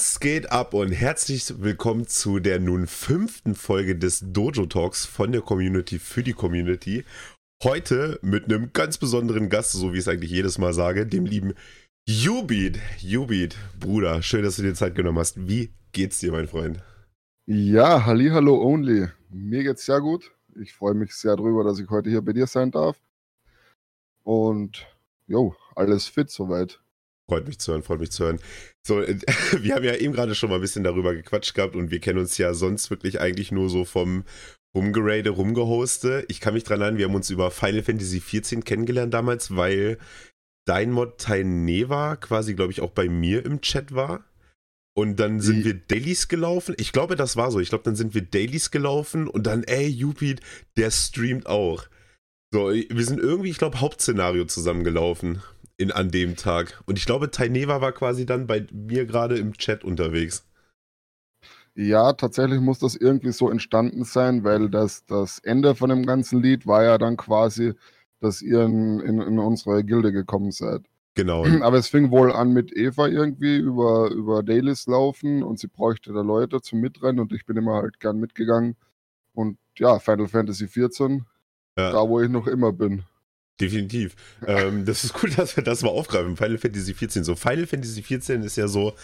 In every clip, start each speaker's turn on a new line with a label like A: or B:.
A: Was geht ab und herzlich willkommen zu der nun fünften Folge des Dojo Talks von der Community für die Community. Heute mit einem ganz besonderen Gast, so wie ich es eigentlich jedes Mal sage, dem lieben Jubit. Jubit, Bruder, schön, dass du dir Zeit genommen hast. Wie geht's dir, mein Freund?
B: Ja, halli, hallo only. Mir geht's sehr gut. Ich freue mich sehr drüber, dass ich heute hier bei dir sein darf. Und jo, alles fit soweit.
A: Freut mich zu hören, freut mich zu hören. So, äh, wir haben ja eben gerade schon mal ein bisschen darüber gequatscht gehabt und wir kennen uns ja sonst wirklich eigentlich nur so vom Rumgerade, Rumgehoste. Ich kann mich dran erinnern, wir haben uns über Final Fantasy XIV kennengelernt damals, weil dein Mod Taineva quasi, glaube ich, auch bei mir im Chat war. Und dann sind wir Dailies gelaufen. Ich glaube, das war so. Ich glaube, dann sind wir Dailies gelaufen und dann, ey, Jupit, der streamt auch. So, wir sind irgendwie, ich glaube, Hauptszenario zusammengelaufen in, an dem Tag. Und ich glaube, Taineva war quasi dann bei mir gerade im Chat unterwegs.
B: Ja, tatsächlich muss das irgendwie so entstanden sein, weil das, das Ende von dem ganzen Lied war ja dann quasi, dass ihr in, in, in unsere Gilde gekommen seid.
A: Genau.
B: Aber es fing wohl an mit Eva irgendwie über, über Dailies laufen und sie bräuchte da Leute zum Mitrennen und ich bin immer halt gern mitgegangen. Und ja, Final Fantasy XIV, ja. da wo ich noch immer bin.
A: Definitiv. ähm, das ist cool, dass wir das mal aufgreifen. Final Fantasy XIV. So, Final Fantasy XIV ist ja so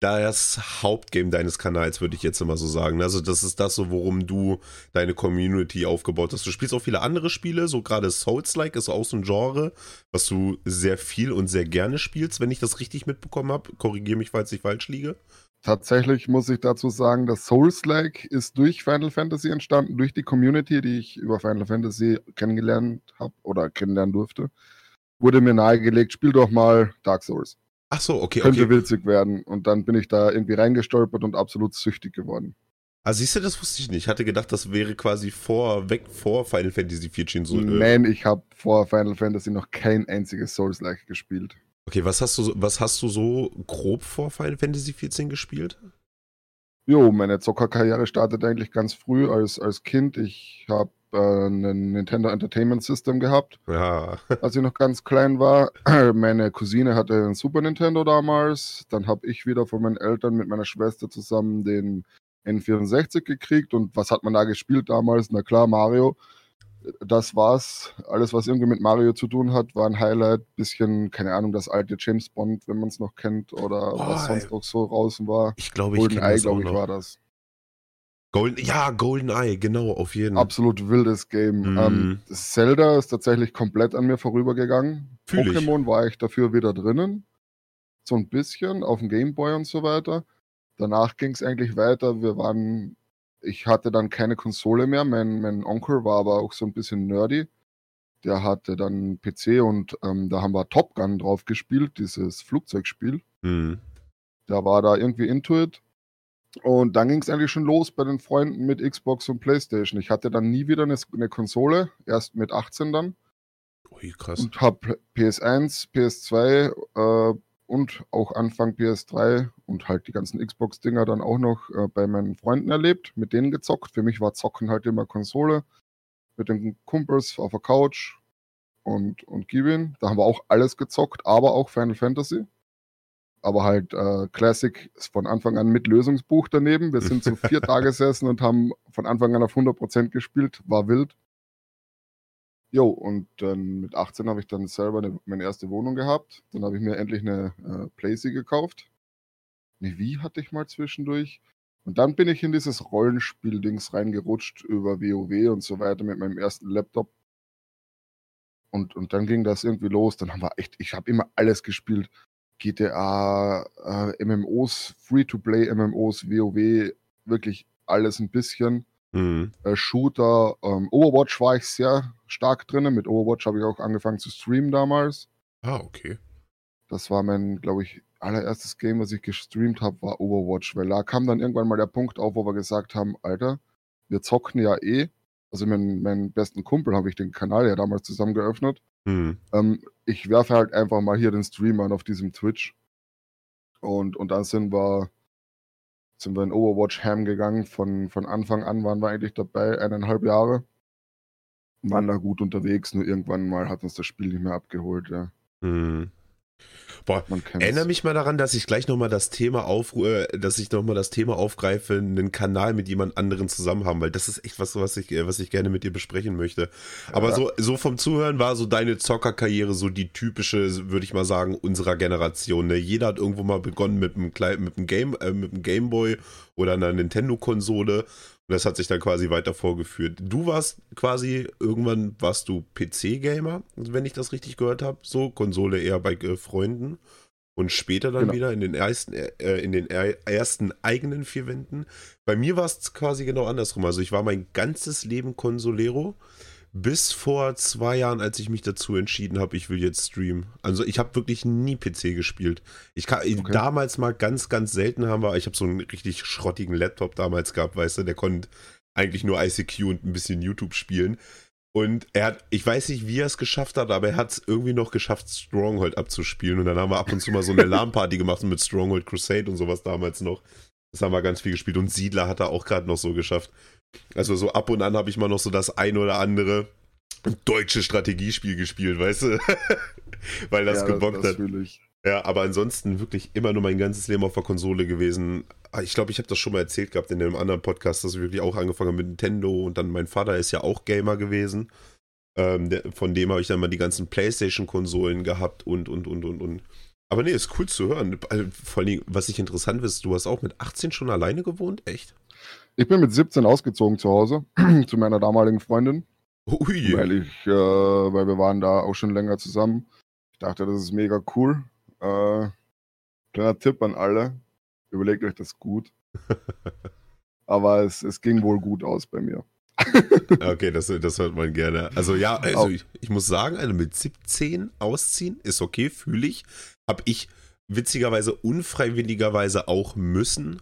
A: das Hauptgame deines Kanals, würde ich jetzt immer so sagen. Also, das ist das so, worum du deine Community aufgebaut hast. Du spielst auch viele andere Spiele, so gerade Souls-like ist auch so ein Genre, was du sehr viel und sehr gerne spielst, wenn ich das richtig mitbekommen habe. Korrigiere mich, falls ich falsch liege.
B: Tatsächlich muss ich dazu sagen, dass Souls-like ist durch Final Fantasy entstanden, durch die Community, die ich über Final Fantasy kennengelernt habe oder kennenlernen durfte. Wurde mir nahegelegt, spiel doch mal Dark Souls.
A: Ach so, okay,
B: Könnte
A: okay.
B: witzig werden. Und dann bin ich da irgendwie reingestolpert und absolut süchtig geworden.
A: Ah, siehst du, das wusste ich nicht. Ich hatte gedacht, das wäre quasi vor, weg vor Final Fantasy 14 so.
B: Äh Nein, ich habe vor Final Fantasy noch kein einziges Souls-like gespielt.
A: Okay, was hast du, was hast du so grob vor Final Fantasy 14 gespielt?
B: Jo, meine Zockerkarriere startet eigentlich ganz früh als, als Kind. Ich habe äh, ein Nintendo Entertainment System gehabt,
A: ja.
B: als ich noch ganz klein war. Meine Cousine hatte ein Super Nintendo damals. Dann habe ich wieder von meinen Eltern mit meiner Schwester zusammen den N64 gekriegt. Und was hat man da gespielt damals? Na klar, Mario das war's. Alles, was irgendwie mit Mario zu tun hat, war ein Highlight. Bisschen, keine Ahnung, das alte James Bond, wenn man es noch kennt, oder oh, was sonst noch so draußen war.
A: Ich glaube, ich
B: Golden Eye, glaube ich, war das.
A: Golden, ja, Golden Eye, genau, auf jeden
B: Fall. Absolut wildes Game. Mm. Ähm, Zelda ist tatsächlich komplett an mir vorübergegangen. Fühl Pokémon ich. war ich dafür wieder drinnen. So ein bisschen auf dem Gameboy und so weiter. Danach ging es eigentlich weiter. Wir waren ich hatte dann keine Konsole mehr. Mein, mein Onkel war aber auch so ein bisschen nerdy. Der hatte dann einen PC und ähm, da haben wir Top Gun drauf gespielt, dieses Flugzeugspiel.
A: Mhm.
B: Der war da irgendwie into it. Und dann ging es eigentlich schon los bei den Freunden mit Xbox und Playstation. Ich hatte dann nie wieder eine, eine Konsole, erst mit 18 dann.
A: Ui, krass.
B: Und habe PS1, PS2, äh, und auch Anfang PS3 und halt die ganzen Xbox-Dinger dann auch noch äh, bei meinen Freunden erlebt, mit denen gezockt. Für mich war Zocken halt immer Konsole, mit den Kumpels auf der Couch und, und Giwin. Da haben wir auch alles gezockt, aber auch Final Fantasy. Aber halt äh, Classic von Anfang an mit Lösungsbuch daneben. Wir sind so vier Tage gesessen und haben von Anfang an auf 100% gespielt. War wild. Jo, und dann mit 18 habe ich dann selber eine, meine erste Wohnung gehabt. Dann habe ich mir endlich eine äh, Playsee gekauft. Eine Wii hatte ich mal zwischendurch. Und dann bin ich in dieses Rollenspiel-Dings reingerutscht über WoW und so weiter mit meinem ersten Laptop. Und, und dann ging das irgendwie los. Dann haben wir echt, ich habe immer alles gespielt. GTA, äh, MMOs, Free-to-Play-MMOs, WoW, wirklich alles ein bisschen.
A: Mhm.
B: Äh, Shooter, ähm, Overwatch war ich sehr stark drin. Mit Overwatch habe ich auch angefangen zu streamen damals.
A: Ah, okay.
B: Das war mein, glaube ich, allererstes Game, was ich gestreamt habe, war Overwatch, weil da kam dann irgendwann mal der Punkt auf, wo wir gesagt haben, Alter, wir zocken ja eh. Also mit meinem besten Kumpel habe ich den Kanal ja damals zusammen geöffnet.
A: Mhm.
B: Ähm, ich werfe halt einfach mal hier den Stream an auf diesem Twitch. Und, und dann sind wir sind wir in Overwatch Ham gegangen. Von, von Anfang an waren wir eigentlich dabei, eineinhalb Jahre. Waren da gut unterwegs, nur irgendwann mal hat uns das Spiel nicht mehr abgeholt, ja.
A: Hm. Boah, erinnere mich mal daran, dass ich gleich nochmal das Thema aufruhe, äh, dass ich nochmal das Thema aufgreife, einen Kanal mit jemand anderem zusammen haben, weil das ist echt was, was ich, äh, was ich gerne mit dir besprechen möchte. Aber ja. so, so vom Zuhören war so deine Zockerkarriere so die typische, würde ich mal sagen, unserer Generation. Ne? Jeder hat irgendwo mal begonnen mit einem, mit einem Game, äh, mit einem Gameboy oder einer Nintendo-Konsole und das hat sich dann quasi weiter vorgeführt. Du warst quasi, irgendwann warst du PC-Gamer, wenn ich das richtig gehört habe. So, Konsole eher bei äh, Freunden. Und später dann genau. wieder in den, ersten, äh, in den ersten eigenen vier Wänden. Bei mir war es quasi genau andersrum. Also ich war mein ganzes Leben Konsolero bis vor zwei Jahren, als ich mich dazu entschieden habe, ich will jetzt streamen. Also ich habe wirklich nie PC gespielt. Ich kann okay. damals mal ganz, ganz selten haben wir, ich habe so einen richtig schrottigen Laptop damals gehabt, weißt du, der konnte eigentlich nur ICQ und ein bisschen YouTube spielen. Und er hat, ich weiß nicht, wie er es geschafft hat, aber er hat es irgendwie noch geschafft, Stronghold abzuspielen. Und dann haben wir ab und zu mal so eine LAN-Party gemacht mit Stronghold Crusade und sowas damals noch. Das haben wir ganz viel gespielt. Und Siedler hat er auch gerade noch so geschafft. Also so ab und an habe ich mal noch so das ein oder andere deutsche Strategiespiel gespielt, weißt du? Weil das ja, gebockt das, das hat. Ja, aber ansonsten wirklich immer nur mein ganzes Leben auf der Konsole gewesen. Ah, ich glaube, ich habe das schon mal erzählt gehabt in einem anderen Podcast, dass ich wirklich auch angefangen habe mit Nintendo und dann mein Vater ist ja auch Gamer gewesen. Ähm, der, von dem habe ich dann mal die ganzen Playstation-Konsolen gehabt und, und, und, und, und. Aber nee, ist cool zu hören. Also, vor allem, was ich interessant ist, du hast auch mit 18 schon alleine gewohnt? Echt?
B: Ich bin mit 17 ausgezogen zu Hause, zu meiner damaligen Freundin. Ui. Weil ich, äh, weil wir waren da auch schon länger zusammen. Ich dachte, das ist mega cool. Äh, kleiner Tipp an alle, überlegt euch das gut. Aber es, es ging wohl gut aus bei mir.
A: okay, das, das hört man gerne. Also ja, also ich, ich muss sagen, also mit 17 ausziehen ist okay, fühle ich. Habe ich witzigerweise unfreiwilligerweise auch müssen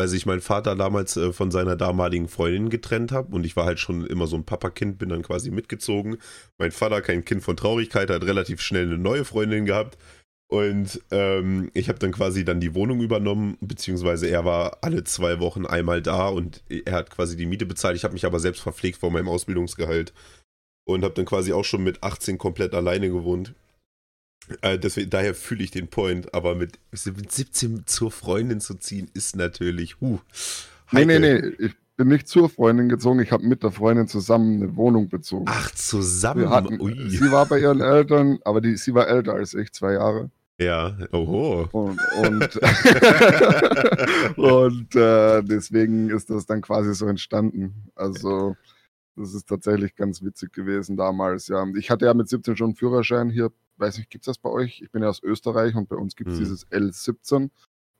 A: weil sich mein Vater damals äh, von seiner damaligen Freundin getrennt hat und ich war halt schon immer so ein Papakind, bin dann quasi mitgezogen. Mein Vater, kein Kind von Traurigkeit, hat relativ schnell eine neue Freundin gehabt und ähm, ich habe dann quasi dann die Wohnung übernommen, beziehungsweise er war alle zwei Wochen einmal da und er hat quasi die Miete bezahlt. Ich habe mich aber selbst verpflegt vor meinem Ausbildungsgehalt und habe dann quasi auch schon mit 18 komplett alleine gewohnt. Äh, deswegen, daher fühle ich den Point, aber mit, mit 17 zur Freundin zu ziehen, ist natürlich, huh.
B: Nee, nee, nee, ich bin nicht zur Freundin gezogen, ich habe mit der Freundin zusammen eine Wohnung bezogen.
A: Ach, zusammen?
B: Hatten, sie war bei ihren Eltern, aber die, sie war älter als ich, zwei Jahre.
A: Ja, oho.
B: Und, und, und äh, deswegen ist das dann quasi so entstanden. Also, das ist tatsächlich ganz witzig gewesen damals, ja. Ich hatte ja mit 17 schon einen Führerschein hier weiß nicht, gibt es das bei euch? Ich bin ja aus Österreich und bei uns gibt es hm. dieses L17.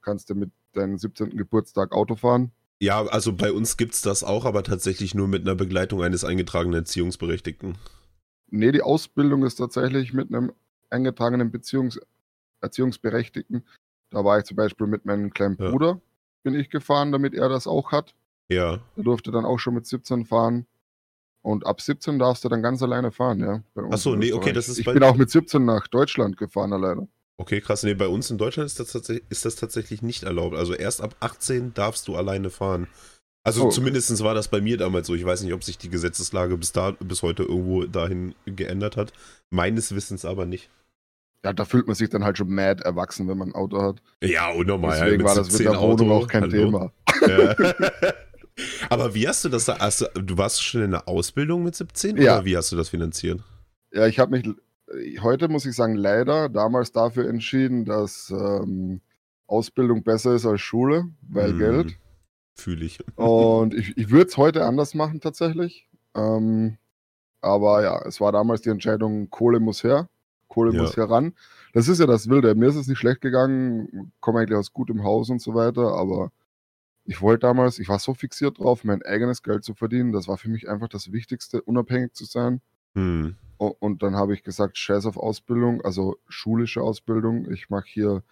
B: Kannst du mit deinem 17. Geburtstag Auto fahren?
A: Ja, also bei uns gibt es das auch, aber tatsächlich nur mit einer Begleitung eines eingetragenen Erziehungsberechtigten.
B: Nee, die Ausbildung ist tatsächlich mit einem eingetragenen Beziehungs Erziehungsberechtigten. Da war ich zum Beispiel mit meinem kleinen Bruder, ja. bin ich gefahren, damit er das auch hat.
A: Ja.
B: Er durfte dann auch schon mit 17 fahren. Und ab 17 darfst du dann ganz alleine fahren, ja.
A: Achso, nee, okay, das ist
B: Ich bin auch mit 17 nach Deutschland gefahren alleine.
A: Okay, krass. Nee, bei uns in Deutschland ist das, ist das tatsächlich nicht erlaubt. Also erst ab 18 darfst du alleine fahren. Also oh. zumindest war das bei mir damals so. Ich weiß nicht, ob sich die Gesetzeslage bis, da, bis heute irgendwo dahin geändert hat. Meines Wissens aber nicht.
B: Ja, da fühlt man sich dann halt schon mad erwachsen, wenn man ein Auto hat.
A: Ja, unnormal.
B: Deswegen ja, war das mit der Wohnung auch kein Hallo? Thema. Ja.
A: Aber wie hast du das? Hast du, du warst schon in der Ausbildung mit 17 ja. oder wie hast du das finanziert?
B: Ja, ich habe mich heute, muss ich sagen, leider damals dafür entschieden, dass ähm, Ausbildung besser ist als Schule, weil hm, Geld.
A: Fühle ich.
B: Und ich, ich würde es heute anders machen tatsächlich. Ähm, aber ja, es war damals die Entscheidung, Kohle muss her, Kohle ja. muss heran. Das ist ja das Wilde. Mir ist es nicht schlecht gegangen, komme eigentlich aus gutem Haus und so weiter, aber ich wollte damals, ich war so fixiert drauf, mein eigenes Geld zu verdienen. Das war für mich einfach das Wichtigste, unabhängig zu sein. Hm. Und dann habe ich gesagt, scheiß auf Ausbildung, also schulische Ausbildung. Ich mache hier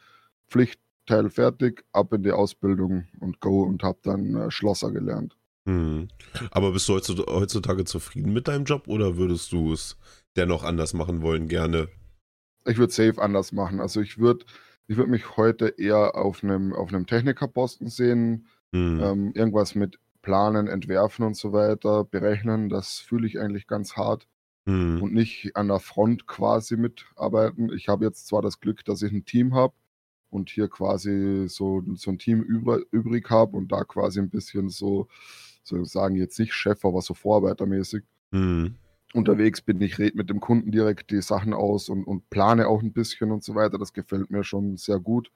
B: Pflichtteil fertig, ab in die Ausbildung und go und habe dann äh, Schlosser gelernt.
A: Hm. Aber bist du heutzutage zufrieden mit deinem Job oder würdest du es dennoch anders machen wollen, gerne?
B: Ich würde safe anders machen. Also ich würde ich würd mich heute eher auf einem auf Technikerposten sehen, Mhm. Ähm, irgendwas mit Planen, Entwerfen und so weiter, berechnen, das fühle ich eigentlich ganz hart. mhm. und nicht an der Front quasi mitarbeiten. Ich habe jetzt zwar das Glück, dass ich ein Team habe und hier quasi so, so ein Team über, übrig habe und da quasi ein bisschen so, so sagen jetzt nicht Chef, aber so vorarbeitermäßig. Mhm. Unterwegs bin ich, rede mit dem Kunden direkt die Sachen aus und, und plane auch ein bisschen und so weiter. Das gefällt mir schon sehr gut.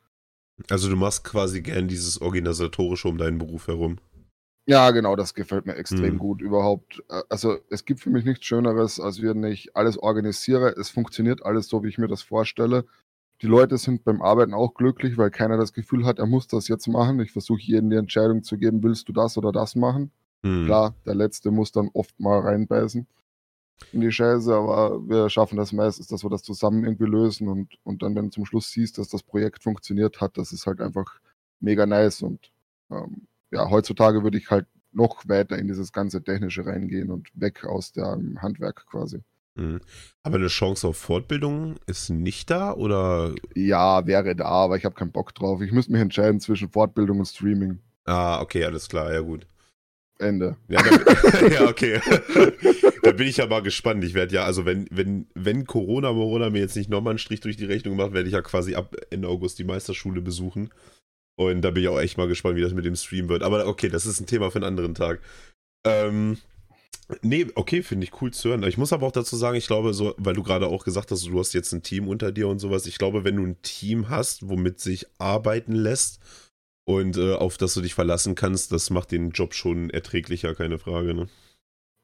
A: Also du machst quasi gern dieses Organisatorische um deinen Beruf herum.
B: Ja, genau, das gefällt mir extrem mhm. gut überhaupt. Also es gibt für mich nichts Schöneres, als wenn ich alles organisiere. Es funktioniert alles so, wie ich mir das vorstelle. Die Leute sind beim Arbeiten auch glücklich, weil keiner das Gefühl hat, er muss das jetzt machen. Ich versuche jedem die Entscheidung zu geben, willst du das oder das machen? Mhm. Klar, der Letzte muss dann oft mal reinbeißen in die Scheiße, aber wir schaffen das meistens, dass wir das zusammen irgendwie lösen und, und dann, wenn du zum Schluss siehst, dass das Projekt funktioniert hat, das ist halt einfach mega nice und ähm, ja, heutzutage würde ich halt noch weiter in dieses ganze Technische reingehen und weg aus dem Handwerk quasi.
A: Mhm. Aber eine Chance auf Fortbildung ist nicht da oder?
B: Ja, wäre da, aber ich habe keinen Bock drauf. Ich müsste mich entscheiden zwischen Fortbildung und Streaming.
A: Ah, okay, alles klar, ja gut.
B: Ende.
A: Ja, dann, ja okay. da bin ich ja mal gespannt. Ich werde ja, also wenn, wenn, wenn Corona Corona mir jetzt nicht nochmal einen Strich durch die Rechnung macht, werde ich ja quasi ab Ende August die Meisterschule besuchen. Und da bin ich auch echt mal gespannt, wie das mit dem Stream wird. Aber okay, das ist ein Thema für einen anderen Tag. Ähm, nee, okay, finde ich cool zu hören. Ich muss aber auch dazu sagen, ich glaube, so, weil du gerade auch gesagt hast, du hast jetzt ein Team unter dir und sowas. Ich glaube, wenn du ein Team hast, womit sich arbeiten lässt und äh, auf das du dich verlassen kannst, das macht den Job schon erträglicher, keine Frage, ne?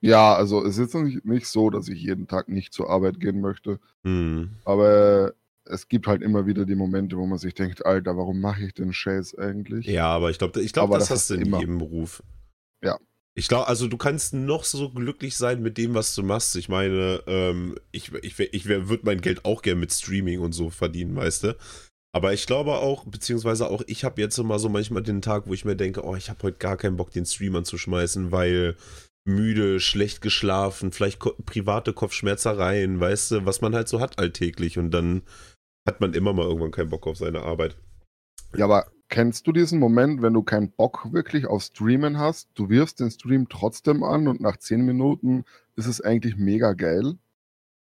B: Ja, also es ist nicht, nicht so, dass ich jeden Tag nicht zur Arbeit gehen möchte. Hm. Aber es gibt halt immer wieder die Momente, wo man sich denkt, Alter, warum mache ich den Scheiß eigentlich?
A: Ja, aber ich glaube, ich glaub, das, das hast du in
B: immer.
A: jedem Beruf.
B: Ja.
A: Ich glaube, also du kannst noch so glücklich sein mit dem, was du machst. Ich meine, ähm, ich, ich, ich würde mein Geld auch gerne mit Streaming und so verdienen, weißt du? Aber ich glaube auch, beziehungsweise auch ich habe jetzt immer so manchmal den Tag, wo ich mir denke, oh, ich habe heute gar keinen Bock, den Stream anzuschmeißen, weil müde, schlecht geschlafen, vielleicht ko private Kopfschmerzereien, weißt du, was man halt so hat alltäglich. Und dann hat man immer mal irgendwann keinen Bock auf seine Arbeit.
B: Ja, aber kennst du diesen Moment, wenn du keinen Bock wirklich auf Streamen hast, du wirfst den Stream trotzdem an und nach 10 Minuten ist es eigentlich mega geil?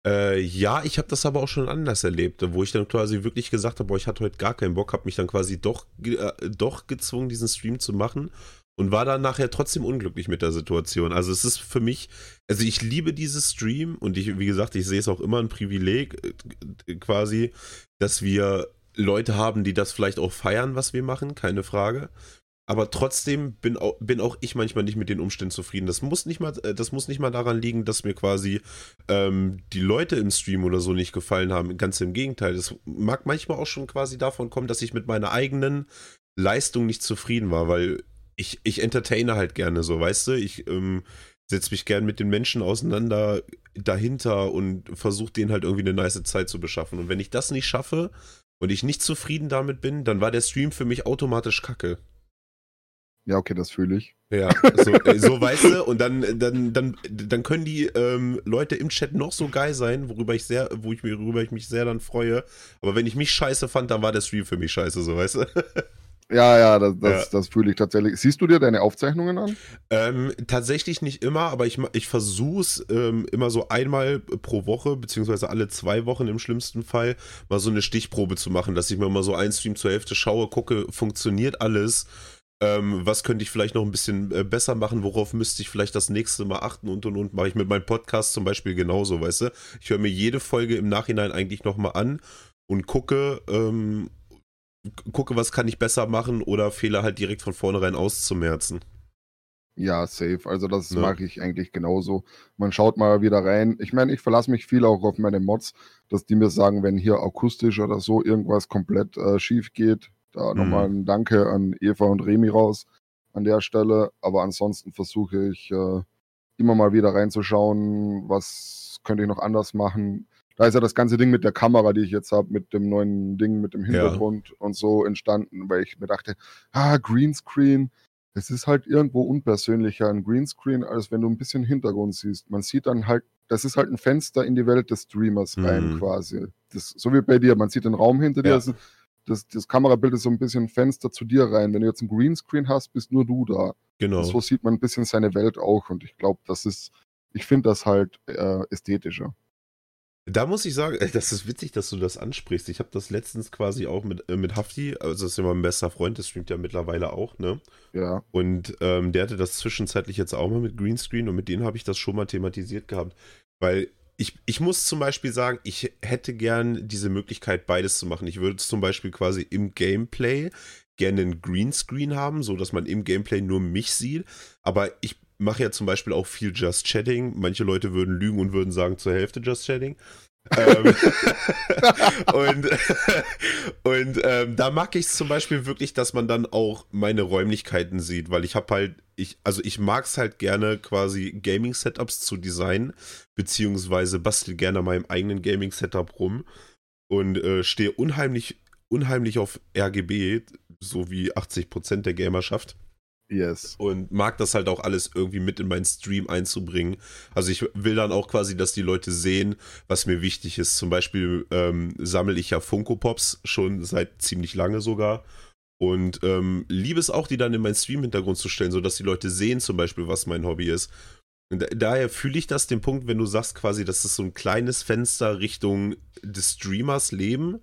A: Äh, ja, ich habe das aber auch schon anders erlebt, wo ich dann quasi wirklich gesagt habe, boah, ich hatte heute gar keinen Bock, habe mich dann quasi doch, äh, doch gezwungen, diesen Stream zu machen und war dann nachher trotzdem unglücklich mit der Situation. Also es ist für mich, also ich liebe dieses Stream und ich, wie gesagt, ich sehe es auch immer ein Privileg äh, quasi, dass wir Leute haben, die das vielleicht auch feiern, was wir machen, keine Frage. Aber trotzdem bin auch, bin auch ich manchmal nicht mit den Umständen zufrieden. Das muss nicht mal, äh, das muss nicht mal daran liegen, dass mir quasi ähm, die Leute im Stream oder so nicht gefallen haben. Ganz im Gegenteil. Das mag manchmal auch schon quasi davon kommen, dass ich mit meiner eigenen Leistung nicht zufrieden war, weil ich, ich entertaine halt gerne so, weißt du? Ich ähm, setze mich gern mit den Menschen auseinander dahinter und versuche denen halt irgendwie eine nice Zeit zu beschaffen. Und wenn ich das nicht schaffe und ich nicht zufrieden damit bin, dann war der Stream für mich automatisch kacke.
B: Ja, okay, das fühle ich.
A: Ja, so, äh, so weißt du, und dann, dann, dann, dann können die ähm, Leute im Chat noch so geil sein, worüber ich sehr, wo ich, worüber ich mich sehr dann freue. Aber wenn ich mich scheiße fand, dann war der Stream für mich scheiße, so weißt du.
B: Ja, ja, das, das, ja. das fühle ich tatsächlich. Siehst du dir deine Aufzeichnungen an?
A: Ähm, tatsächlich nicht immer, aber ich, ich versuche es ähm, immer so einmal pro Woche, beziehungsweise alle zwei Wochen im schlimmsten Fall, mal so eine Stichprobe zu machen, dass ich mir mal so einen Stream zur Hälfte schaue, gucke, funktioniert alles. Ähm, was könnte ich vielleicht noch ein bisschen äh, besser machen? Worauf müsste ich vielleicht das nächste Mal achten und und und? Mache ich mit meinem Podcast zum Beispiel genauso, weißt du? Ich höre mir jede Folge im Nachhinein eigentlich nochmal an und gucke, ähm, gucke, was kann ich besser machen oder Fehler halt direkt von vornherein auszumerzen.
B: Ja, safe. Also das ja. mache ich eigentlich genauso. Man schaut mal wieder rein. Ich meine, ich verlasse mich viel auch auf meine Mods, dass die mir sagen, wenn hier akustisch oder so irgendwas komplett äh, schief geht. Da mhm. nochmal ein Danke an Eva und Remi raus an der Stelle. Aber ansonsten versuche ich äh, immer mal wieder reinzuschauen, was könnte ich noch anders machen da ist ja das ganze Ding mit der Kamera, die ich jetzt habe, mit dem neuen Ding, mit dem Hintergrund ja. und so entstanden, weil ich mir dachte, ah, Greenscreen, es ist halt irgendwo unpersönlicher ein Greenscreen, als wenn du ein bisschen Hintergrund siehst. Man sieht dann halt, das ist halt ein Fenster in die Welt des Streamers mhm. rein quasi. Das, so wie bei dir, man sieht den Raum hinter dir, ja. Das, das, Kamerabild ist so ein bisschen ein Fenster zu dir rein. Wenn du jetzt ein Greenscreen hast, bist nur du da.
A: Genau.
B: So sieht man ein bisschen seine Welt auch und ich glaube, das ist ich finde das halt äh, ästhetischer.
A: Da muss ich sagen, das ist witzig, dass du das ansprichst. Ich habe das letztens quasi auch mit, äh, mit Hafti, also das ist ja mein bester Freund, der streamt ja mittlerweile auch, ne?
B: Ja.
A: Und ähm, der hatte das zwischenzeitlich jetzt auch mal mit Greenscreen und mit denen habe ich das schon mal thematisiert gehabt. Weil ich, ich muss zum Beispiel sagen, ich hätte gern diese Möglichkeit, beides zu machen. Ich würde zum Beispiel quasi im Gameplay gerne einen Greenscreen haben, so dass man im Gameplay nur mich sieht. Aber ich mache ja zum Beispiel auch viel Just Chatting. Manche Leute würden lügen und würden sagen, zur Hälfte Just Chatting. Ähm, und und ähm, da mag ich es zum Beispiel wirklich, dass man dann auch meine Räumlichkeiten sieht, weil ich habe halt, ich, also ich mag es halt gerne quasi Gaming-Setups zu designen, beziehungsweise bastel gerne an meinem eigenen Gaming-Setup rum und äh, stehe unheimlich, unheimlich auf RGB, so wie 80% der Gamerschaft.
B: Yes.
A: Und mag das halt auch alles irgendwie mit in meinen Stream einzubringen. Also ich will dann auch quasi, dass die Leute sehen, was mir wichtig ist. Zum Beispiel ähm, sammle ich ja Funko Pops schon seit ziemlich lange sogar. Und ähm, liebe es auch, die dann in meinen Stream-Hintergrund zu stellen, sodass die Leute sehen zum Beispiel, was mein Hobby ist. Und daher fühle ich das den Punkt, wenn du sagst quasi, das ist so ein kleines Fenster Richtung des Streamers Leben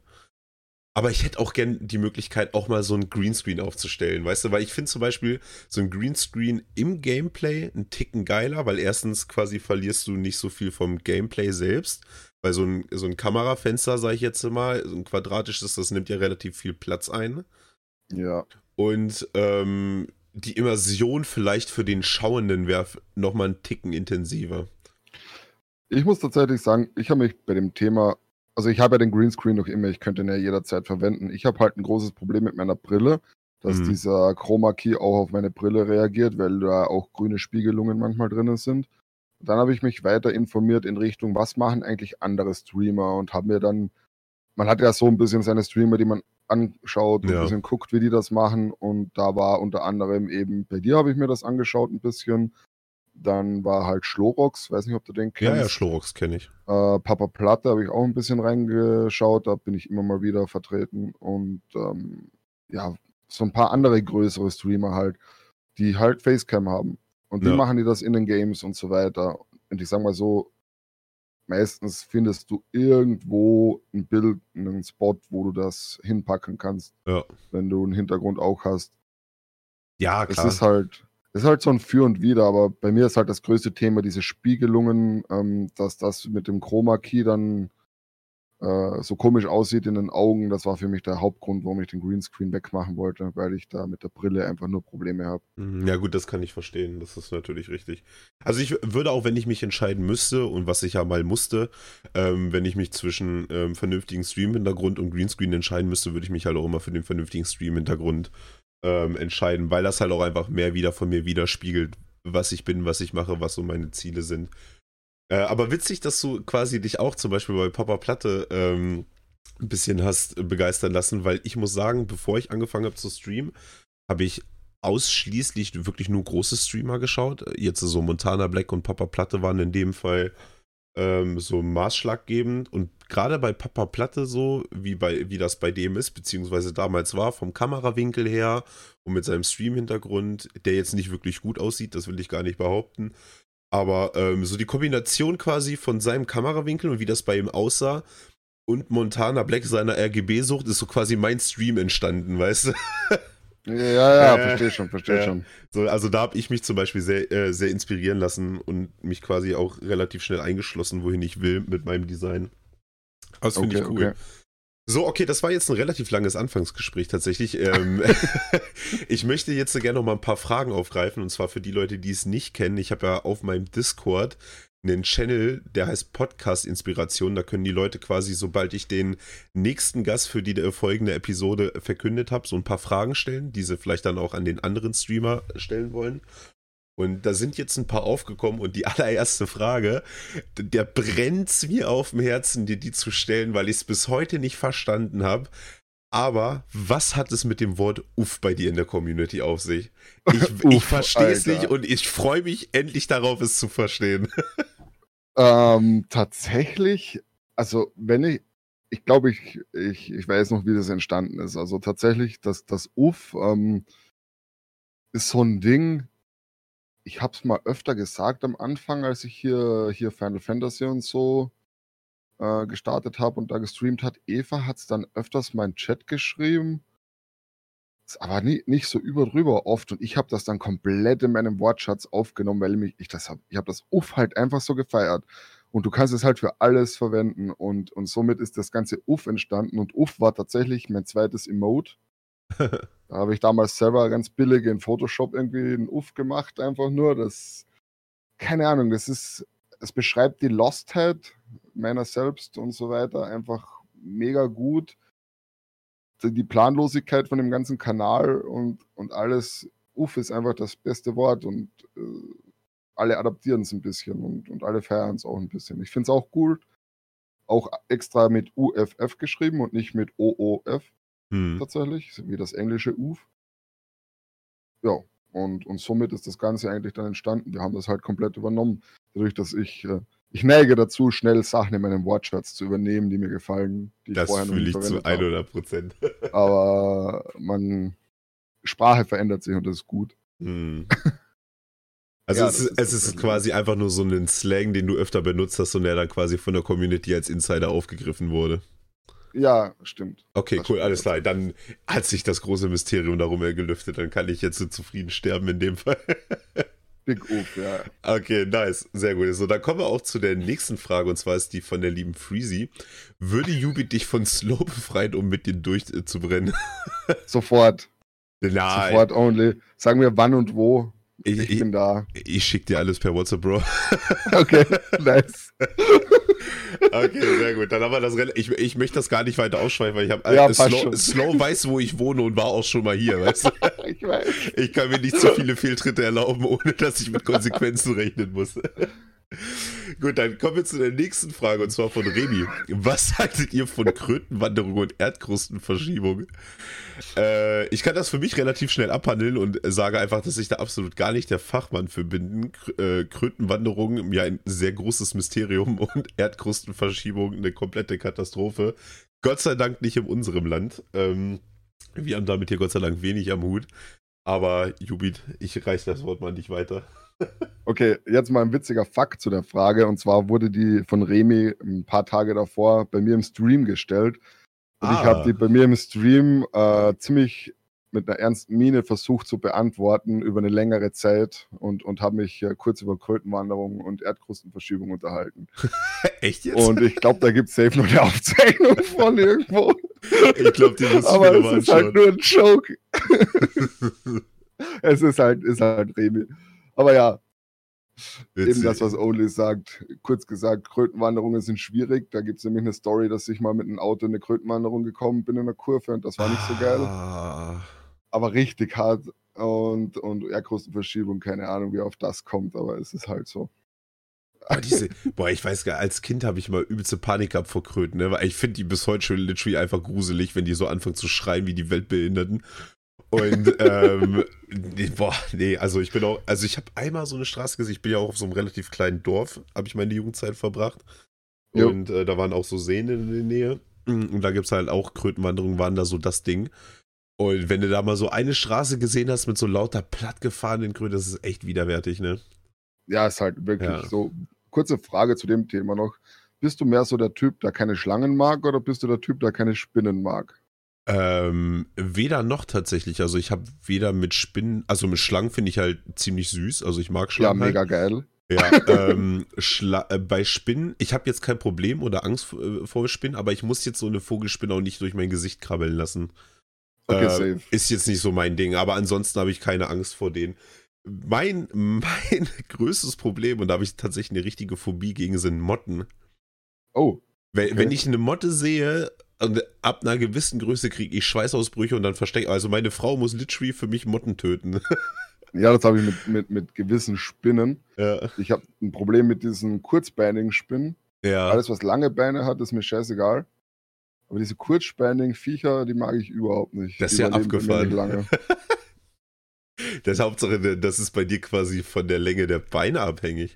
A: aber ich hätte auch gern die Möglichkeit, auch mal so ein Greenscreen aufzustellen, weißt du? Weil ich finde zum Beispiel so ein Greenscreen im Gameplay einen Ticken geiler, weil erstens quasi verlierst du nicht so viel vom Gameplay selbst. Weil so ein, so ein Kamerafenster, sage ich jetzt mal, so ein quadratisches, das nimmt ja relativ viel Platz ein.
B: Ja.
A: Und ähm, die Immersion vielleicht für den Schauenden wäre nochmal einen Ticken intensiver.
B: Ich muss tatsächlich sagen, ich habe mich bei dem Thema also ich habe ja den Greenscreen noch immer, ich könnte ihn ja jederzeit verwenden. Ich habe halt ein großes Problem mit meiner Brille, dass mhm. dieser Chroma Key auch auf meine Brille reagiert, weil da auch grüne Spiegelungen manchmal drin sind. Dann habe ich mich weiter informiert in Richtung, was machen eigentlich andere Streamer und habe mir dann, man hat ja so ein bisschen seine Streamer, die man anschaut und ja. ein bisschen guckt, wie die das machen. Und da war unter anderem eben, bei dir habe ich mir das angeschaut ein bisschen. Dann war halt Schlorox, weiß nicht, ob du den kennst.
A: Ja, ja, Schlorox kenne ich.
B: Äh, Papa Platte habe ich auch ein bisschen reingeschaut, da bin ich immer mal wieder vertreten. Und ähm, ja, so ein paar andere größere Streamer halt, die halt Facecam haben. Und die ja. machen die das in den Games und so weiter. Und ich sag mal so, meistens findest du irgendwo ein Bild, einen Spot, wo du das hinpacken kannst.
A: Ja.
B: Wenn du einen Hintergrund auch hast.
A: Ja, klar.
B: Es ist halt, das ist halt so ein Für und Wider, aber bei mir ist halt das größte Thema diese Spiegelungen, ähm, dass das mit dem Chroma Key dann äh, so komisch aussieht in den Augen. Das war für mich der Hauptgrund, warum ich den Greenscreen wegmachen wollte, weil ich da mit der Brille einfach nur Probleme habe.
A: Mhm, ja gut, das kann ich verstehen. Das ist natürlich richtig. Also ich würde auch, wenn ich mich entscheiden müsste und was ich ja mal musste, ähm, wenn ich mich zwischen ähm, vernünftigen Stream-Hintergrund und Greenscreen entscheiden müsste, würde ich mich halt auch immer für den vernünftigen Stream-Hintergrund ähm, entscheiden, weil das halt auch einfach mehr wieder von mir widerspiegelt, was ich bin, was ich mache, was so meine Ziele sind. Äh, aber witzig, dass du quasi dich auch zum Beispiel bei Papa Platte ähm, ein bisschen hast begeistern lassen, weil ich muss sagen, bevor ich angefangen habe zu streamen, habe ich ausschließlich wirklich nur große Streamer geschaut. Jetzt so Montana Black und Papa Platte waren in dem Fall ähm, so maßschlaggebend. Und gerade bei Papa Platte so, wie, bei, wie das bei dem ist, beziehungsweise damals war, vom Kamerawinkel her und mit seinem Stream-Hintergrund, der jetzt nicht wirklich gut aussieht, das will ich gar nicht behaupten. Aber ähm, so die Kombination quasi von seinem Kamerawinkel und wie das bei ihm aussah und Montana Black seiner RGB-Sucht ist so quasi mein Stream entstanden, weißt du?
B: Ja, ja, äh, verstehe schon, verstehe äh, schon.
A: So, also da habe ich mich zum Beispiel sehr, äh, sehr inspirieren lassen und mich quasi auch relativ schnell eingeschlossen, wohin ich will mit meinem Design. Das finde okay, ich cool. Okay. So, okay, das war jetzt ein relativ langes Anfangsgespräch tatsächlich. Ähm, ich möchte jetzt gerne noch mal ein paar Fragen aufgreifen und zwar für die Leute, die es nicht kennen. Ich habe ja auf meinem Discord einen Channel, der heißt Podcast Inspiration. Da können die Leute quasi, sobald ich den nächsten Gast für die folgende Episode verkündet habe, so ein paar Fragen stellen, die sie vielleicht dann auch an den anderen Streamer stellen wollen. Und da sind jetzt ein paar aufgekommen und die allererste Frage, der brennt mir auf dem Herzen, dir die zu stellen, weil ich es bis heute nicht verstanden habe. Aber was hat es mit dem Wort Uff bei dir in der Community auf sich? Ich, ich verstehe es nicht und ich freue mich endlich darauf, es zu verstehen.
B: Ähm, tatsächlich, also wenn ich, ich glaube, ich, ich, ich weiß noch, wie das entstanden ist. Also tatsächlich, das, das Uff ähm, ist so ein Ding, ich habe es mal öfter gesagt am Anfang, als ich hier, hier Final Fantasy und so äh, gestartet habe und da gestreamt hat. Eva hat es dann öfters in Chat geschrieben. Aber nie, nicht so überdrüber oft und ich habe das dann komplett in meinem Wortschatz aufgenommen, weil mich, ich das habe, ich habe das Uff halt einfach so gefeiert. Und du kannst es halt für alles verwenden und, und somit ist das ganze Uff entstanden und Uff war tatsächlich mein zweites Emote. da habe ich damals selber ganz billig in Photoshop irgendwie einen Uff gemacht, einfach nur. Das, keine Ahnung, das ist, es beschreibt die Lostheit meiner selbst und so weiter einfach mega gut. Die Planlosigkeit von dem ganzen Kanal und, und alles, Uff ist einfach das beste Wort und äh, alle adaptieren es ein bisschen und, und alle feiern es auch ein bisschen. Ich finde es auch cool, auch extra mit UFF geschrieben und nicht mit OOF hm. tatsächlich, wie das englische UF. Ja, und, und somit ist das Ganze eigentlich dann entstanden. Wir haben das halt komplett übernommen, dadurch, dass ich äh, ich neige dazu, schnell Sachen in meinem Wortschatz zu übernehmen, die mir gefallen. Die
A: das fühle ich zu 100 Prozent.
B: Aber man, Sprache verändert sich und das ist gut. Hm.
A: Also ja, es, ist, es ist quasi einfach nur so ein Slang, den du öfter benutzt hast und der dann quasi von der Community als Insider aufgegriffen wurde.
B: Ja, stimmt.
A: Okay,
B: das
A: cool, alles klar. Dann hat sich das große Mysterium darum gelüftet. Dann kann ich jetzt so zufrieden sterben in dem Fall.
B: Big Oof, ja.
A: Okay, nice. Sehr gut. So, dann kommen wir auch zu der nächsten Frage und zwar ist die von der lieben Freezy. Würde Yubi dich von Slow befreien, um mit dir durchzubrennen?
B: Sofort.
A: Nein.
B: Sofort only. Sagen wir wann und wo. Ich, ich, bin da.
A: Ich schick dir alles per WhatsApp, Bro.
B: Okay, nice.
A: Okay, sehr gut. Dann haben wir das. Ich, ich möchte das gar nicht weiter ausschweifen, weil ich habe ja, äh, Slow, Slow, weiß, wo ich wohne und war auch schon mal hier, weißt du? ich weiß. Ich kann mir nicht zu viele Fehltritte erlauben, ohne dass ich mit Konsequenzen rechnen muss. Gut, dann kommen wir zu der nächsten Frage und zwar von Remy. Was haltet ihr von Krötenwanderung und Erdkrustenverschiebung? Äh, ich kann das für mich relativ schnell abhandeln und sage einfach, dass ich da absolut gar nicht der Fachmann für bin. Äh, Krötenwanderung, ja ein sehr großes Mysterium und Erdkrustenverschiebung eine komplette Katastrophe. Gott sei Dank nicht in unserem Land. Ähm, wir haben damit hier Gott sei Dank wenig am Hut. Aber Jubit, ich reiche das Wort mal nicht weiter.
B: Okay, jetzt mal ein witziger Fakt zu der Frage. Und zwar wurde die von Remy ein paar Tage davor bei mir im Stream gestellt. Und ah. ich habe die bei mir im Stream äh, ziemlich mit einer ernsten Miene versucht zu beantworten über eine längere Zeit und, und habe mich äh, kurz über Krötenwanderung und Erdkrustenverschiebung unterhalten.
A: Echt jetzt?
B: Und ich glaube, da gibt es safe noch eine Aufzeichnung von irgendwo.
A: Ich glaube, die muss
B: Aber es ist halt nur ein Joke. es ist halt, ist halt Remy. Aber ja, Witzig. eben das, was Only sagt. Kurz gesagt, Krötenwanderungen sind schwierig. Da gibt es nämlich eine Story, dass ich mal mit einem Auto in eine Krötenwanderung gekommen bin in einer Kurve und das war nicht so geil. Ah. Aber richtig hart und, und Erdkrustenverschiebung, keine Ahnung, wie auf das kommt, aber es ist halt so.
A: Aber diese, boah, ich weiß gar als Kind habe ich mal übelste Panik gehabt vor Kröten, ne? weil ich finde die bis heute schon literally einfach gruselig, wenn die so anfangen zu schreien wie die Weltbehinderten. Und ähm, nee, boah, nee, also ich bin auch, also ich habe einmal so eine Straße gesehen, ich bin ja auch auf so einem relativ kleinen Dorf, habe ich meine Jugendzeit verbracht. Jo. Und äh, da waren auch so Seen in der Nähe. Und da gibt es halt auch Krötenwanderungen, waren da so das Ding. Und wenn du da mal so eine Straße gesehen hast mit so lauter plattgefahrenen Kröten, das ist echt widerwärtig, ne?
B: Ja, ist halt wirklich ja. so. Kurze Frage zu dem Thema noch. Bist du mehr so der Typ, der keine Schlangen mag, oder bist du der Typ, der keine Spinnen mag?
A: Ähm, weder noch tatsächlich. Also ich habe weder mit Spinnen, also mit Schlangen finde ich halt ziemlich süß. Also ich mag Schlangen.
B: Ja,
A: mega
B: halt. geil.
A: Ja, ähm, äh, bei Spinnen, ich habe jetzt kein Problem oder Angst äh, vor Spinnen, aber ich muss jetzt so eine Vogelspinne auch nicht durch mein Gesicht krabbeln lassen. Okay, äh, safe. Ist jetzt nicht so mein Ding, aber ansonsten habe ich keine Angst vor denen. Mein, mein größtes Problem, und da habe ich tatsächlich eine richtige Phobie gegen, sind Motten.
B: Oh.
A: Wenn, okay. wenn ich eine Motte sehe, und ab einer gewissen Größe kriege ich Schweißausbrüche und dann verstecke. Also meine Frau muss literally für mich Motten töten.
B: Ja, das habe ich mit, mit, mit gewissen Spinnen.
A: Ja.
B: Ich habe ein Problem mit diesen kurzbeinigen Spinnen.
A: Ja.
B: Alles, was lange Beine hat, ist mir scheißegal. Aber diese kurzbeinigen Viecher, die mag ich überhaupt nicht.
A: Das ist ja abgefahren. Lange. das Hauptsache, das ist bei dir quasi von der Länge der Beine abhängig.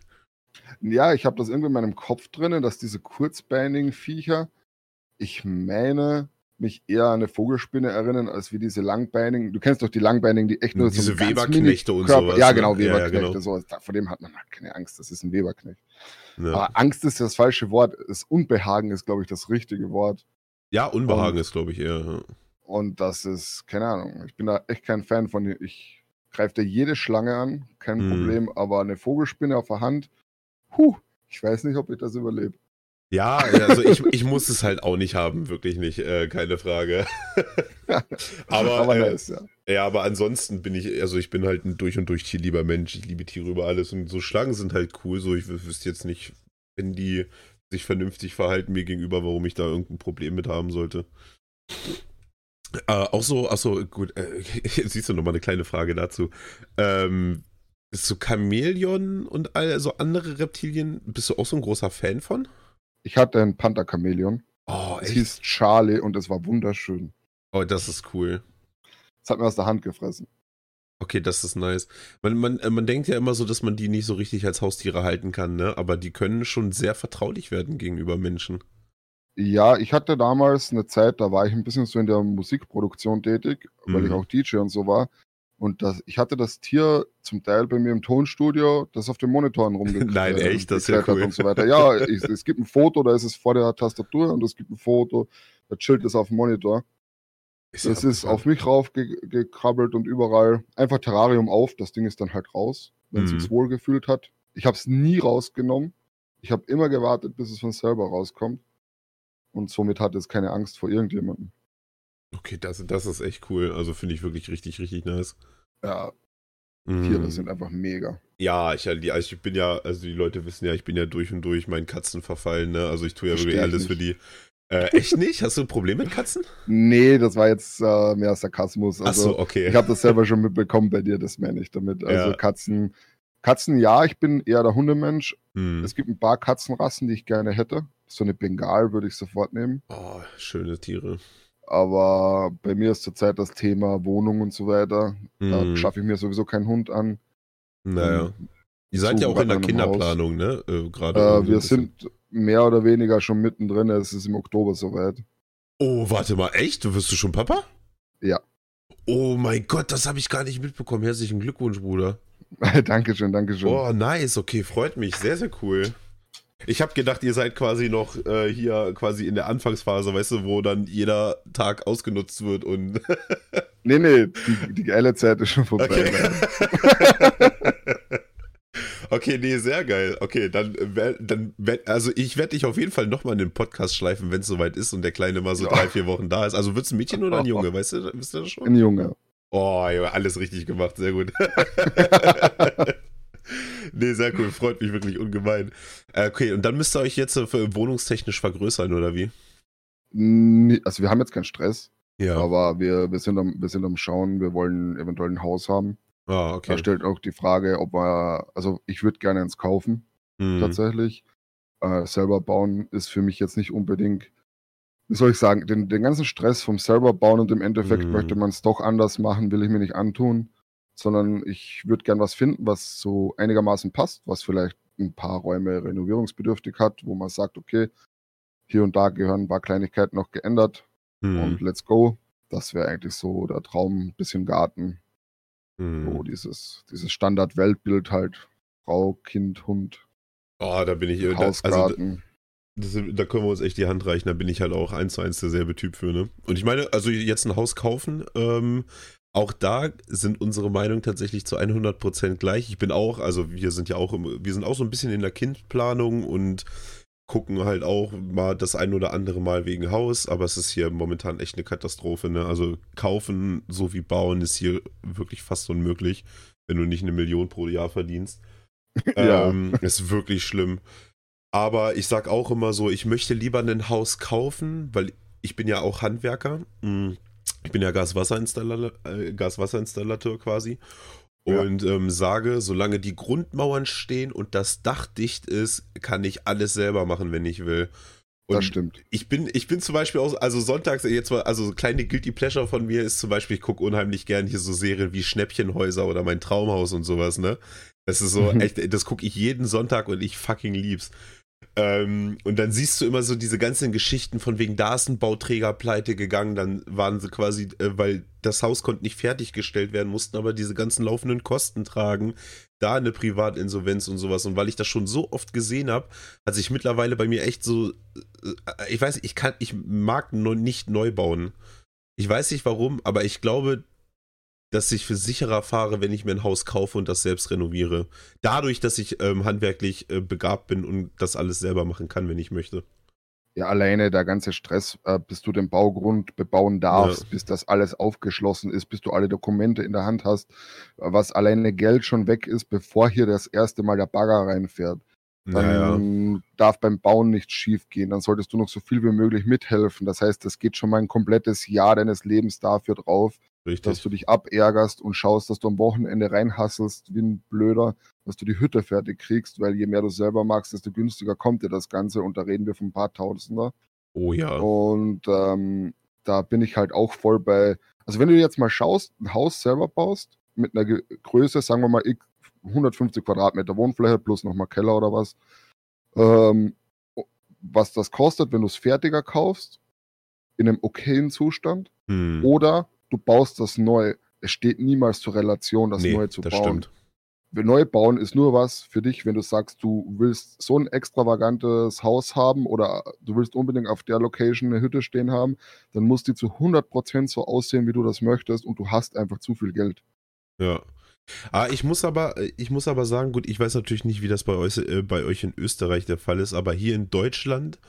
B: Ja, ich habe das irgendwie in meinem Kopf drin, dass diese kurzbeinigen Viecher ich meine, mich eher an eine Vogelspinne erinnern, als wie diese langbeinigen. Du kennst doch die langbeinigen, die echt nur
A: Diese
B: so
A: Weberknechte und sowas,
B: Ja,
A: ne?
B: genau,
A: Ja, ja,
B: Weberknechte.
A: genau.
B: sowas. Vor dem hat man halt keine Angst. Das ist ein Weberknecht.
A: Ja,
B: Aber Angst ist das falsche Wort. Das Unbehagen ist, glaube ich, das richtige Wort.
A: ja Unbehagen ist, glaube ich, eher.
B: Und das ist, keine Ahnung, ich bin da echt kein Fan von. Ich greife da jede Schlange an, kein
A: Mhm.
B: Problem, aber eine Vogelspinne auf der Hand, huh, ich weiß nicht, ob ich das überlebe.
A: Ja, also ich, ich muss es halt auch nicht haben, wirklich nicht, äh, keine Frage. aber,
B: aber
A: äh,
B: nice, ja.
A: ja, aber ansonsten bin ich, also ich bin halt ein durch und durch tierlieber Mensch. Ich liebe Tiere über alles und so Schlangen sind halt cool. So, ich wü- wüsste jetzt nicht, wenn die sich vernünftig verhalten mir gegenüber, warum ich da irgendein Problem mit haben sollte. Äh, auch so, achso, gut, äh, siehst du nochmal eine kleine Frage dazu. Ähm, bist du Chamäleon und all so andere Reptilien, bist du auch so ein großer Fan von?
B: Ich hatte ein Panther-Chamäleon.
A: Oh,
B: Es
A: echt?
B: hieß Charlie und es war wunderschön.
A: Oh, das ist cool.
B: Es hat mir aus der Hand gefressen.
A: Okay, das ist nice. Man, man, äh, man denkt ja immer so, dass man die nicht so richtig als Haustiere halten kann, ne? Aber die können schon sehr vertraulich werden gegenüber Menschen.
B: Ja, ich hatte damals eine Zeit, da war ich ein bisschen so in der Musikproduktion tätig, weil ich
A: Mhm.
B: auch DJ und so war. Und das, ich hatte das Tier zum Teil bei mir im Tonstudio, das auf den Monitoren rumgeklettert
A: Nein, echt? Das ist ja cool.
B: und so weiter. Ja, ich, es gibt ein Foto, da ist es vor der Tastatur und es gibt ein Foto, da chillt es auf dem Monitor.
A: ja
B: Das ist auf mich raufgekrabbelt und überall. Einfach Terrarium auf, das Ding ist dann halt raus, wenn es
A: Mhm.
B: sich wohl gefühlt hat. Ich habe es nie rausgenommen. Ich habe immer gewartet, bis es von selber rauskommt. Und somit hatte es keine Angst vor irgendjemandem.
A: Okay, das, das ist echt cool. Also finde ich wirklich richtig, richtig nice.
B: Ja,
A: Mhm.
B: Tiere sind einfach mega.
A: Ja, ich, also ich bin ja, also die Leute wissen ja, ich bin ja durch und durch meinen Katzen verfallen, ne? Also ich tue ja
B: Versteh
A: wirklich
B: ich
A: alles für die. Äh, echt nicht? Hast du ein Problem mit Katzen?
B: Nee, das war jetzt äh, mehr Sarkasmus.
A: Ach
B: Also,
A: so, okay.
B: ich habe das selber schon mitbekommen bei dir, das meine ich damit. Also
A: Ja.
B: Katzen, Katzen, ja, ich bin eher der Hundemensch.
A: Hm.
B: Es gibt ein paar Katzenrassen, die ich gerne hätte. So eine Bengal würde ich sofort nehmen.
A: Oh, schöne Tiere.
B: Aber bei mir ist zurzeit das Thema Wohnung und so weiter. Da
A: Hm.
B: schaffe ich mir sowieso keinen Hund an.
A: Naja.
B: Ähm,
A: Ihr seid ja auch in der Kinderplanung, ne? Äh, Gerade.
B: Äh, wir sind mehr oder weniger schon mittendrin. Es ist im Oktober soweit.
A: Oh, warte mal, echt? Du wirst du schon Papa?
B: Ja.
A: Oh mein Gott, das habe ich gar nicht mitbekommen. Herzlichen Glückwunsch, Bruder.
B: Dankeschön, Dankeschön.
A: Oh, nice. Okay, freut mich. Sehr, sehr cool. Ich habe gedacht, ihr seid quasi noch äh, hier quasi in der Anfangsphase, weißt du, wo dann jeder Tag ausgenutzt wird und.
B: Nee, nee, die, die geile Zeit ist schon vorbei.
A: Okay. okay, nee, sehr geil. Okay, dann, dann also ich werde dich auf jeden Fall nochmal in den Podcast schleifen, wenn es soweit ist und der Kleine mal so
B: Ja.
A: drei, vier Wochen da ist. Also wird es ein Mädchen oder ein Junge, weißt du, wisst ihr das schon?
B: Ein Junge.
A: Oh, alles richtig gemacht, sehr gut. Nee, sehr cool, freut mich wirklich ungemein. Äh, Okay, und dann müsst ihr euch jetzt äh, wohnungstechnisch vergrößern, oder wie?
B: Also wir haben jetzt keinen Stress,
A: Ja.
B: aber wir, wir, sind am, wir sind am Schauen, wir wollen eventuell ein Haus haben.
A: Ah,
B: Da
A: okay.
B: stellt auch die Frage, ob wir, also ich würde gerne eins kaufen,
A: Hm.
B: tatsächlich. Äh, selber bauen ist für mich jetzt nicht unbedingt, wie soll ich sagen, den, den ganzen Stress vom selber bauen und im Endeffekt
A: Mhm.
B: möchte man es doch anders machen, will ich mir nicht antun, sondern ich würde gern was finden, was so einigermaßen passt, was vielleicht ein paar Räume renovierungsbedürftig hat, wo man sagt, okay, hier und da gehören ein paar Kleinigkeiten noch geändert
A: Hm.
B: und let's go. Das wäre eigentlich so der Traum, bisschen Garten,
A: Hm.
B: so dieses, dieses Standard-Weltbild halt, Frau, Kind, Hund,
A: Oh, da bin ich. Da, also,
B: Hausgarten.
A: das, da können wir uns echt die Hand reichen. Da bin ich halt auch eins zu eins derselbe Typ für, ne? Und ich meine, also jetzt ein Haus kaufen, ähm, auch da sind unsere Meinungen tatsächlich zu 100% gleich. Ich bin auch, also wir sind ja auch, im, wir sind auch so ein bisschen in der Kindplanung und gucken halt auch mal das ein oder andere Mal wegen Haus, aber es ist hier momentan echt eine Katastrophe, ne? Also kaufen sowie bauen ist hier wirklich fast unmöglich, wenn du nicht eine Million pro Jahr verdienst.
B: Ja.
A: Ähm, ist wirklich schlimm. Aber ich sag auch immer so, ich möchte lieber ein Haus kaufen, weil ich bin ja auch Handwerker. Mm, Ich bin ja Gaswasserinstallateur, äh, Gaswasserinstallateur quasi.
B: Ja.
A: Und ähm, sage, solange die Grundmauern stehen und das Dach dicht ist, kann ich alles selber machen, wenn ich will. Und
B: das stimmt.
A: ich bin, ich bin zum Beispiel auch, also sonntags, jetzt mal, also so kleine Guilty Pleasure von mir ist zum Beispiel, ich gucke unheimlich gern hier so Serien wie Schnäppchenhäuser oder mein Traumhaus und sowas, ne? Das ist so
B: Mhm.
A: echt, das gucke ich jeden Sonntag und ich fucking lieb's. Ähm, und dann siehst du immer so diese ganzen Geschichten von wegen, da ist ein Bauträger pleite gegangen, dann waren sie quasi, äh, weil das Haus konnte nicht fertiggestellt werden, mussten aber diese ganzen laufenden Kosten tragen, da eine Privatinsolvenz und sowas. Und weil ich das schon so oft gesehen habe, hat sich mittlerweile bei mir echt so, äh, ich weiß, ich kann, ich mag nicht neu bauen. Ich weiß nicht warum, aber ich glaube, dass ich für sicherer fahre, wenn ich mir ein Haus kaufe und das selbst renoviere. Dadurch, dass ich ähm, handwerklich äh, begabt bin und das alles selber machen kann, wenn ich möchte.
B: Ja, alleine der ganze Stress, äh, bis du den Baugrund bebauen darfst, ja. bis das alles aufgeschlossen ist, bis du alle Dokumente in der Hand hast, was alleine Geld schon weg ist, bevor hier das erste Mal der Bagger reinfährt. Dann naja. darf beim Bauen nichts schief gehen. Dann solltest du noch so viel wie möglich mithelfen. Das heißt, das geht schon mal ein komplettes Jahr deines Lebens dafür drauf, Richtig. dass du dich abärgerst und schaust, dass du am Wochenende reinhasselst wie ein Blöder, dass du die Hütte fertig kriegst, weil je mehr du selber magst, desto günstiger kommt dir das Ganze und da reden wir von ein paar Tausender.
A: Oh ja.
B: Und ähm, da bin ich halt auch voll bei. Also wenn du jetzt mal schaust, ein Haus selber baust mit einer Größe, sagen wir mal 150 Quadratmeter Wohnfläche plus nochmal Keller oder was, ähm, was das kostet, wenn du es fertiger kaufst, in einem okayen Zustand, hm. oder du baust das neu. Es steht niemals zur Relation, das nee, neu zu das bauen. Stimmt. Neu bauen ist nur was für dich, wenn du sagst, du willst so ein extravagantes Haus haben oder du willst unbedingt auf der Location eine Hütte stehen haben, dann muss die zu 100% so aussehen, wie du das möchtest und du hast einfach zu viel Geld.
A: Ja. Ah, ich muss aber, ich muss aber sagen, gut, ich weiß natürlich nicht, wie das bei euch, äh, bei euch in Österreich der Fall ist, aber hier in Deutschland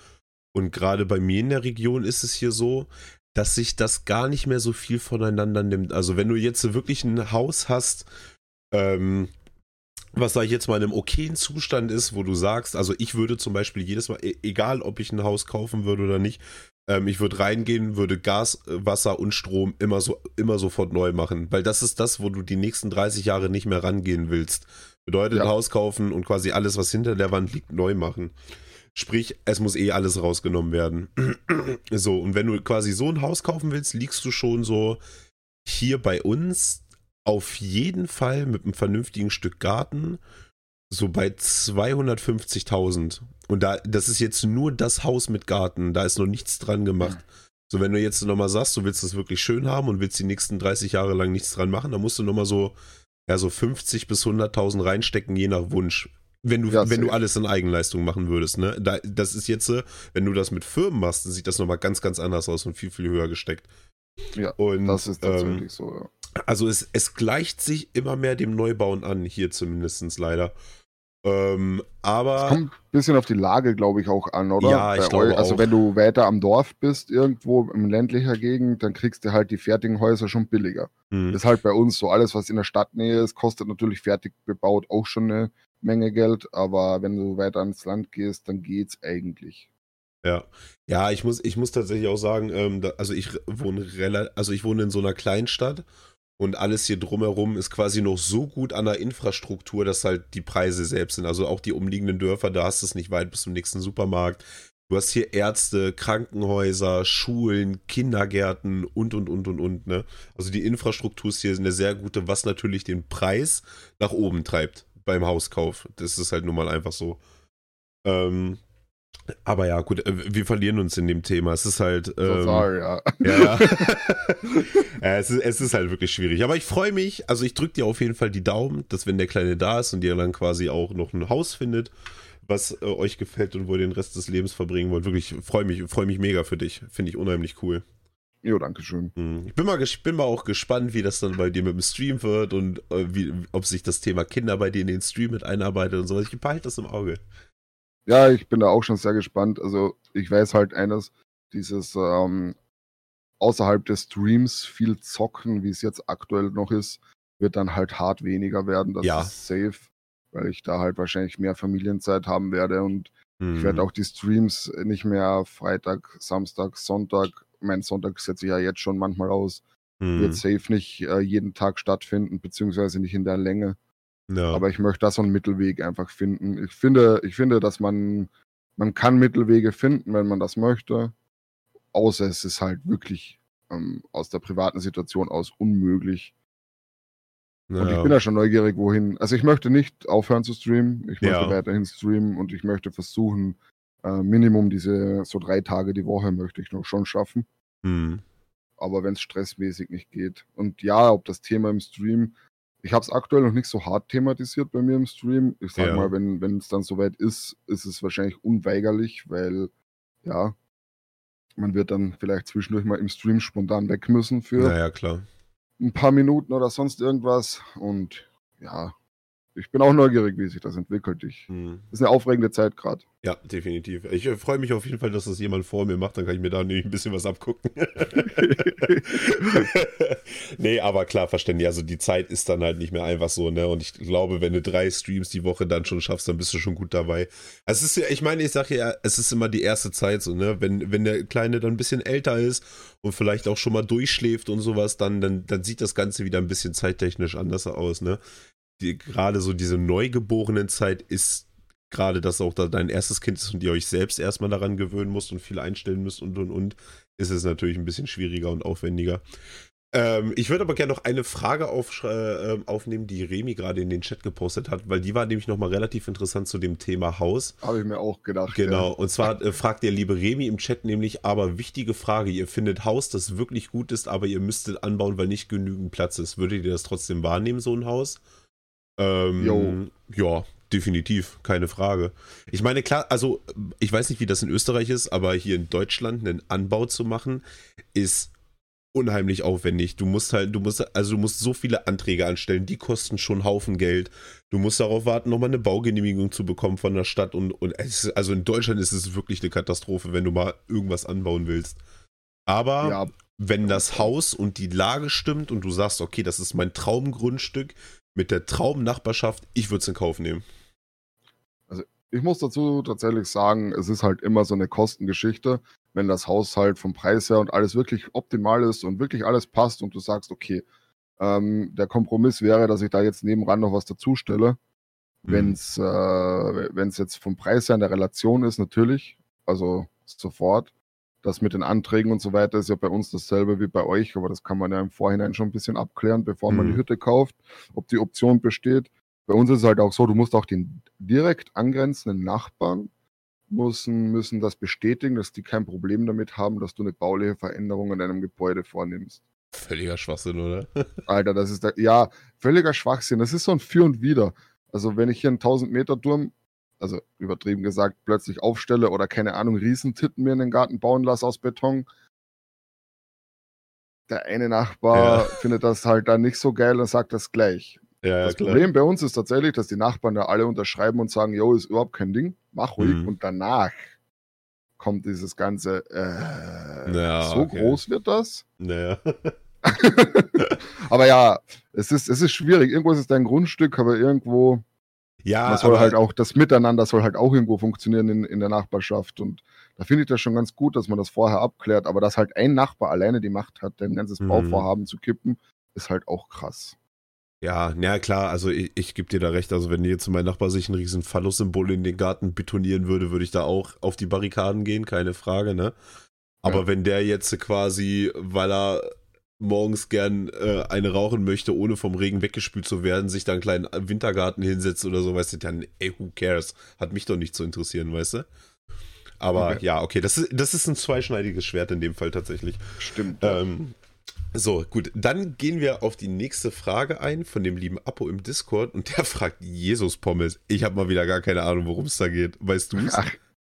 A: und gerade bei mir in der Region ist es hier so, dass sich das gar nicht mehr so viel voneinander nimmt. Also wenn du jetzt wirklich ein Haus hast, ähm, was sage ich jetzt mal in einem okayen Zustand ist, wo du sagst, also ich würde zum Beispiel jedes Mal, e-, egal ob ich ein Haus kaufen würde oder nicht, ähm, ich würde reingehen, würde Gas, Wasser und Strom immer so immer sofort neu machen, weil das ist das, wo du die nächsten 30 Jahre nicht mehr rangehen willst. Bedeutet ja. ein Haus kaufen und quasi alles, was hinter der Wand liegt, neu machen. Sprich, es muss eh alles rausgenommen werden. so, und wenn du quasi so ein Haus kaufen willst, liegst du schon so hier bei uns auf jeden Fall mit einem vernünftigen Stück Garten so bei 250.000. Und da, das ist jetzt nur das Haus mit Garten, da ist noch nichts dran gemacht. So, wenn du jetzt nochmal sagst, du willst das wirklich schön haben und willst die nächsten 30 Jahre lang nichts dran machen, dann musst du nochmal so, ja, so 50 bis 100.000 reinstecken, je nach Wunsch. Wenn du, ja, wenn du alles in Eigenleistung machen würdest, ne? Da, das ist jetzt, wenn du das mit Firmen machst, dann sieht das nochmal ganz, ganz anders aus und viel, viel höher gesteckt.
B: Ja, und, das ist tatsächlich ähm, so, ja.
A: Also es, es gleicht sich immer mehr dem Neubauen an, hier zumindest leider. Ähm, aber. Es
B: kommt ein bisschen auf die Lage, glaube ich, auch an, oder?
A: Ja, ich glaube
B: Also,
A: auch.
B: wenn du weiter am Dorf bist, irgendwo im ländlicher Gegend, dann kriegst du halt die fertigen Häuser schon billiger. Hm. Das ist halt bei uns so. Alles, was in der Stadtnähe ist, kostet natürlich fertig bebaut auch schon eine Menge Geld. Aber wenn du weiter ans Land gehst, dann geht's eigentlich.
A: Ja, ja, ich muss, ich muss tatsächlich auch sagen, ähm, da, also ich wohne also ich wohne in so einer Kleinstadt und alles hier drumherum ist quasi noch so gut an der Infrastruktur, dass halt die Preise selbst sind. Also auch die umliegenden Dörfer, da hast du es nicht weit bis zum nächsten Supermarkt. Du hast hier Ärzte, Krankenhäuser, Schulen, Kindergärten und, und, und, und, und. Ne? Also die Infrastruktur ist hier eine sehr gute, was natürlich den Preis nach oben treibt beim Hauskauf. Das ist halt nun mal einfach so. Ähm, aber ja, gut, äh, wir verlieren uns in dem Thema. Es ist halt. Ähm,
B: Total, ja.
A: Ja, ja es, ist, es ist halt wirklich schwierig. Aber ich freue mich, also ich drücke dir auf jeden Fall die Daumen, dass wenn der Kleine da ist und ihr dann quasi auch noch ein Haus findet, was äh, euch gefällt und wo ihr den Rest des Lebens verbringen wollt. Wirklich, freue mich, freu mich mega für dich. Finde ich unheimlich cool.
B: Jo, danke schön.
A: Hm. Ich bin mal, bin mal auch gespannt, wie das dann bei dir mit dem Stream wird und äh, wie, ob sich das Thema Kinder bei dir in den Stream mit einarbeitet und so. Ich behalte das im Auge.
B: Ja, ich bin da auch schon sehr gespannt. Also ich weiß halt eines, dieses ähm, außerhalb des Streams viel zocken, wie es jetzt aktuell noch ist, wird dann halt hart weniger werden. Das ja. ist safe, weil ich da halt wahrscheinlich mehr Familienzeit haben werde und mhm. ich werde auch die Streams nicht mehr Freitag, Samstag, Sonntag, mein Sonntag setze ich ja jetzt schon manchmal aus, mhm. wird safe nicht äh, jeden Tag stattfinden, beziehungsweise nicht in der Länge. Ja. Aber ich möchte da so einen Mittelweg einfach finden. Ich finde, ich finde, dass man, man kann Mittelwege finden, wenn man das möchte. Außer es ist halt wirklich ähm, aus der privaten Situation aus unmöglich. Ja. Und ich bin da schon neugierig, wohin. Also ich möchte nicht aufhören zu streamen. Ich möchte ja. weiterhin streamen und ich möchte versuchen, Äh, Minimum diese so drei Tage die Woche möchte ich noch schon schaffen.
A: Hm.
B: Aber wenn es stressmäßig nicht geht. Und ja, ob das Thema im Stream, ich habe es aktuell noch nicht so hart thematisiert bei mir im Stream. Ich sag
A: Ja.
B: mal, wenn wenn es dann soweit ist, ist es wahrscheinlich unweigerlich, weil ja, man wird dann vielleicht zwischendurch mal im Stream spontan weg müssen für
A: Naja, klar.
B: ein paar Minuten oder sonst irgendwas. Und ja, ich bin auch neugierig, wie sich das entwickelt. Ich,
A: Hm.
B: ist eine aufregende Zeit gerade.
A: Ja, definitiv. Ich äh, freue mich auf jeden Fall, dass das jemand vor mir macht, dann kann ich mir da nämlich ein bisschen was abgucken. nee, aber klar, verständlich. Also die Zeit ist dann halt nicht mehr einfach so, ne? Und ich glaube, wenn du drei Streams die Woche dann schon schaffst, dann bist du schon gut dabei. Also es ist ja, ich meine, ich sage ja, es ist immer die erste Zeit so, ne? Wenn, wenn der Kleine dann ein bisschen älter ist und vielleicht auch schon mal durchschläft und sowas, dann, dann, dann sieht das Ganze wieder ein bisschen zeittechnisch anders aus, ne? Die, gerade so diese Neugeborenen-Zeit ist gerade, dass auch da dein erstes Kind ist und ihr euch selbst erstmal daran gewöhnen musst und viel einstellen müsst und und und, ist es natürlich ein bisschen schwieriger und aufwendiger. Ähm, ich würde aber gerne noch eine Frage auf, äh, aufnehmen, die Remi gerade in den Chat gepostet hat, weil die war nämlich nochmal relativ interessant zu dem Thema Haus.
B: Habe ich mir auch gedacht.
A: Genau, und zwar äh, fragt der liebe Remi im Chat nämlich, aber wichtige Frage, ihr findet Haus, das wirklich gut ist, aber ihr müsstet anbauen, weil nicht genügend Platz ist. Würdet ihr das trotzdem wahrnehmen, so ein Haus? Ähm,
B: Jo.
A: Ja, definitiv, keine Frage. Ich meine, klar, also ich weiß nicht, wie das in Österreich ist, aber hier in Deutschland einen Anbau zu machen, ist unheimlich aufwendig. Du musst halt, du musst, also du musst so viele Anträge anstellen, die kosten schon Haufen Geld. Du musst darauf warten, nochmal eine Baugenehmigung zu bekommen von der Stadt und, und es, also in Deutschland ist es wirklich eine Katastrophe, wenn du mal irgendwas anbauen willst. Aber
B: Ja,
A: wenn das Haus und die Lage stimmt und du sagst, okay, das ist mein Traumgrundstück mit der Traumnachbarschaft, ich würde es in Kauf nehmen.
B: Ich muss dazu tatsächlich sagen, es ist halt immer so eine Kostengeschichte, wenn das Haus halt vom Preis her und alles wirklich optimal ist und wirklich alles passt und du sagst, okay, ähm, der Kompromiss wäre, dass ich da jetzt nebenan noch was dazustelle.
A: Mhm.
B: Wenn es äh, wenn's jetzt vom Preis her in der Relation ist, natürlich, also sofort. Das mit den Anträgen und so weiter ist ja bei uns dasselbe wie bei euch, aber das kann man ja im Vorhinein schon ein bisschen abklären, bevor man
A: Mhm.
B: die Hütte kauft, ob die Option besteht. Bei uns ist es halt auch so, du musst auch den direkt angrenzenden Nachbarn müssen, müssen das bestätigen, dass die kein Problem damit haben, dass du eine bauliche Veränderung an deinem Gebäude vornimmst.
A: Völliger Schwachsinn, oder?
B: Alter, das ist da, ja völliger Schwachsinn. Das ist so ein Für und Wider. Also wenn ich hier einen 1000 Meter Turm, also übertrieben gesagt, plötzlich aufstelle oder keine Ahnung, Riesentitten mir in den Garten bauen lasse aus Beton, der eine Nachbar
A: Ja.
B: findet das halt dann nicht so geil und sagt das gleich.
A: Ja,
B: das
A: klar.
B: Problem bei uns ist tatsächlich, dass die Nachbarn da alle unterschreiben und sagen, jo, ist überhaupt kein Ding, mach ruhig.
A: Mhm.
B: Und danach kommt dieses ganze, äh,
A: Ja,
B: so
A: okay.
B: groß wird das?
A: Naja.
B: aber ja, es ist, es ist schwierig. Irgendwo ist es dein Grundstück, aber irgendwo
A: Ja,
B: das soll halt auch, das Miteinander soll halt auch irgendwo funktionieren in, in der Nachbarschaft. Und da finde ich das schon ganz gut, dass man das vorher abklärt. Aber dass halt ein Nachbar alleine die Macht hat, dein ganzes
A: Mhm.
B: Bauvorhaben zu kippen, ist halt auch krass.
A: Ja, na klar, also ich, ich gebe dir da recht. Also wenn jetzt mein Nachbar sich ein riesen Phallus-Symbol in den Garten betonieren würde, würde ich da auch auf die Barrikaden gehen, keine Frage, ne? Aber
B: Ja.
A: wenn der jetzt quasi, weil er morgens gern äh, eine rauchen möchte, ohne vom Regen weggespült zu werden, sich da einen kleinen Wintergarten hinsetzt oder so, weißt du, dann, ey, who cares? Hat mich doch nicht zu interessieren, weißt du? Aber
B: Okay.
A: ja, okay, das ist, das ist ein zweischneidiges Schwert in dem Fall tatsächlich.
B: Stimmt.
A: Ähm, so, gut, dann gehen wir auf die nächste Frage ein von dem lieben Apo im Discord und der fragt Jesus Pommes. Ich habe mal wieder gar keine Ahnung, worum es da geht. Weißt du es?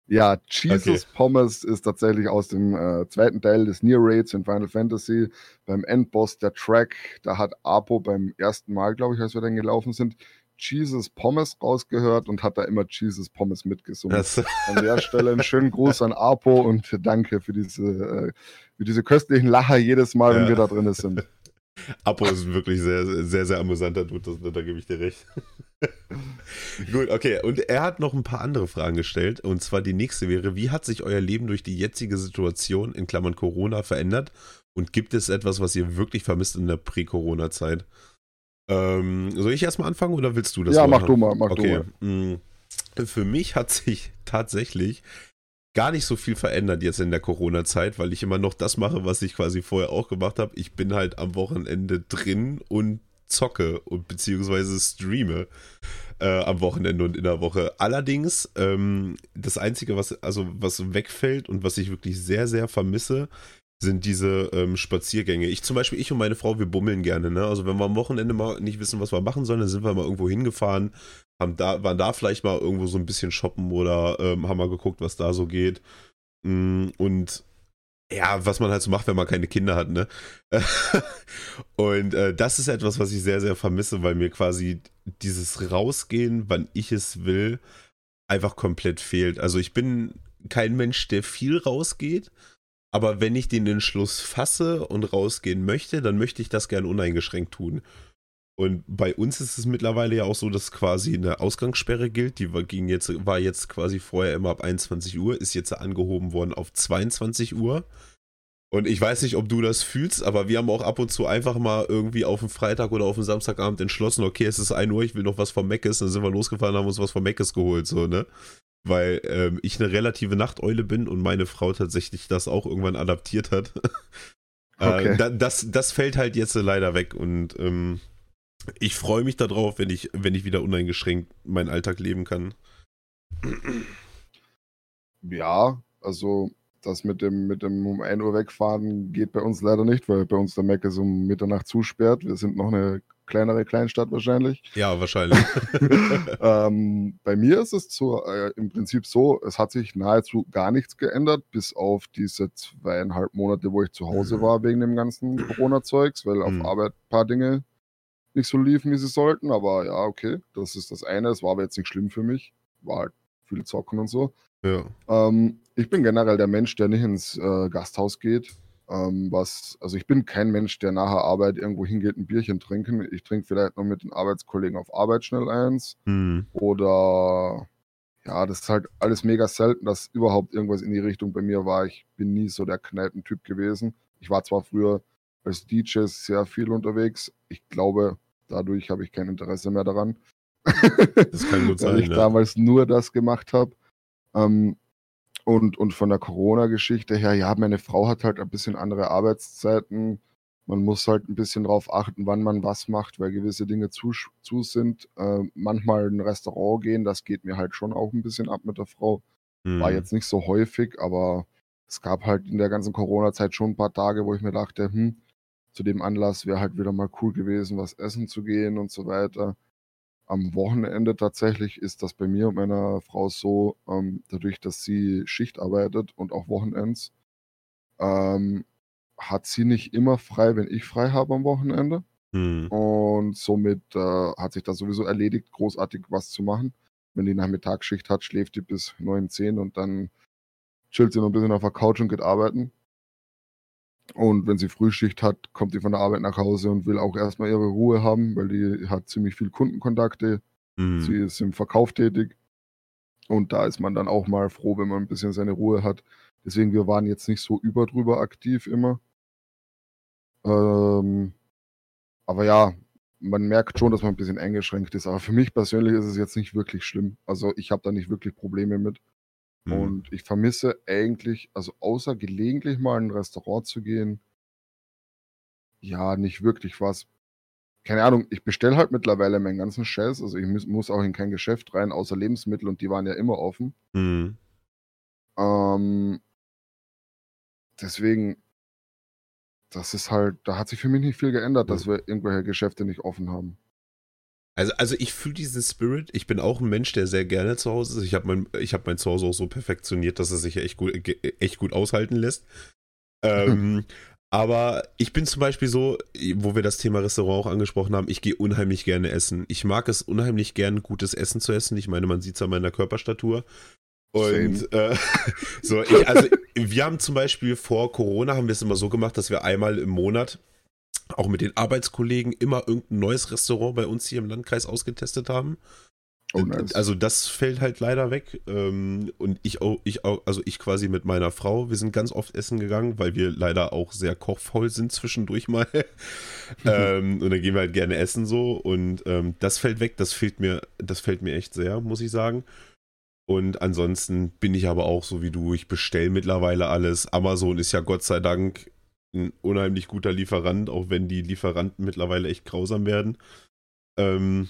B: Ja, Jesus
A: Okay.
B: Pommes ist tatsächlich aus dem äh, zweiten Teil des Near Raids in Final Fantasy. Beim Endboss der Track, da hat Apo beim ersten Mal, glaube ich, als wir dann gelaufen sind, Jesus Pommes rausgehört und hat da immer Jesus Pommes mitgesungen.
A: Das,
B: An der Stelle einen schönen Gruß an Apo und danke für diese, äh, für diese köstlichen Lacher jedes Mal, wenn
A: Ja.
B: wir da drin sind.
A: Apo ist wirklich sehr, sehr, sehr amusanter Dude, das, da gebe ich dir recht. Gut, okay. Und er hat noch ein paar andere Fragen gestellt. Und zwar die nächste wäre, wie hat sich euer Leben durch die jetzige Situation, in Klammern Corona, verändert? Und gibt es etwas, was ihr wirklich vermisst in der Prä-Corona-Zeit? Ähm, soll ich erstmal anfangen oder willst du das
B: ja, mach du mal, mach
A: okay.
B: du mal.
A: mh, Für mich hat sich tatsächlich gar nicht so viel verändert jetzt in der Corona-Zeit, weil ich immer noch das mache, was ich quasi vorher auch gemacht habe. Ich bin halt am Wochenende drin und zocke und beziehungsweise streame äh, am Wochenende und in der Woche. Allerdings, ähm, das Einzige, was, also, was wegfällt und was ich wirklich sehr, sehr vermisse, sind diese ähm, Spaziergänge. Ich zum Beispiel, ich und meine Frau, wir bummeln gerne. Ne? Also wenn wir am Wochenende mal nicht wissen, was wir machen sollen, dann sind wir mal irgendwo hingefahren, haben da, waren da vielleicht mal irgendwo so ein bisschen shoppen oder ähm, haben mal geguckt, was da so geht. Mm, und ja, was man halt so macht, wenn man keine Kinder hat, ne? und äh, das ist etwas, was ich sehr, sehr vermisse, weil mir quasi dieses Rausgehen, wann ich es will, einfach komplett fehlt. Also ich bin kein Mensch, der viel rausgeht, aber wenn ich den Entschluss fasse und rausgehen möchte, dann möchte ich das gern uneingeschränkt tun. Und bei uns ist es mittlerweile ja auch so, dass quasi eine Ausgangssperre gilt. Die war, ging jetzt, war jetzt quasi vorher immer ab 21 Uhr, ist jetzt angehoben worden auf 22 Uhr. Und ich weiß nicht, ob du das fühlst, aber wir haben auch ab und zu einfach mal irgendwie auf dem Freitag oder auf dem Samstagabend entschlossen, okay, es ist 1 Uhr, ich will noch was vom Meckes. Dann sind wir losgefahren haben uns was vom Meckes geholt, so, ne? Weil ähm, ich eine relative Nachteule bin und meine Frau tatsächlich das auch irgendwann adaptiert hat. Okay. äh, das, das fällt halt jetzt leider weg und ähm, ich freue mich darauf, wenn ich, wenn ich wieder uneingeschränkt meinen Alltag leben kann.
B: Ja, also das mit dem, mit dem um 1 Uhr wegfahren geht bei uns leider nicht, weil bei uns der Mac ist um Mitternacht zusperrt. Wir sind noch eine kleinere Kleinstadt wahrscheinlich.
A: Ja, wahrscheinlich.
B: ähm, bei mir ist es so, äh, im Prinzip so, es hat sich nahezu gar nichts geändert, bis auf diese zweieinhalb Monate, wo ich zu Hause mhm. war wegen dem ganzen Corona-Zeugs, weil auf mhm. Arbeit ein paar Dinge nicht so liefen, wie sie sollten. Aber ja, okay, das ist das eine. Es war aber jetzt nicht schlimm für mich. War halt viel zocken und so.
A: Ja.
B: Ähm, ich bin generell der Mensch, der nicht ins äh, Gasthaus geht. Ähm, was, also ich bin kein Mensch, der nachher Arbeit irgendwo hingeht, ein Bierchen trinken. Ich trinke vielleicht noch mit den Arbeitskollegen auf Arbeit schnell eins.
A: Mhm.
B: Oder ja, das ist halt alles mega selten, dass überhaupt irgendwas in die Richtung bei mir war. Ich bin nie so der Kneipentyp gewesen. Ich war zwar früher als DJ sehr viel unterwegs. Ich glaube, Dadurch habe ich kein Interesse mehr daran.
A: Das kann gut sein.
B: Weil ich
A: ja.
B: damals nur das gemacht habe. Ähm, und, und von der Corona-Geschichte her, ja, meine Frau hat halt ein bisschen andere Arbeitszeiten. Man muss halt ein bisschen darauf achten, wann man was macht, weil gewisse Dinge zu, zu sind. Äh, manchmal ein Restaurant gehen, das geht mir halt schon auch ein bisschen ab mit der Frau. Mhm. War jetzt nicht so häufig, aber es gab halt in der ganzen Corona-Zeit schon ein paar Tage, wo ich mir dachte, hm, zu dem Anlass wäre halt wieder mal cool gewesen, was essen zu gehen und so weiter. Am Wochenende tatsächlich ist das bei mir und meiner Frau so, ähm, dadurch, dass sie Schicht arbeitet und auch Wochenends, ähm, hat sie nicht immer frei, wenn ich frei habe am Wochenende.
A: Hm.
B: Und somit äh, hat sich das sowieso erledigt, großartig was zu machen. Wenn die Nachmittagsschicht hat, schläft die bis 9, 10 und dann chillt sie noch ein bisschen auf der Couch und geht arbeiten. Und wenn sie Frühschicht hat, kommt sie von der Arbeit nach Hause und will auch erstmal ihre Ruhe haben, weil die hat ziemlich viel Kundenkontakte. Mhm. Sie ist im Verkauf tätig. Und da ist man dann auch mal froh, wenn man ein bisschen seine Ruhe hat. Deswegen, wir waren jetzt nicht so überdrüber aktiv immer. Ähm, aber ja, man merkt schon, dass man ein bisschen eingeschränkt ist. Aber für mich persönlich ist es jetzt nicht wirklich schlimm. Also ich habe da nicht wirklich Probleme mit. Mhm. Und ich vermisse eigentlich, also außer gelegentlich mal in ein Restaurant zu gehen, ja, nicht wirklich was. Keine Ahnung, ich bestelle halt mittlerweile meinen ganzen Scheiß. Also ich muss, muss auch in kein Geschäft rein, außer Lebensmittel und die waren ja immer offen.
A: Mhm.
B: Ähm, deswegen, das ist halt, da hat sich für mich nicht viel geändert, dass wir irgendwelche Geschäfte nicht offen haben.
A: Also, also ich fühle diesen Spirit. Ich bin auch ein Mensch, der sehr gerne zu Hause ist. Ich habe mein, hab mein Zuhause auch so perfektioniert, dass es sich echt gut, echt gut aushalten lässt. Ähm, aber ich bin zum Beispiel so, wo wir das Thema Restaurant auch angesprochen haben, ich gehe unheimlich gerne essen. Ich mag es unheimlich gern, gutes Essen zu essen. Ich meine, man sieht es an meiner Körperstatur. Und äh, so, ich, also wir haben zum Beispiel vor Corona haben wir es immer so gemacht, dass wir einmal im Monat auch mit den Arbeitskollegen immer irgendein neues Restaurant bei uns hier im Landkreis ausgetestet haben.
B: Oh, nice.
A: Also das fällt halt leider weg. Ähm, und ich auch, ich auch, also ich quasi mit meiner Frau, wir sind ganz oft essen gegangen, weil wir leider auch sehr kochvoll sind zwischendurch mal. ähm, und dann gehen wir halt gerne essen so. Und ähm, das fällt weg, das fehlt mir, das fällt mir echt sehr, muss ich sagen. Und ansonsten bin ich aber auch so wie du, ich bestelle mittlerweile alles. Amazon ist ja Gott sei Dank ein unheimlich guter Lieferant, auch wenn die Lieferanten mittlerweile echt grausam werden. Ähm,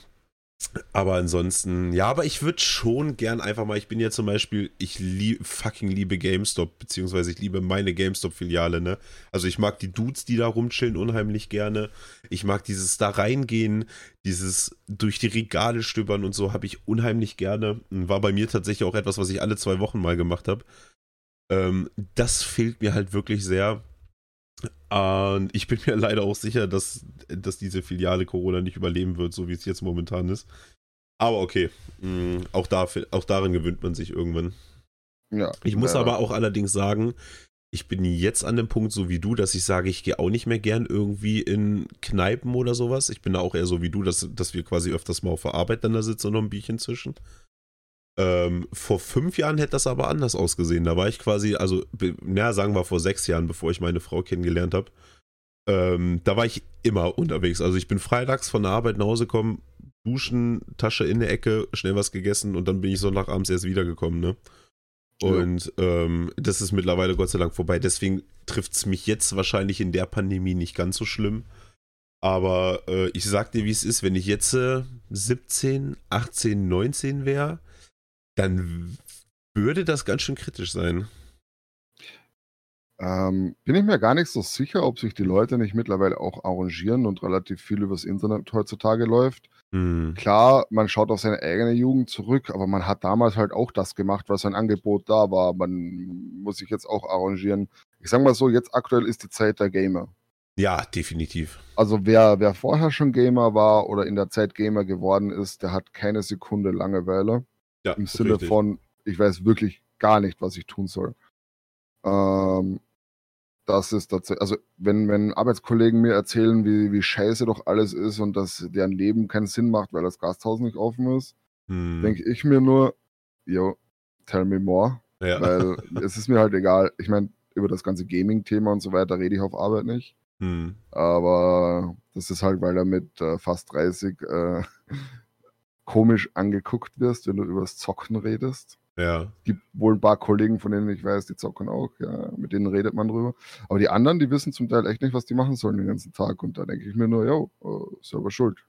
A: aber ansonsten, ja, aber ich würde schon gern einfach mal, ich bin ja zum Beispiel, ich lieb, fucking liebe GameStop, beziehungsweise ich liebe meine GameStop-Filiale, ne? Also ich mag die Dudes, die da rumchillen, unheimlich gerne. Ich mag dieses da reingehen, dieses durch die Regale stöbern und so, habe ich unheimlich gerne. War bei mir tatsächlich auch etwas, was ich alle zwei Wochen mal gemacht habe. Ähm, das fehlt mir halt wirklich sehr. Und ich bin mir leider auch sicher, dass, dass diese Filiale Corona nicht überleben wird, so wie es jetzt momentan ist. Aber okay, mh, auch, da, auch daran gewöhnt man sich irgendwann. Ja, ich muss ja. aber auch allerdings sagen, ich bin jetzt an dem Punkt, so wie du, dass ich sage, ich gehe auch nicht mehr gern irgendwie in Kneipen oder sowas. Ich bin da auch eher so wie du, dass, dass wir quasi öfters mal auf der Arbeit dann da sitzen und noch ein Bierchen zwischen. Ähm, vor fünf Jahren hätte das aber anders ausgesehen. Da war ich quasi, also, naja, sagen wir vor sechs Jahren, bevor ich meine Frau kennengelernt habe. Ähm, da war ich immer unterwegs. Also ich bin freitags von der Arbeit nach Hause gekommen, duschen, Tasche in der Ecke, schnell was gegessen und dann bin ich Sonntagabends erst wiedergekommen, ne? Und ja. ähm, das ist mittlerweile Gott sei Dank vorbei. Deswegen trifft es mich jetzt wahrscheinlich in der Pandemie nicht ganz so schlimm. Aber äh, ich sag dir, wie es ist, wenn ich jetzt äh, 17, 18, 19 wäre, dann würde das ganz schön kritisch sein.
B: Ähm, bin ich mir gar nicht so sicher, ob sich die Leute nicht mittlerweile auch arrangieren und relativ viel übers Internet heutzutage läuft. Mhm. Klar, man schaut auf seine eigene Jugend zurück, aber man hat damals halt auch das gemacht, was ein Angebot da war. Man muss sich jetzt auch arrangieren. Ich sag mal so, jetzt aktuell ist die Zeit der Gamer.
A: Ja, definitiv.
B: Also wer, wer vorher schon Gamer war oder in der Zeit Gamer geworden ist, der hat keine Sekunde Langeweile. Ja, Im Sinne richtig. von, ich weiß wirklich gar nicht, was ich tun soll. Ähm, das ist tatsächlich, also wenn, wenn Arbeitskollegen mir erzählen, wie, wie scheiße doch alles ist und dass deren Leben keinen Sinn macht, weil das Gasthaus nicht offen ist, hm. denke ich mir nur, yo, tell me more. Ja. Weil es ist mir halt egal. Ich meine, über das ganze Gaming-Thema und so weiter rede ich auf Arbeit nicht. Hm. Aber das ist halt, weil er mit äh, fast 30 äh, komisch angeguckt wirst, wenn du über das Zocken redest.
A: Ja. Es
B: gibt wohl ein paar Kollegen, von denen ich weiß, die zocken auch, ja, mit denen redet man drüber. Aber die anderen, die wissen zum Teil echt nicht, was die machen sollen den ganzen Tag. Und da denke ich mir nur, jo, uh, selber schuld.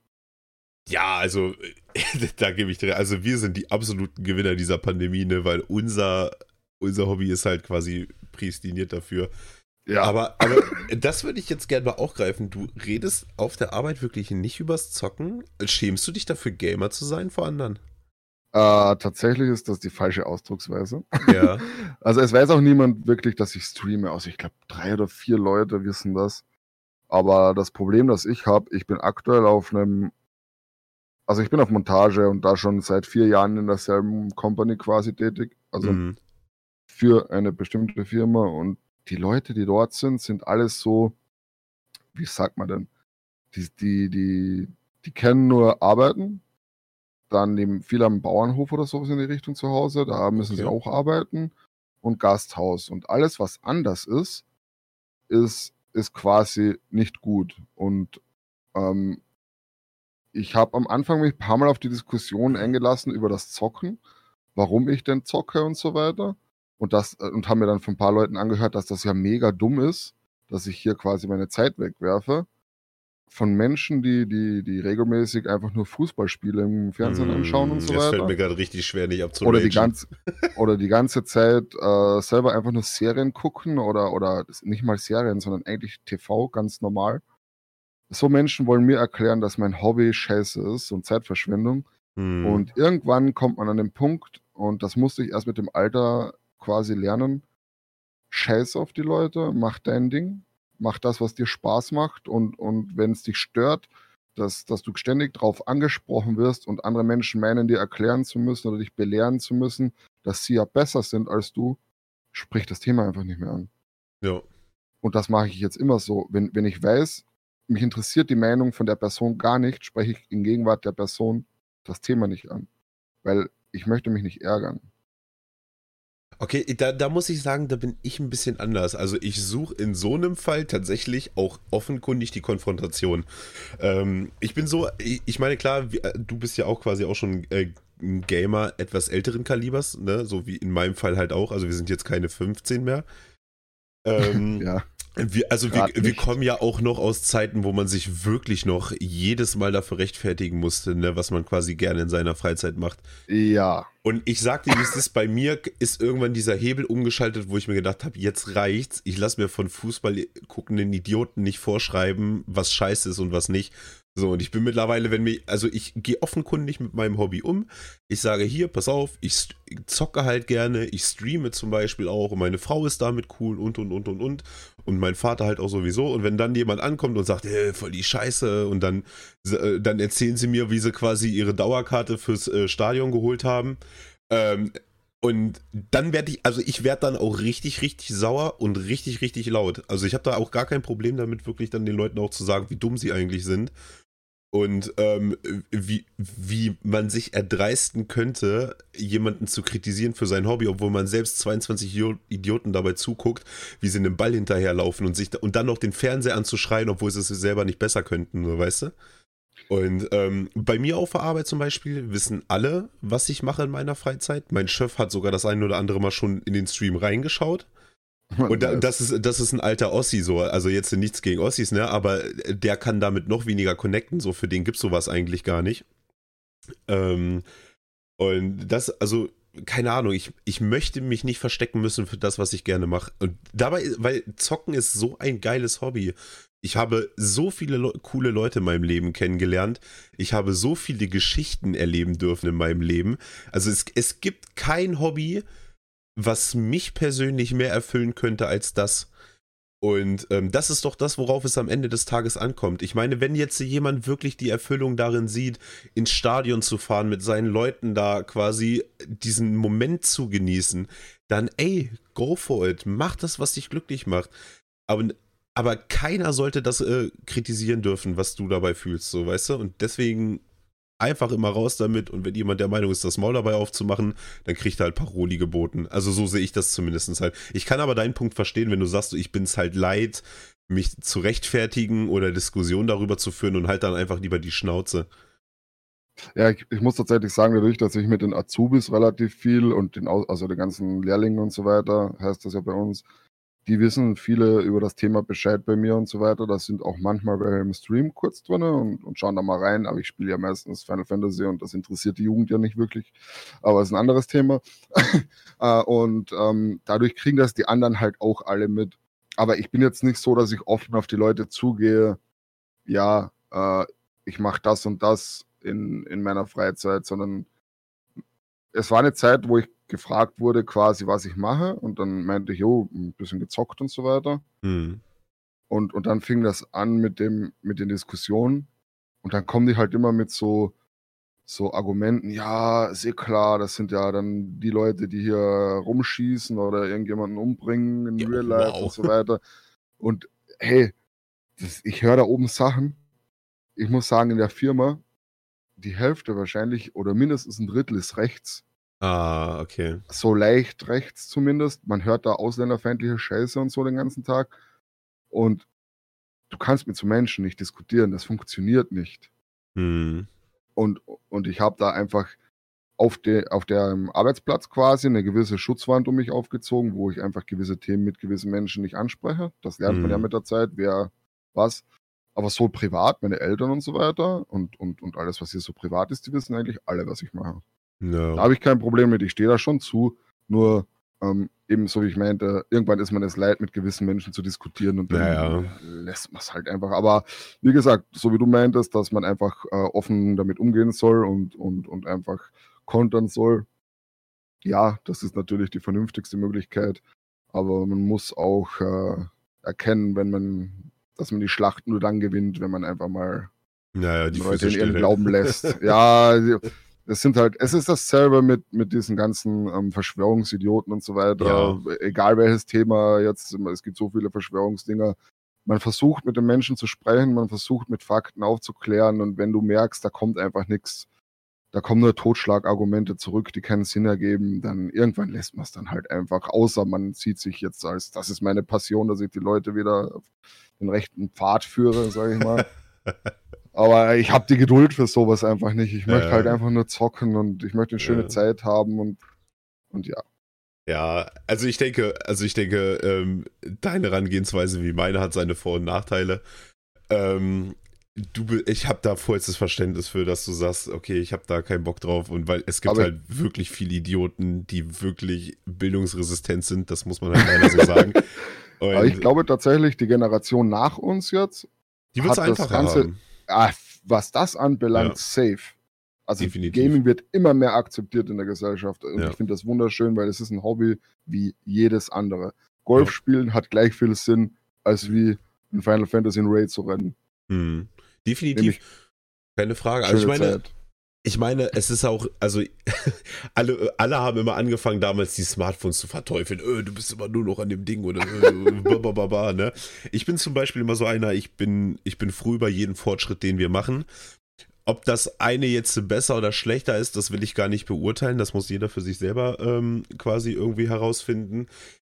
A: Ja, also da gebe ich dir, also wir sind die absoluten Gewinner dieser Pandemie, ne, weil unser, unser Hobby ist halt quasi prädestiniert dafür, ja. Aber, aber das würde ich jetzt gerne mal aufgreifen. Du redest auf der Arbeit wirklich nicht übers Zocken. Schämst du dich dafür, Gamer zu sein vor anderen?
B: Äh, tatsächlich ist das die falsche Ausdrucksweise.
A: Ja.
B: Also es weiß auch niemand wirklich, dass ich streame. Also ich glaube, drei oder vier Leute wissen das. Aber das Problem, das ich habe, ich bin aktuell auf einem, also ich bin auf Montage und da schon seit vier Jahren in derselben Company quasi tätig. Also mhm. für eine bestimmte Firma und die Leute, die dort sind, sind alles so, wie sagt man denn? Die, die, die, die kennen nur Arbeiten. Dann nehmen viele am Bauernhof oder sowas in die Richtung zu Hause. Da müssen okay. sie auch arbeiten. Und Gasthaus. Und alles, was anders ist, ist, ist quasi nicht gut. Und ähm, ich habe am Anfang mich ein paar Mal auf die Diskussion eingelassen über das Zocken, warum ich denn zocke und so weiter und das äh, und haben mir dann von ein paar Leuten angehört, dass das ja mega dumm ist, dass ich hier quasi meine Zeit wegwerfe. Von Menschen, die, die, die regelmäßig einfach nur Fußballspiele im Fernsehen anschauen und so weiter. Das
A: fällt mir gerade richtig schwer, nicht abzuragen.
B: Oder die, ganz, oder die ganze Zeit äh, selber einfach nur Serien gucken oder, oder nicht mal Serien, sondern eigentlich TV, ganz normal. So Menschen wollen mir erklären, dass mein Hobby scheiße ist und Zeitverschwendung. Hm. Und irgendwann kommt man an den Punkt, und das musste ich erst mit dem Alter quasi lernen, scheiß auf die Leute, mach dein Ding, mach das, was dir Spaß macht und, und wenn es dich stört, dass, dass du ständig darauf angesprochen wirst und andere Menschen meinen, dir erklären zu müssen oder dich belehren zu müssen, dass sie ja besser sind als du, sprich das Thema einfach nicht mehr an.
A: Ja.
B: Und das mache ich jetzt immer so. Wenn, wenn ich weiß, mich interessiert die Meinung von der Person gar nicht, spreche ich in Gegenwart der Person das Thema nicht an. Weil ich möchte mich nicht ärgern.
A: Okay, da, da muss ich sagen, da bin ich ein bisschen anders. Also ich suche in so einem Fall tatsächlich auch offenkundig die Konfrontation. Ähm, ich bin so, ich meine klar, äh, du bist ja auch quasi auch schon äh, ein Gamer etwas älteren Kalibers, ne? So wie in meinem Fall halt auch. Also wir sind jetzt keine 15 mehr. Ähm, ja. Wir, also wir, wir, kommen ja auch noch aus Zeiten, wo man sich wirklich noch jedes Mal dafür rechtfertigen musste, ne, was man quasi gerne in seiner Freizeit macht.
B: Ja.
A: Und ich sagte, wie es ist, bei mir ist irgendwann dieser Hebel umgeschaltet, wo ich mir gedacht habe, jetzt reicht's. Ich lasse mir von Fußball guckenden Idioten nicht vorschreiben, was scheiße ist und was nicht, so, und ich bin mittlerweile, wenn mir, also ich gehe offenkundig mit meinem Hobby um. Ich sage hier, pass auf, ich zocke halt gerne, ich streame zum Beispiel auch und meine Frau ist damit cool und und und und und. Und mein Vater halt auch sowieso. Und wenn dann jemand ankommt und sagt, hey, voll die Scheiße, und dann, äh, dann erzählen sie mir, wie sie quasi ihre Dauerkarte fürs äh, Stadion geholt haben. Ähm, und dann werde ich, also ich werde dann auch richtig, richtig sauer und richtig, richtig laut. Also ich habe da auch gar kein Problem damit, wirklich dann den Leuten auch zu sagen, wie dumm sie eigentlich sind und ähm, wie, wie man sich erdreisten könnte, jemanden zu kritisieren für sein Hobby, obwohl man selbst 22 Idioten dabei zuguckt, wie sie einem Ball hinterherlaufen und sich und dann noch den Fernseher anzuschreien, obwohl sie es selber nicht besser könnten, weißt du? Und ähm, bei mir auf der Arbeit zum Beispiel wissen alle, was ich mache in meiner Freizeit. Mein Chef hat sogar das ein oder andere Mal schon in den Stream reingeschaut. Und da, das, ist, das ist ein alter Ossi so, also jetzt nichts gegen Ossis, ne, aber der kann damit noch weniger connecten, so für den gibt es sowas eigentlich gar nicht. Ähm, und das, also, keine Ahnung, ich, ich möchte mich nicht verstecken müssen für das, was ich gerne mache. Und dabei, weil Zocken ist so ein geiles Hobby. Ich habe so viele Le coole Leute in meinem Leben kennengelernt. Ich habe so viele Geschichten erleben dürfen in meinem Leben. Also es, es gibt kein Hobby, was mich persönlich mehr erfüllen könnte als das. Und ähm, das ist doch das, worauf es am Ende des Tages ankommt. Ich meine, wenn jetzt jemand wirklich die Erfüllung darin sieht, ins Stadion zu fahren, mit seinen Leuten da quasi diesen Moment zu genießen, dann ey, go for it. Mach das, was dich glücklich macht. Aber, aber keiner sollte das äh, kritisieren dürfen, was du dabei fühlst, so weißt du? Und deswegen einfach immer raus damit und wenn jemand der Meinung ist, das Maul dabei aufzumachen, dann kriegt er halt Paroli geboten. Also so sehe ich das zumindest halt. Ich kann aber deinen Punkt verstehen, wenn du sagst, ich bin es halt leid, mich zu rechtfertigen oder Diskussionen darüber zu führen und halt dann einfach lieber die Schnauze.
B: Ja, ich, ich muss tatsächlich sagen, dadurch, dass ich mit den Azubis relativ viel und den, also den ganzen Lehrlingen und so weiter, heißt das ja bei uns, die wissen viele über das Thema Bescheid bei mir und so weiter. Da sind auch manchmal welche im Stream kurz drin und, und schauen da mal rein. Aber ich spiele ja meistens Final Fantasy und das interessiert die Jugend ja nicht wirklich. Aber es ist ein anderes Thema. Äh, und ähm, dadurch kriegen das die anderen halt auch alle mit. Aber ich bin jetzt nicht so, dass ich offen auf die Leute zugehe. Ja, äh, ich mache das und das in, in meiner Freizeit, sondern es war eine Zeit, wo ich gefragt wurde, quasi, was ich mache. Und dann meinte ich, jo, ein bisschen gezockt und so weiter. Mhm. Und, und dann fing das an mit, dem, mit den Diskussionen. Und dann kommen die halt immer mit so, so Argumenten, ja, ist eh klar, das sind ja dann die Leute, die hier rumschießen oder irgendjemanden umbringen in ja, Real Life wow. und so weiter. Und hey, das, ich höre da oben Sachen. Ich muss sagen, in der Firma, die Hälfte wahrscheinlich oder mindestens ein Drittel ist rechts.
A: Ah, okay.
B: So leicht rechts zumindest. Man hört da ausländerfeindliche Scheiße und so den ganzen Tag. Und du kannst mit so Menschen nicht diskutieren. Das funktioniert nicht. Hm. Und, und ich habe da einfach auf, de, auf dem Arbeitsplatz quasi eine gewisse Schutzwand um mich aufgezogen, wo ich einfach gewisse Themen mit gewissen Menschen nicht anspreche. Das lernt hm. man ja hm. mit der Zeit, wer was. Aber so privat, meine Eltern und so weiter und, und, und alles, was hier so privat ist, die wissen eigentlich alle, was ich mache. No. Da habe ich kein Problem mit. Ich stehe da schon zu. Nur ähm, eben so wie ich meinte, irgendwann ist man es leid, mit gewissen Menschen zu diskutieren und dann
A: ja,
B: lässt man es halt einfach. Aber wie gesagt, so wie du meintest, dass man einfach äh, offen damit umgehen soll und, und, und einfach kontern soll. Ja, das ist natürlich die vernünftigste Möglichkeit. Aber man muss auch äh, erkennen, wenn man, dass man die Schlacht nur dann gewinnt, wenn man einfach mal
A: naja, die
B: Leute in ihren Glauben lässt. ja, es sind halt, es ist dasselbe mit, mit diesen ganzen ähm, Verschwörungsidioten und so weiter. Ja. Egal welches Thema jetzt, es gibt so viele Verschwörungsdinger. Man versucht mit den Menschen zu sprechen, man versucht mit Fakten aufzuklären und wenn du merkst, da kommt einfach nichts, da kommen nur Totschlagargumente zurück, die keinen Sinn ergeben, dann irgendwann lässt man es dann halt einfach, außer man zieht sich jetzt als, das ist meine Passion, dass ich die Leute wieder auf den rechten Pfad führe, sage ich mal. Aber ich habe die Geduld für sowas einfach nicht. Ich möchte halt einfach nur zocken und ich möchte eine schöne ja. Zeit haben und, und ja.
A: Ja, also ich denke, also ich denke, ähm, deine Herangehensweise wie meine hat seine Vor- und Nachteile. Ähm, du, ich habe da vollstes Verständnis für, dass du sagst, okay, ich habe da keinen Bock drauf und weil es gibt
B: Aber-
A: halt wirklich viele Idioten, die wirklich bildungsresistent sind, das muss man halt leider so sagen. Und
B: Aber ich glaube tatsächlich, die Generation nach uns jetzt,
A: die wird es einfacher
B: Ganze-
A: haben.
B: ah, was das anbelangt,
A: Ja.
B: safe. Also
A: Definitiv.
B: Gaming wird immer mehr akzeptiert in der Gesellschaft. Und
A: Ja.
B: ich finde das wunderschön, weil es ist ein Hobby wie jedes andere. Golf
A: Ja.
B: spielen hat gleich viel Sinn, als wie in Final Fantasy in Raid zu rennen.
A: Hm. Definitiv.
B: Nämlich
A: Keine Frage. Also ich meine,
B: Zeit.
A: Ich meine, es ist auch, also alle, alle haben immer angefangen, damals die Smartphones zu verteufeln. Öh, du bist immer nur noch an dem Ding oder äh, babababa, ne? Ich bin zum Beispiel immer so einer, ich bin, ich bin froh über jeden Fortschritt, den wir machen. Ob das eine jetzt besser oder schlechter ist, das will ich gar nicht beurteilen. Das muss jeder für sich selber ähm, quasi irgendwie herausfinden.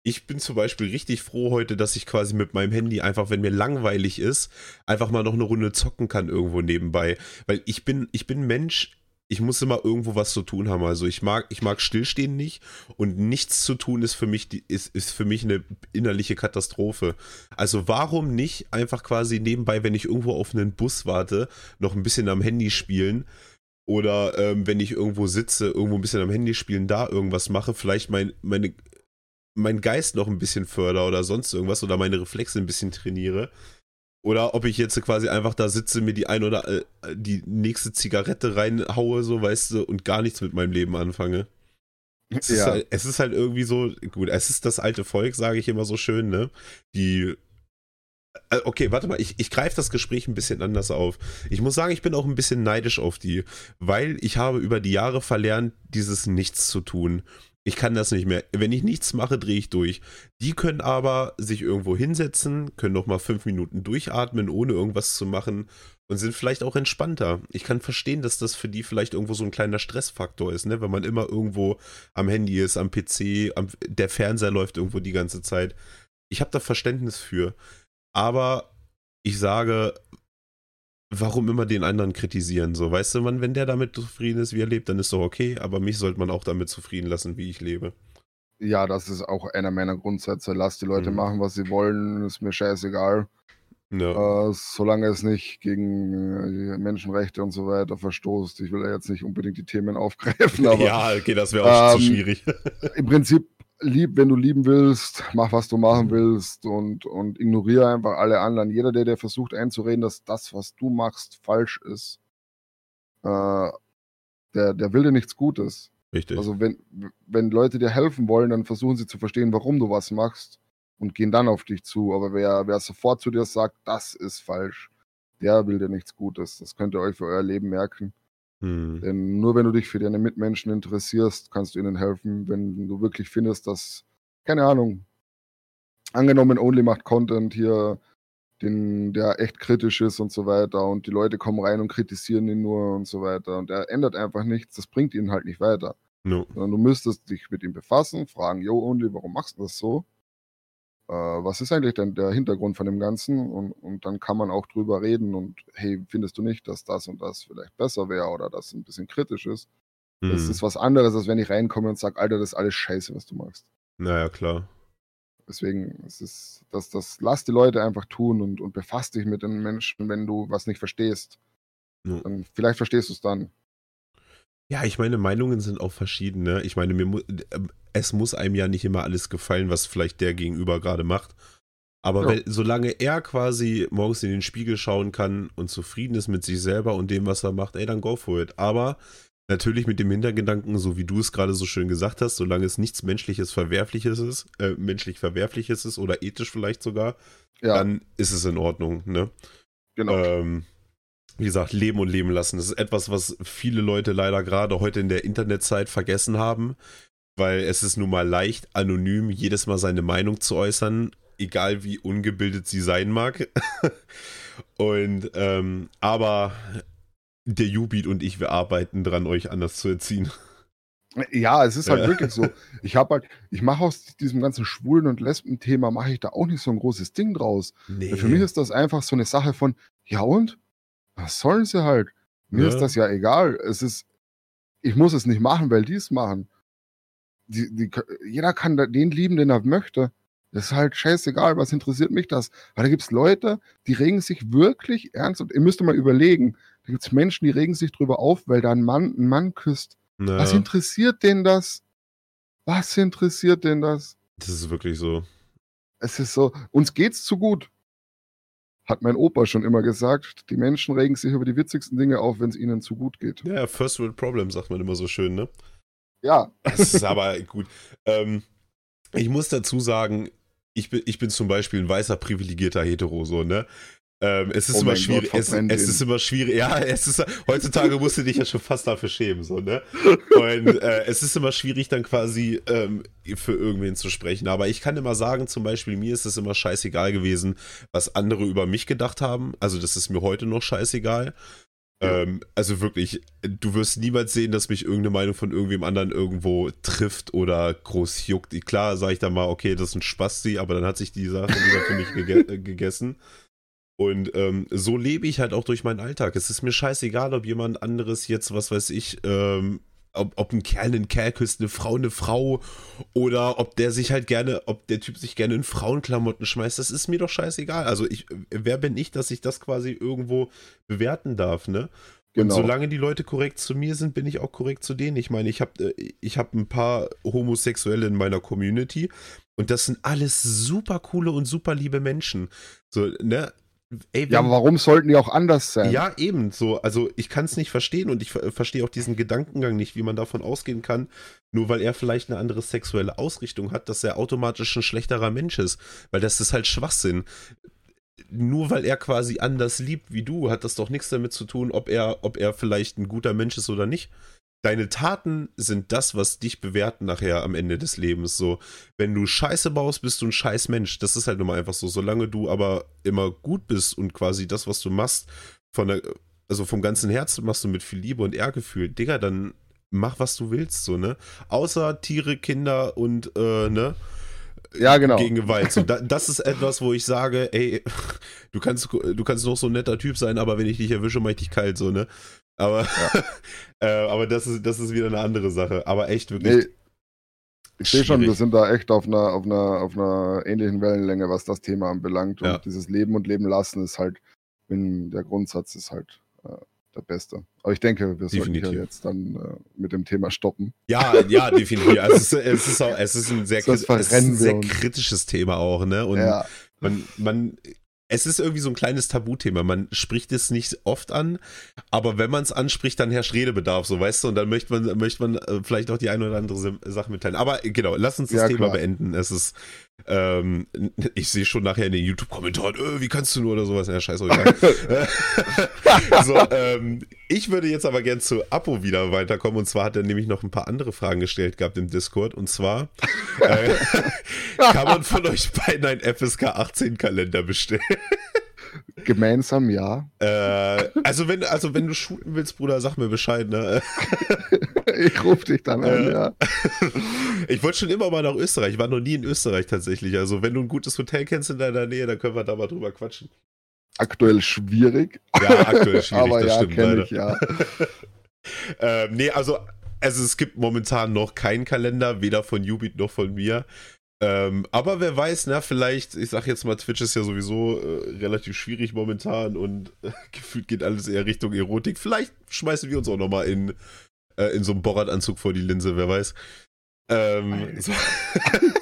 A: Ich bin zum Beispiel richtig froh heute, dass ich quasi mit meinem Handy einfach, wenn mir langweilig ist, einfach mal noch eine Runde zocken kann irgendwo nebenbei. Weil ich bin, ich bin Mensch, ich muss immer irgendwo was zu tun haben. Also ich mag, ich mag stillstehen nicht und nichts zu tun ist für mich, ist, ist für mich eine innerliche Katastrophe. Also warum nicht einfach quasi nebenbei, wenn ich irgendwo auf einen Bus warte, noch ein bisschen am Handy spielen? Oder ähm, wenn ich irgendwo sitze, irgendwo ein bisschen am Handy spielen, da irgendwas mache, vielleicht mein, meine, mein Geist noch ein bisschen förder oder sonst irgendwas oder meine Reflexe ein bisschen trainiere. Oder ob ich jetzt quasi einfach da sitze, mir die ein oder äh, die nächste Zigarette reinhaue, so weißt du, und gar nichts mit meinem Leben anfange. Es, ist,
B: Ja.
A: halt, es ist halt irgendwie so, gut, es ist das alte Volk, sage ich immer so schön, ne? Die. Äh, Okay, warte mal, ich, ich greife das Gespräch ein bisschen anders auf. Ich muss sagen, ich bin auch ein bisschen neidisch auf die, weil ich habe über die Jahre verlernt, dieses Nichts zu tun. Ich kann das nicht mehr. Wenn ich nichts mache, drehe ich durch. Die können aber sich irgendwo hinsetzen, können noch mal fünf Minuten durchatmen, ohne irgendwas zu machen und sind vielleicht auch entspannter. Ich kann verstehen, dass das für die vielleicht irgendwo so ein kleiner Stressfaktor ist, ne? Wenn man immer irgendwo am Handy ist, am PC, am, der Fernseher läuft irgendwo die ganze Zeit. Ich habe da Verständnis für. Aber ich sage, warum immer den anderen kritisieren? So, weißt du, man, wenn der damit zufrieden ist, wie er lebt, dann ist doch okay, aber mich sollte man auch damit zufrieden lassen, wie ich lebe.
B: ja, das ist auch einer meiner Grundsätze. Lass die Leute
A: Mhm.
B: machen, was sie wollen, ist mir scheißegal.
A: Ja.
B: Äh, solange es nicht gegen äh, die Menschenrechte und so weiter verstoßt. Ich will ja jetzt nicht unbedingt die Themen aufgreifen, aber
A: ja, okay, das wäre auch zu
B: ähm,
A: schwierig.
B: im Prinzip lieb, wenn du lieben willst, mach was du machen
A: Mhm.
B: willst und, und ignoriere einfach alle anderen. Jeder, der dir versucht einzureden, dass das, was du machst, falsch ist, äh, der, der will dir nichts Gutes.
A: Richtig.
B: Also wenn, wenn Leute dir helfen wollen, dann versuchen sie zu verstehen, warum du was machst und gehen dann auf dich zu. Aber wer, wer sofort zu dir sagt, das ist falsch, der will dir nichts Gutes. Das könnt ihr euch für euer Leben merken.
A: Hm.
B: Denn nur wenn du dich für deine Mitmenschen interessierst, kannst du ihnen helfen. Wenn du wirklich findest, dass, keine Ahnung, angenommen, Only macht Content hier, den, der echt kritisch ist und so weiter und die Leute kommen rein und kritisieren ihn nur und so weiter und er ändert einfach nichts, das bringt ihn halt nicht weiter.
A: No.
B: Sondern du müsstest dich mit ihm befassen, fragen, yo, Only, warum machst du das so? Äh, was ist eigentlich denn der Hintergrund von dem Ganzen? Und, und dann kann man auch drüber reden und hey, findest du nicht, dass das und das vielleicht besser wäre oder das ein bisschen kritisch ist? Das
A: Hm.
B: ist was anderes, als wenn ich reinkomme und sage, Alter, das ist alles scheiße, was du machst.
A: Naja, klar.
B: Deswegen, es ist, das, das lass die Leute einfach tun und, und befass dich mit den Menschen, wenn du was nicht verstehst.
A: Ja.
B: Dann, vielleicht verstehst du es dann.
A: Ja, ich meine, Meinungen sind auch verschiedene. Ich meine, mir mu äh, es muss einem ja nicht immer alles gefallen, was vielleicht der Gegenüber gerade macht. Aber
B: Ja.
A: wenn, solange er quasi morgens in den Spiegel schauen kann und zufrieden ist mit sich selber und dem, was er macht, ey, dann go for it. Aber natürlich mit dem Hintergedanken, so wie du es gerade so schön gesagt hast, solange es nichts menschliches Verwerfliches ist, äh, menschlich Verwerfliches ist oder ethisch vielleicht sogar,
B: Ja,
A: dann ist es in Ordnung, ne?
B: genau.
A: Ähm, wie gesagt, leben und leben lassen. Das ist etwas, was viele Leute leider gerade heute in der Internetzeit vergessen haben, weil es ist nun mal leicht, anonym jedes Mal seine Meinung zu äußern, egal wie ungebildet sie sein mag. und, ähm, aber der Jubeat und ich, wir arbeiten dran, euch anders zu erziehen.
B: Ja, es ist halt
A: Ja.
B: wirklich so. Ich habe halt, ich mache aus diesem ganzen Schwulen- und Lesben-Thema, mache ich da auch nicht so ein großes Ding draus.
A: Nee.
B: Für mich ist das einfach so eine Sache von, ja und? Was sollen sie halt? Mir
A: Ja.
B: ist das ja egal. Es ist, ich muss es nicht machen, weil die es machen. die, die, jeder kann den lieben, den er möchte. Das ist halt scheißegal, was interessiert mich das? Aber da gibt es Leute, die regen sich wirklich ernst und ihr müsst mal überlegen, da gibt es Menschen, die regen sich drüber auf, weil da ein Mann einen Mann küsst.
A: Naja,
B: Was interessiert denn das? Was interessiert denn das?
A: das ist wirklich so.
B: Es ist so, uns geht's zu gut. Hat mein Opa schon immer gesagt. Die Menschen regen sich über die witzigsten Dinge auf, wenn es ihnen zu gut geht.
A: Ja, First World Problem, sagt man immer so schön, ne?
B: Ja,
A: Das ist aber gut. Ähm, ich muss dazu sagen, ich bin, ich bin zum Beispiel ein weißer, privilegierter Hetero, so, ne? Ähm, es ist
B: Oh
A: immer schwierig.
B: Gott,
A: es, es ist immer schwierig. Ja, es ist heutzutage musst du dich ja schon fast dafür schämen, so, ne? Und äh, es ist immer schwierig, dann quasi ähm, für irgendwen zu sprechen. Aber ich kann immer sagen, zum Beispiel, mir ist es immer scheißegal gewesen, was andere über mich gedacht haben. Also, das ist mir heute noch scheißegal.
B: Ja.
A: Ähm, also wirklich, du wirst niemals sehen, dass mich irgendeine Meinung von irgendwem anderen irgendwo trifft oder groß juckt. Klar sage ich dann mal, okay, das ist ein Spasti, aber dann hat sich die Sache wieder für mich gege gegessen. Und ähm, so lebe ich halt auch durch meinen Alltag. Es ist mir scheißegal, ob jemand anderes jetzt, was weiß ich, ähm, ob, ob ein Kerl einen Kerl küsst, eine Frau eine Frau oder ob der sich halt gerne, ob der Typ sich gerne in Frauenklamotten schmeißt, das ist mir doch scheißegal. Also ich, wer bin ich, dass ich das quasi irgendwo bewerten darf, ne?
B: genau.
A: Und solange die Leute korrekt zu mir sind, bin ich auch korrekt zu denen. Ich meine, ich habe ich hab ein paar Homosexuelle in meiner Community und das sind alles super coole und super liebe Menschen. So, ne? Ey,
B: ja, aber warum sollten die auch anders sein?
A: ja, eben so. Also ich kann es nicht verstehen und ich ver verstehe auch diesen Gedankengang nicht, wie man davon ausgehen kann, nur weil er vielleicht eine andere sexuelle Ausrichtung hat, dass er automatisch ein schlechterer Mensch ist. Weil das ist halt Schwachsinn. Nur weil er quasi anders liebt wie du, hat das doch nichts damit zu tun, ob er, ob er vielleicht ein guter Mensch ist oder nicht. Deine Taten sind das, was dich bewerten nachher am Ende des Lebens. So, wenn du Scheiße baust, bist du ein scheiß Mensch. Das ist halt nun mal einfach so. Solange du aber immer gut bist und quasi das, was du machst, von der, also vom ganzen Herzen machst du mit viel Liebe und Ehrgefühl, Digga, dann mach, was du willst, so, ne? Außer Tiere, Kinder und, äh, ne?
B: Ja, genau.
A: Gegen Gewalt. So, da, das ist etwas, wo ich sage, ey, du kannst, du kannst noch so ein netter Typ sein, aber wenn ich dich erwische, mach ich dich kalt, so, ne? Aber, äh, aber das ist, das ist wieder eine andere Sache. Aber echt wirklich.
B: Nee, ich sehe schon, wir sind da echt auf einer, auf, einer, auf einer ähnlichen Wellenlänge, was das Thema anbelangt. Und
A: Ja.
B: dieses Leben und Leben lassen ist halt, der Grundsatz ist halt äh, der beste. Aber ich denke, wir sollten
A: Definitiv.
B: hier jetzt dann äh, mit dem Thema stoppen.
A: Ja, ja, definitiv. Also es, ist, es, ist auch, es ist ein sehr, es ist ein sehr kritisches Thema auch, ne? Und
B: ja,
A: man, man, es ist irgendwie so ein kleines Tabuthema. Man spricht es nicht oft an, aber wenn man es anspricht, dann herrscht Redebedarf, so weißt du, und dann möchte man, möchte man äh, vielleicht auch die eine oder andere Sache mitteilen. Aber äh, genau, lass uns das
B: Ja,
A: Thema
B: klar.
A: beenden. Es ist, ähm, ich sehe schon nachher in den YouTube-Kommentaren, äh, wie kannst du nur oder sowas, ja, scheiß euch an. so, ähm, ich würde jetzt aber gern zu Apo wieder weiterkommen und zwar hat er nämlich noch ein paar andere Fragen gestellt gehabt im Discord und zwar äh, kann man von euch beiden einen FSK 18 Kalender bestellen?
B: Gemeinsam ja.
A: Äh, also wenn, also wenn du shooten willst, Bruder, sag mir Bescheid, ne?
B: Ich rufe dich dann an,
A: Äh.
B: ja.
A: Ich wollte schon immer mal nach Österreich, ich war noch nie in Österreich tatsächlich. Also wenn du ein gutes Hotel kennst in deiner Nähe, dann können wir da mal drüber quatschen.
B: Aktuell schwierig.
A: Ja, aktuell schwierig,
B: Aber
A: das
B: ja,
A: stimmt leider.
B: ich, ja.
A: Ähm, nee, also, also es gibt momentan noch keinen Kalender, weder von Ubit noch von mir. Ähm, aber wer weiß, na, vielleicht, ich sag jetzt mal, Twitch ist ja sowieso äh, relativ schwierig momentan und äh, gefühlt geht alles eher Richtung Erotik. Vielleicht schmeißen wir uns auch nochmal in, äh, in so einem Borat-Anzug vor die Linse, wer weiß. Ähm, so,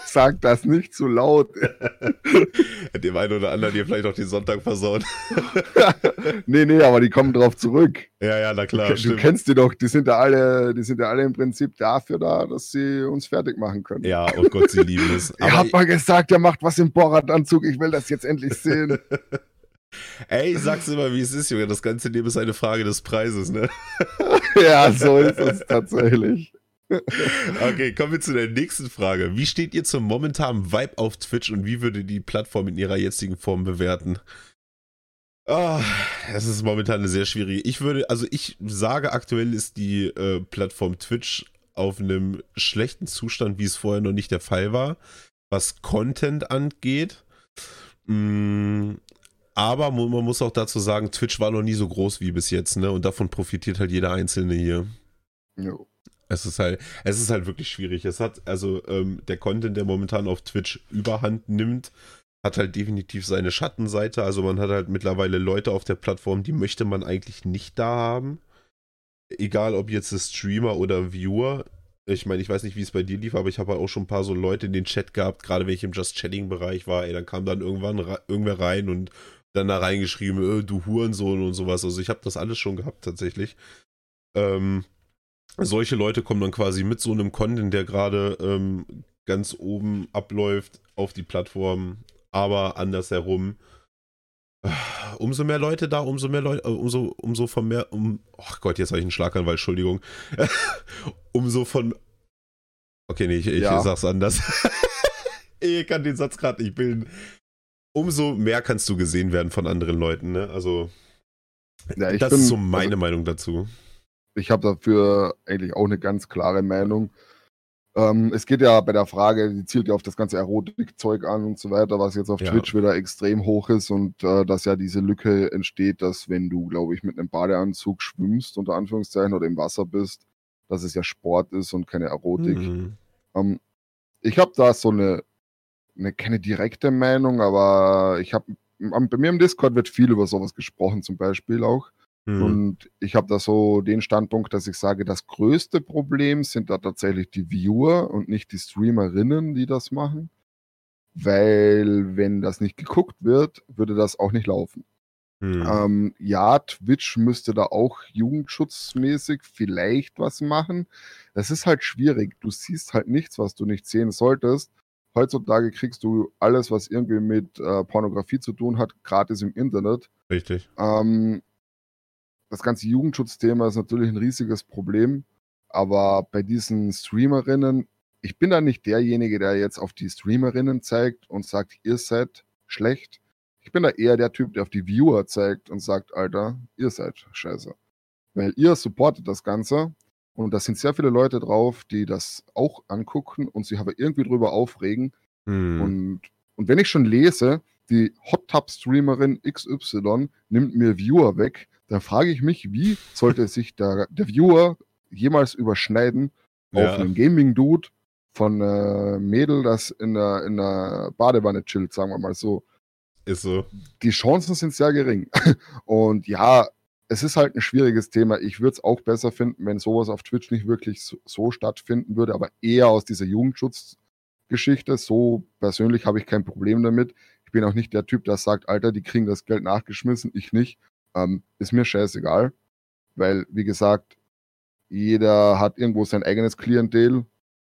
B: Sag das nicht zu laut.
A: dem einen oder anderen hier vielleicht auch den Sonntag versauen.
B: nee, nee, aber die kommen drauf zurück.
A: ja, ja, na klar,
B: du
A: stimmt.
B: kennst die doch, die sind ja alle, die sind ja alle im Prinzip dafür da, dass sie uns fertig machen können.
A: Ja, oh Gott, sie lieben es.
B: Ihr habt mal gesagt, er macht was im Borat-Anzug, ich will das jetzt endlich sehen.
A: ey, ich sag's immer, wie es ist, Junge. Das ganze Leben ist eine Frage des Preises, ne?
B: ja, so ist es tatsächlich.
A: Okay, kommen wir zu der nächsten Frage. Wie steht ihr zum momentanen Vibe auf Twitch und wie würde die Plattform in ihrer jetzigen Form bewerten? Ah, das ist momentan eine sehr schwierige. Ich würde, also ich sage aktuell ist die äh, Plattform Twitch auf einem schlechten Zustand, wie es vorher noch nicht der Fall war, was Content angeht. Mm, aber man muss auch dazu sagen, Twitch war noch nie so groß wie bis jetzt, ne? Und davon profitiert halt jeder Einzelne hier.
B: Jo.
A: Es ist halt, es ist halt wirklich schwierig. Es hat, also ähm, der Content, der momentan auf Twitch überhand nimmt, hat halt definitiv seine Schattenseite. Also man hat halt mittlerweile Leute auf der Plattform, die möchte man eigentlich nicht da haben. Egal ob jetzt Streamer oder Viewer. Ich meine, ich weiß nicht, wie es bei dir lief, aber ich habe halt auch schon ein paar so Leute in den Chat gehabt, gerade wenn ich im Just Chatting-Bereich war, ey, dann kam dann irgendwann irgendwer rein und dann da reingeschrieben, äh, du Hurensohn und sowas. Also ich habe das alles schon gehabt tatsächlich. Ähm, solche Leute kommen dann quasi mit so einem Content, der gerade ähm, ganz oben abläuft, auf die Plattform, aber andersherum. Umso mehr Leute da, umso mehr Leute, äh, umso, umso von mehr, um, oh Gott, jetzt habe ich einen Schlaganfall, Entschuldigung. umso von, okay, nee, ich, ich ja. sag's anders. ich kann den Satz gerade nicht bilden. Umso mehr kannst du gesehen werden von anderen Leuten, ne? Also, ja, das bin, ist so meine also, Meinung dazu
B: ich habe dafür eigentlich auch eine ganz klare Meinung. Ähm, es geht ja bei der Frage, die zielt ja auf das ganze Erotikzeug an und so weiter, was jetzt auf ja. Twitch wieder extrem hoch ist und äh, dass ja diese Lücke entsteht, dass wenn du, glaube ich, mit einem Badeanzug schwimmst, unter Anführungszeichen, oder im Wasser bist, dass es ja Sport ist und keine Erotik. Mhm. Ähm, ich habe da so eine, eine, keine direkte Meinung, aber ich habe, bei mir im Discord wird viel über sowas gesprochen, zum Beispiel auch. Mhm. Und ich habe da so den Standpunkt, dass ich sage, das größte Problem sind da tatsächlich die Viewer und nicht die Streamerinnen, die das machen. Weil, wenn das nicht geguckt wird, würde das auch nicht laufen. Mhm. Ähm, ja, Twitch müsste da auch jugendschutzmäßig vielleicht was machen. Das ist halt schwierig. Du siehst halt nichts, was du nicht sehen solltest. Heutzutage kriegst du alles, was irgendwie mit äh, Pornografie zu tun hat, gratis im Internet.
A: Richtig.
B: Ähm, das ganze Jugendschutzthema ist natürlich ein riesiges Problem. Aber bei diesen Streamerinnen, ich bin da nicht derjenige, der jetzt auf die Streamerinnen zeigt und sagt, ihr seid schlecht. Ich bin da eher der Typ, der auf die Viewer zeigt und sagt, Alter, ihr seid scheiße. Weil ihr supportet das Ganze und da sind sehr viele Leute drauf, die das auch angucken und sich aber irgendwie drüber aufregen. Hm. Und, und wenn ich schon lese, die Hot Tub Streamerin XY nimmt mir Viewer weg, da frage ich mich, wie sollte sich der, der Viewer jemals überschneiden ja. auf einen Gaming-Dude von äh, Mädel, das in der, in der Badewanne chillt, sagen wir mal so.
A: Ist so.
B: Die Chancen sind sehr gering. Und ja, es ist halt ein schwieriges Thema. Ich würde es auch besser finden, wenn sowas auf Twitch nicht wirklich so, so stattfinden würde, aber eher aus dieser Jugendschutzgeschichte. So persönlich habe ich kein Problem damit. Ich bin auch nicht der Typ, der sagt, Alter, die kriegen das Geld nachgeschmissen, ich nicht. Ähm, ist mir scheißegal, weil, wie gesagt, jeder hat irgendwo sein eigenes Klientel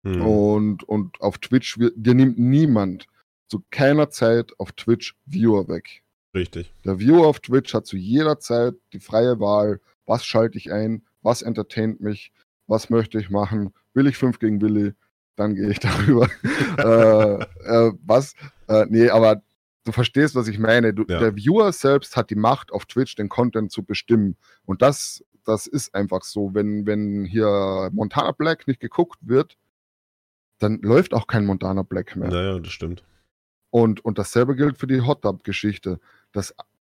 B: mhm. und, und auf Twitch, dir nimmt niemand zu keiner Zeit auf Twitch Viewer weg.
A: Richtig.
B: Der Viewer auf Twitch hat zu jeder Zeit die freie Wahl, was schalte ich ein, was entertaint mich, was möchte ich machen, will ich 5 gegen Willi, dann gehe ich darüber. äh, äh, was? Äh, nee, aber du verstehst, was ich meine. Du, ja. Der Viewer selbst hat die Macht, auf Twitch den Content zu bestimmen. Und das, das ist einfach so. Wenn, wenn hier Montana Black nicht geguckt wird, dann läuft auch kein Montana Black mehr.
A: Naja, das stimmt.
B: Und, und dasselbe gilt für die Hot Tub-Geschichte. Das,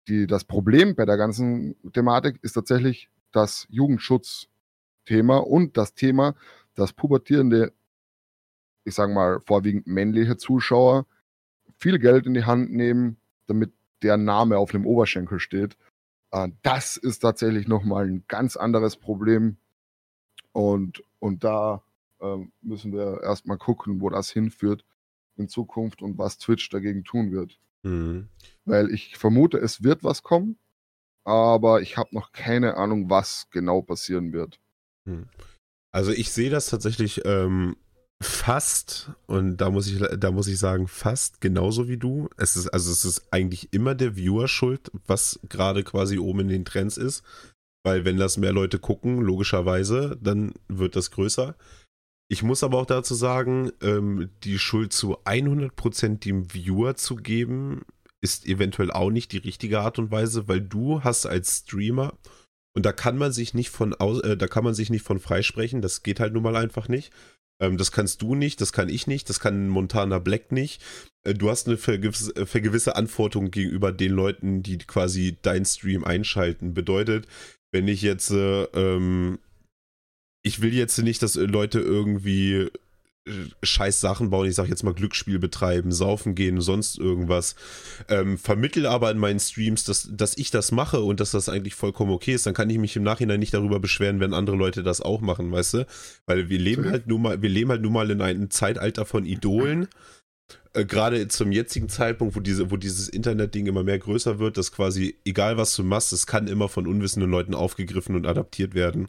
B: die, das Problem bei der ganzen Thematik ist tatsächlich das Jugendschutzthema und das Thema, dass pubertierende, ich sage mal, vorwiegend männliche Zuschauer viel Geld in die Hand nehmen, damit der Name auf dem Oberschenkel steht. Äh, das ist tatsächlich nochmal ein ganz anderes Problem. Und, und da äh, müssen wir erstmal gucken, wo das hinführt in Zukunft und was Twitch dagegen tun wird. Mhm. Weil ich vermute, es wird was kommen, aber ich habe noch keine Ahnung, was genau passieren wird.
A: Hm. Also ich sehe das tatsächlich ähm, fast, und da muss ich, da muss ich sagen, fast genauso wie du. Es ist, also es ist eigentlich immer der Viewer schuld, was gerade quasi oben in den Trends ist. Weil wenn das mehr Leute gucken, logischerweise, dann wird das größer. Ich muss aber auch dazu sagen, ähm, die Schuld zu 100% dem Viewer zu geben, ist eventuell auch nicht die richtige Art und Weise, weil du hast als Streamer und da kann man sich nicht von äh, da kann man sich nicht von freisprechen, das geht halt nun mal einfach nicht. Ähm, das kannst du nicht, das kann ich nicht, das kann Montana Black nicht. Äh, du hast eine vergewisse, äh, vergewisse Antwortung gegenüber den Leuten, die quasi dein Stream einschalten. Bedeutet, wenn ich jetzt äh, ähm, ich will jetzt nicht, dass Leute irgendwie scheiß Sachen bauen, ich sag jetzt mal Glücksspiel betreiben, saufen gehen, sonst irgendwas. Ähm, vermittel aber in meinen Streams, dass, dass ich das mache und dass das eigentlich vollkommen okay ist, dann kann ich mich im Nachhinein nicht darüber beschweren, wenn andere Leute das auch machen, weißt du? Weil wir leben halt nun mal, wir leben halt nun mal in einem Zeitalter von Idolen. Äh, Gerade zum jetzigen Zeitpunkt, wo, diese, wo dieses Internet-Ding immer mehr größer wird, dass quasi, egal was du machst, es kann immer von unwissenden Leuten aufgegriffen und adaptiert werden.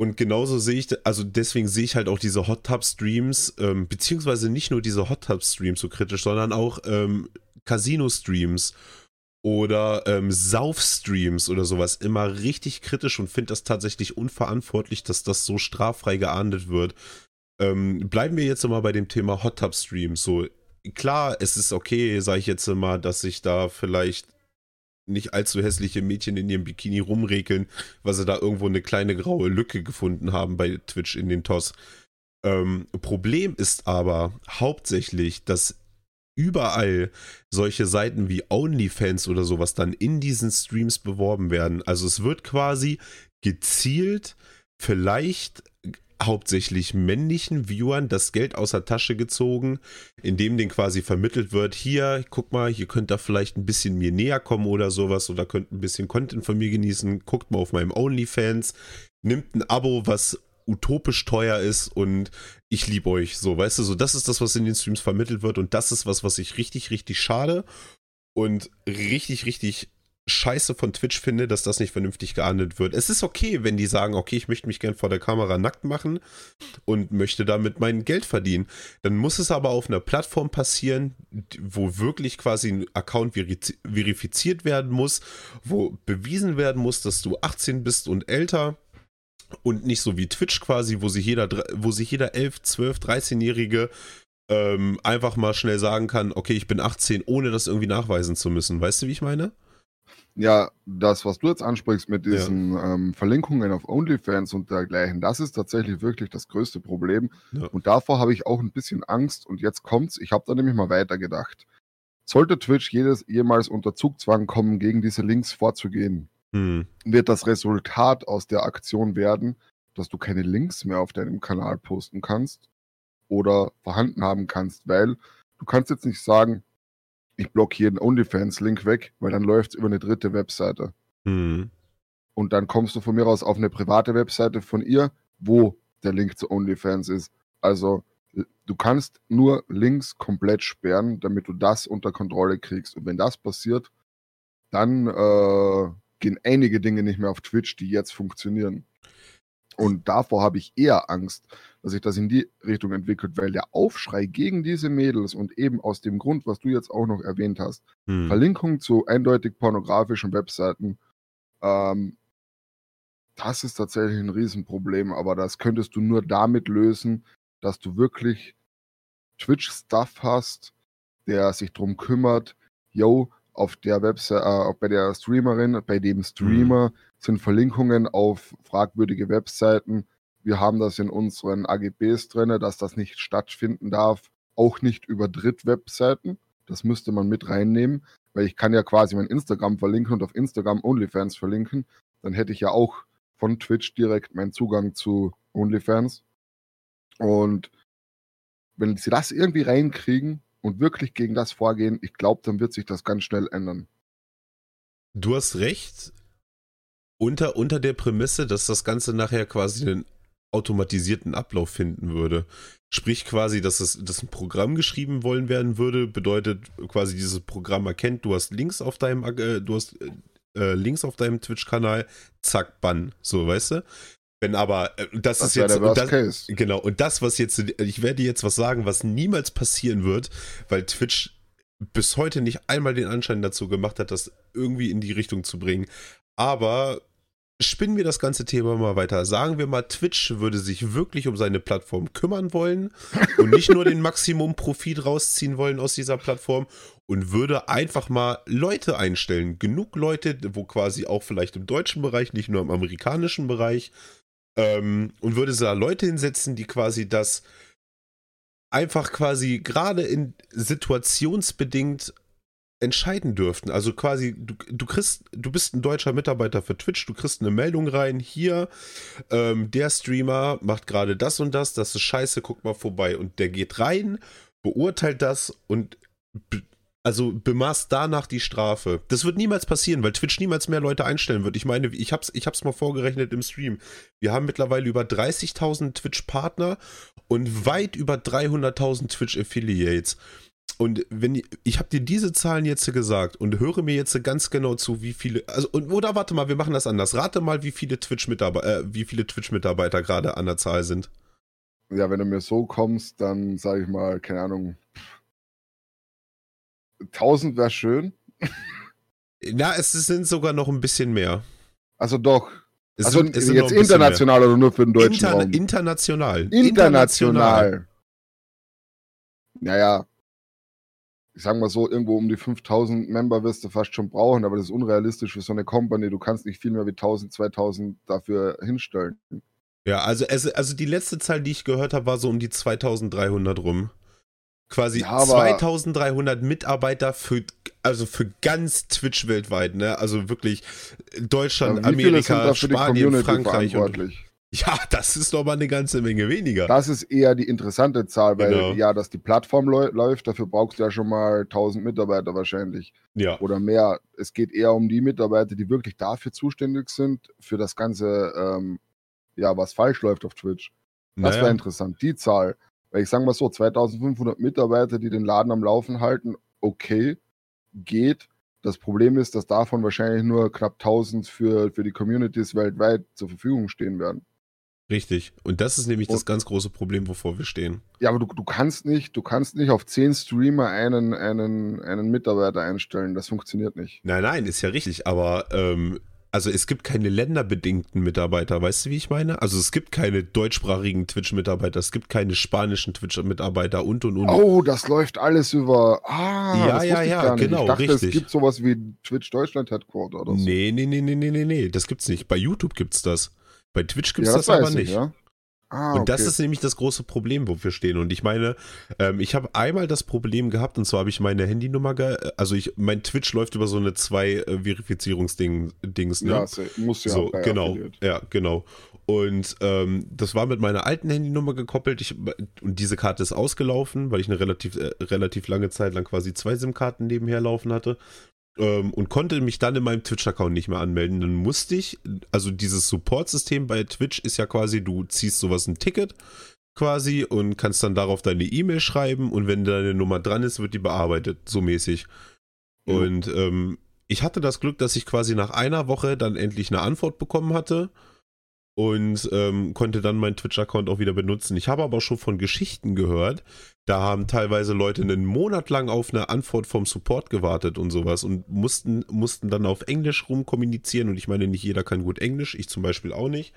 A: Und genauso sehe ich, also deswegen sehe ich halt auch diese Hot Tub Streams, ähm, beziehungsweise nicht nur diese Hot Tub Streams so kritisch, sondern auch ähm, Casino Streams oder ähm, Sauf-Streams oder sowas immer richtig kritisch und finde das tatsächlich unverantwortlich, dass das so straffrei geahndet wird. Ähm, bleiben wir jetzt mal bei dem Thema Hot Tub Streams. So, klar, es ist okay, sage ich jetzt mal, dass ich da vielleicht nicht allzu hässliche Mädchen in ihrem Bikini rumrekeln, weil sie da irgendwo eine kleine graue Lücke gefunden haben bei Twitch in den TOS. Ähm, Problem ist aber hauptsächlich, dass überall solche Seiten wie OnlyFans oder sowas dann in diesen Streams beworben werden. Also es wird quasi gezielt vielleicht hauptsächlich männlichen Viewern das Geld aus der Tasche gezogen, indem denen quasi vermittelt wird, hier, guck mal, ihr könnt da vielleicht ein bisschen mir näher kommen oder sowas oder könnt ein bisschen Content von mir genießen, guckt mal auf meinem OnlyFans, nimmt ein Abo, was utopisch teuer ist und ich liebe euch. So, weißt du, so das ist das, was in den Streams vermittelt wird und das ist was, was ich richtig, richtig schade und richtig, richtig scheiße von Twitch finde, dass das nicht vernünftig geahndet wird. Es ist okay, wenn die sagen, okay, ich möchte mich gern vor der Kamera nackt machen und möchte damit mein Geld verdienen. Dann muss es aber auf einer Plattform passieren, wo wirklich quasi ein Account verifiziert werden muss, wo bewiesen werden muss, dass du 18 bist und älter. Und nicht so wie Twitch quasi, wo sich jeder, wo sich jeder 11, 12, 13-Jährige ähm, einfach mal schnell sagen kann, okay, ich bin 18, ohne das irgendwie nachweisen zu müssen. Weißt du, wie ich meine?
B: Ja, das, was du jetzt ansprichst mit diesen ja. ähm, Verlinkungen auf OnlyFans und dergleichen, das ist tatsächlich wirklich das größte Problem. Ja. Und davor habe ich auch ein bisschen Angst. Und jetzt kommt's, ich habe da nämlich mal weitergedacht. Sollte Twitch jedes, jemals unter Zugzwang kommen, gegen diese Links vorzugehen, hm. wird das Resultat aus der Aktion werden, dass du keine Links mehr auf deinem Kanal posten kannst oder vorhanden haben kannst, weil du kannst jetzt nicht sagen, ich blockiere den OnlyFans-Link weg, weil dann läuft es über eine dritte Webseite. Mhm. Und dann kommst du von mir aus auf eine private Webseite von ihr, wo der Link zu OnlyFans ist. Also du kannst nur Links komplett sperren, damit du das unter Kontrolle kriegst. Und wenn das passiert, dann äh, gehen einige Dinge nicht mehr auf Twitch, die jetzt funktionieren. Und davor habe ich eher Angst, dass sich das in die Richtung entwickelt, weil der Aufschrei gegen diese Mädels und eben aus dem Grund, was du jetzt auch noch erwähnt hast, hm. Verlinkung zu eindeutig pornografischen Webseiten, ähm, das ist tatsächlich ein Riesenproblem, aber das könntest du nur damit lösen, dass du wirklich Twitch-Stuff hast, der sich darum kümmert, yo, auf der Website, äh, bei der Streamerin, bei dem Streamer mhm. sind Verlinkungen auf fragwürdige Webseiten. Wir haben das in unseren AGBs drin, dass das nicht stattfinden darf, auch nicht über Drittwebseiten. Das müsste man mit reinnehmen, weil ich kann ja quasi mein Instagram verlinken und auf Instagram OnlyFans verlinken. Dann hätte ich ja auch von Twitch direkt meinen Zugang zu OnlyFans. Und wenn sie das irgendwie reinkriegen, und wirklich gegen das vorgehen, ich glaube, dann wird sich das ganz schnell ändern.
A: Du hast recht. Unter, unter der Prämisse, dass das Ganze nachher quasi einen automatisierten Ablauf finden würde. Sprich quasi, dass es dass ein Programm geschrieben wollen werden würde, bedeutet quasi dieses Programm erkennt, du hast Links auf deinem äh, du hast äh, Links auf deinem Twitch-Kanal, zack, Bann. So, weißt du? Wenn aber, äh, das, das ist jetzt, und das, genau, und das, was jetzt, ich werde jetzt was sagen, was niemals passieren wird, weil Twitch bis heute nicht einmal den Anschein dazu gemacht hat, das irgendwie in die Richtung zu bringen. Aber spinnen wir das ganze Thema mal weiter. Sagen wir mal, Twitch würde sich wirklich um seine Plattform kümmern wollen und nicht nur den Maximum Profit rausziehen wollen aus dieser Plattform und würde einfach mal Leute einstellen. Genug Leute, wo quasi auch vielleicht im deutschen Bereich, nicht nur im amerikanischen Bereich, ähm, und würde da Leute hinsetzen, die quasi das einfach quasi gerade in situationsbedingt entscheiden dürften. Also quasi, du, du kriegst, du bist ein deutscher Mitarbeiter für Twitch, du kriegst eine Meldung rein, hier, ähm, der Streamer macht gerade das und das, das ist scheiße, guck mal vorbei. Und der geht rein, beurteilt das und also bemaßt danach die Strafe. Das wird niemals passieren, weil Twitch niemals mehr Leute einstellen wird. Ich meine, ich hab's, ich hab's mal vorgerechnet im Stream. Wir haben mittlerweile über 30.000 Twitch-Partner und weit über 300.000 Twitch-Affiliates. Und wenn ich, ich habe dir diese Zahlen jetzt gesagt und höre mir jetzt ganz genau zu, wie viele, also und, oder warte mal, wir machen das anders. Rate mal, wie viele Twitch-Mitarbeiter, äh, wie viele Twitch-Mitarbeiter gerade an der Zahl sind.
B: Ja, wenn du mir so kommst, dann sage ich mal, keine Ahnung, 1000 wäre schön.
A: Na, es sind sogar noch ein bisschen mehr.
B: Also doch.
A: Es
B: also
A: sind- sind
B: jetzt international oder nur für den deutschen
A: Inter
B: Raum?
A: international.
B: International. Naja, ich sag mal so, irgendwo um die 5000 Member wirst du fast schon brauchen, aber das ist unrealistisch für so eine Company. Du kannst nicht viel mehr wie 1000, 2000 dafür hinstellen.
A: Ja, also, es, also die letzte Zahl, die ich gehört habe, war so um die 2300 rum. Quasi
B: Ja, aber-
A: 2300 Mitarbeiter für, also für ganz Twitch weltweit, ne? Also wirklich Deutschland,
B: sind
A: Amerika, Spanien, Frankreich und? Ja, das ist doch mal eine ganze Menge weniger.
B: Das ist eher die interessante Zahl, weil
A: Genau.
B: ja, dass die Plattform läu- läuft, dafür brauchst du ja schon mal 1000 Mitarbeiter wahrscheinlich
A: ja,
B: oder mehr. Es geht eher um die Mitarbeiter, die wirklich dafür zuständig sind, für das Ganze, ähm, ja, was falsch läuft auf Twitch. Das wäre
A: naja,
B: interessant, die Zahl. Weil ich sage mal so, 2500 Mitarbeiter, die den Laden am Laufen halten, okay, geht. Das Problem ist, dass davon wahrscheinlich nur knapp 1000 für, für die Communities weltweit zur Verfügung stehen werden.
A: richtig. Und das ist nämlich das
B: Und-
A: ganz große Problem, wovor wir stehen.
B: Ja, aber du, du kannst nicht, du kannst nicht auf 10 Streamer einen, einen, einen Mitarbeiter einstellen. Das funktioniert nicht.
A: Nein, nein, ist ja richtig, aber ähm, also es gibt keine länderbedingten Mitarbeiter, weißt du, wie ich meine? Also es gibt keine deutschsprachigen Twitch-Mitarbeiter, es gibt keine spanischen Twitch-Mitarbeiter und und und.
B: Oh, das läuft alles über. Ah,
A: Ja,
B: das
A: ja, ja, genau,
B: Ich dachte,
A: richtig.
B: es gibt sowas wie Twitch Deutschland Headquarter oder so.
A: Nee, nee, nee, nee, nee, nee, nee, das gibt's nicht. Bei YouTube gibt's das. Bei Twitch gibt's
B: ja,
A: das, aber
B: weiß
A: nicht.
B: Ich, ja? Ah,
A: Und das
B: okay.
A: ist nämlich das große Problem, wo wir stehen. Und ich meine, ähm, ich habe einmal das Problem gehabt, und zwar habe ich meine Handynummer, ge also ich, mein Twitch läuft über so eine zwei äh, Verifizierungsding, Dings, ne?
B: Ja, muss ja
A: so, genau.
B: Affiliate.
A: Ja, genau. Und ähm, das war mit meiner alten Handynummer gekoppelt. Ich, und diese Karte ist ausgelaufen, weil ich eine relativ, äh, relativ lange Zeit lang quasi zwei SIM-Karten nebenher laufen hatte. Ähm, und konnte mich dann in meinem Twitch-Account nicht mehr anmelden. Dann musste ich, also dieses Support-System bei Twitch ist ja quasi, du ziehst sowas ein Ticket quasi und kannst dann darauf deine E-Mail schreiben und wenn deine Nummer dran ist, wird die bearbeitet, so mäßig.
B: Ja.
A: Und ähm, ich hatte das Glück, dass ich quasi nach einer Woche dann endlich eine Antwort bekommen hatte und ähm, konnte dann meinen Twitch-Account auch wieder benutzen. Ich habe aber schon von Geschichten gehört, da haben teilweise Leute einen Monat lang auf eine Antwort vom Support gewartet und sowas und mussten, mussten dann auf Englisch rumkommunizieren und ich meine, nicht jeder kann gut Englisch, ich zum Beispiel auch nicht.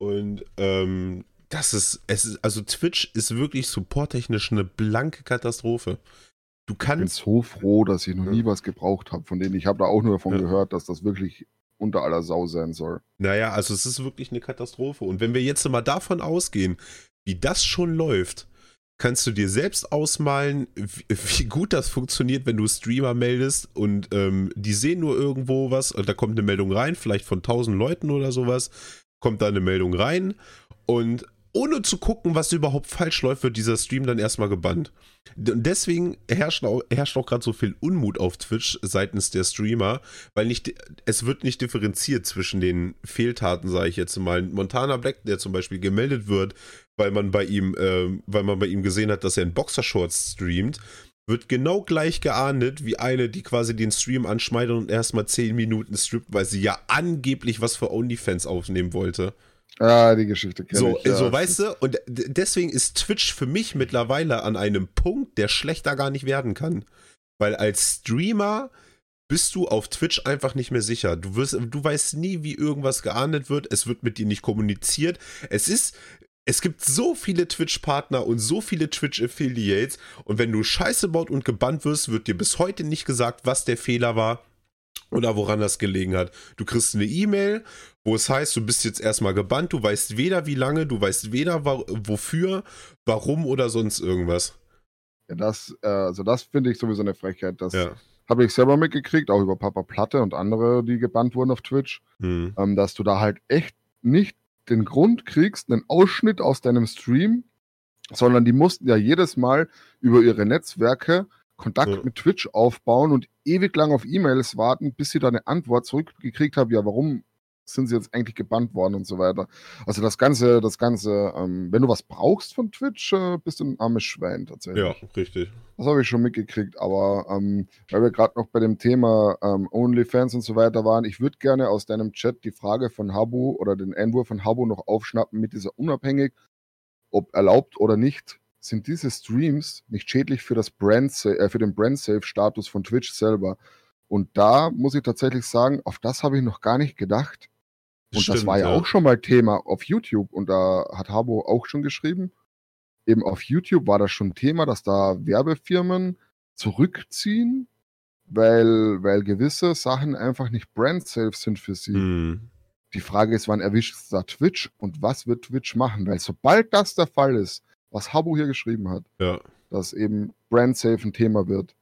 A: Und ähm, das ist, es ist, also Twitch ist wirklich supporttechnisch eine blanke Katastrophe. Du
B: Ich bin
A: kannst
B: so froh, dass ich noch
A: Ja.
B: nie was gebraucht habe von denen. Ich habe da auch nur davon
A: Ja.
B: gehört, dass das wirklich unter aller Sau sein soll.
A: Naja, also es ist wirklich eine Katastrophe. Und wenn wir jetzt mal davon ausgehen, wie das schon läuft, kannst du dir selbst ausmalen, wie, wie gut das funktioniert, wenn du Streamer meldest und ähm, die sehen nur irgendwo was, und da kommt eine Meldung rein, vielleicht von 1000 Leuten oder sowas, kommt da eine Meldung rein und ohne zu gucken, was überhaupt falsch läuft, wird dieser Stream dann erstmal gebannt. Und deswegen herrscht auch, herrscht auch gerade so viel Unmut auf Twitch seitens der Streamer, weil nicht, es wird nicht differenziert zwischen den Fehltaten, sage ich jetzt mal. Montana Black, der zum Beispiel gemeldet wird, weil man bei ihm, ähm, weil man bei ihm gesehen hat, dass er in Boxershorts streamt, wird genau gleich geahndet wie eine, die quasi den Stream anschmeidet und erstmal 10 Minuten strippt, weil sie ja angeblich was für OnlyFans aufnehmen wollte.
B: Ah, die Geschichte kenne
A: So,
B: ich. Ja.
A: so weißt du, und deswegen ist Twitch für mich mittlerweile an einem Punkt, der schlechter gar nicht werden kann. Weil als Streamer bist du auf Twitch einfach nicht mehr sicher. Du, wirst, du weißt nie, wie irgendwas geahndet wird. Es wird mit dir nicht kommuniziert. Es ist. Es gibt so viele Twitch-Partner und so viele Twitch-Affiliates. Und wenn du Scheiße baut und gebannt wirst, wird dir bis heute nicht gesagt, was der Fehler war oder woran das gelegen hat. Du kriegst eine E-Mail, wo es heißt, du bist jetzt erstmal gebannt, du weißt weder wie lange, du weißt weder wofür, warum oder sonst irgendwas.
B: Ja, das, äh, also das finde ich sowieso eine Frechheit, dass
A: Ja.
B: habe ich selber mitgekriegt, auch über Papa Platte und andere, die gebannt wurden auf Twitch,
A: Hm.
B: ähm, dass du da halt echt nicht den Grund kriegst, einen Ausschnitt aus deinem Stream, sondern die mussten ja jedes Mal über ihre Netzwerke Kontakt
A: Ja.
B: mit Twitch aufbauen und ewig lang auf E-Mails warten, bis sie da eine Antwort zurückgekriegt haben, ja, warum sind sie jetzt eigentlich gebannt worden und so weiter. Also das Ganze, das Ganze, ähm, wenn du was brauchst von Twitch, äh, bist du ein armes Schwein tatsächlich.
A: Ja, richtig.
B: Das habe ich schon mitgekriegt, aber ähm, weil wir gerade noch bei dem Thema ähm, OnlyFans und so weiter waren, ich würde gerne aus deinem Chat die Frage von Habu oder den Einwurf von Habu noch aufschnappen mit dieser unabhängig, ob erlaubt oder nicht, sind diese Streams nicht schädlich für das Brand, äh, für den Brand-Safe-Status von Twitch selber. Und da muss ich tatsächlich sagen, auf das habe ich noch gar nicht gedacht. Und das
A: Stimmt,
B: war ja, auch schon mal Thema auf YouTube und da hat Habo auch schon geschrieben. Eben auf YouTube war das schon Thema, dass da Werbefirmen zurückziehen, weil, weil gewisse Sachen einfach nicht brand-safe sind für sie.
A: Hm.
B: Die Frage ist, wann erwischt es da Twitch und was wird Twitch machen? Weil sobald das der Fall ist, was Habo hier geschrieben hat,
A: Ja.
B: dass eben brand-safe ein Thema wird,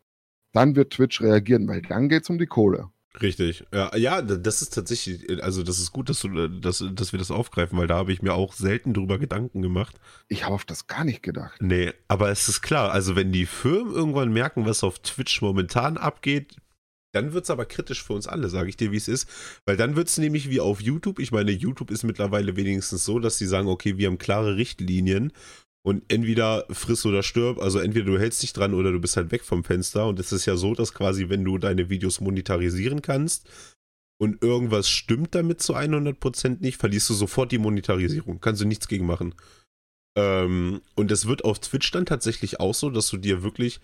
B: dann wird Twitch reagieren, weil dann geht es um die Kohle.
A: Richtig. Ja, ja, das ist tatsächlich, also das ist gut, dass, du, dass, dass wir das aufgreifen, weil da habe ich mir auch selten drüber Gedanken gemacht.
B: Ich habe auf das gar nicht gedacht.
A: Nee, aber es ist klar, also wenn die Firmen irgendwann merken, was auf Twitch momentan abgeht, dann wird es aber kritisch für uns alle, sage ich dir, wie es ist. Weil dann wird es nämlich wie auf YouTube, ich meine, YouTube ist mittlerweile wenigstens so, dass sie sagen, okay, wir haben klare Richtlinien und entweder friss oder stirb, also entweder du hältst dich dran oder du bist halt weg vom Fenster. Und es ist ja so, dass quasi, wenn du deine Videos monetarisieren kannst und irgendwas stimmt damit zu 100% nicht, verlierst du sofort die Monetarisierung. Kannst du nichts gegen machen. Ähm, und es wird auf Twitch dann tatsächlich auch so, dass du dir wirklich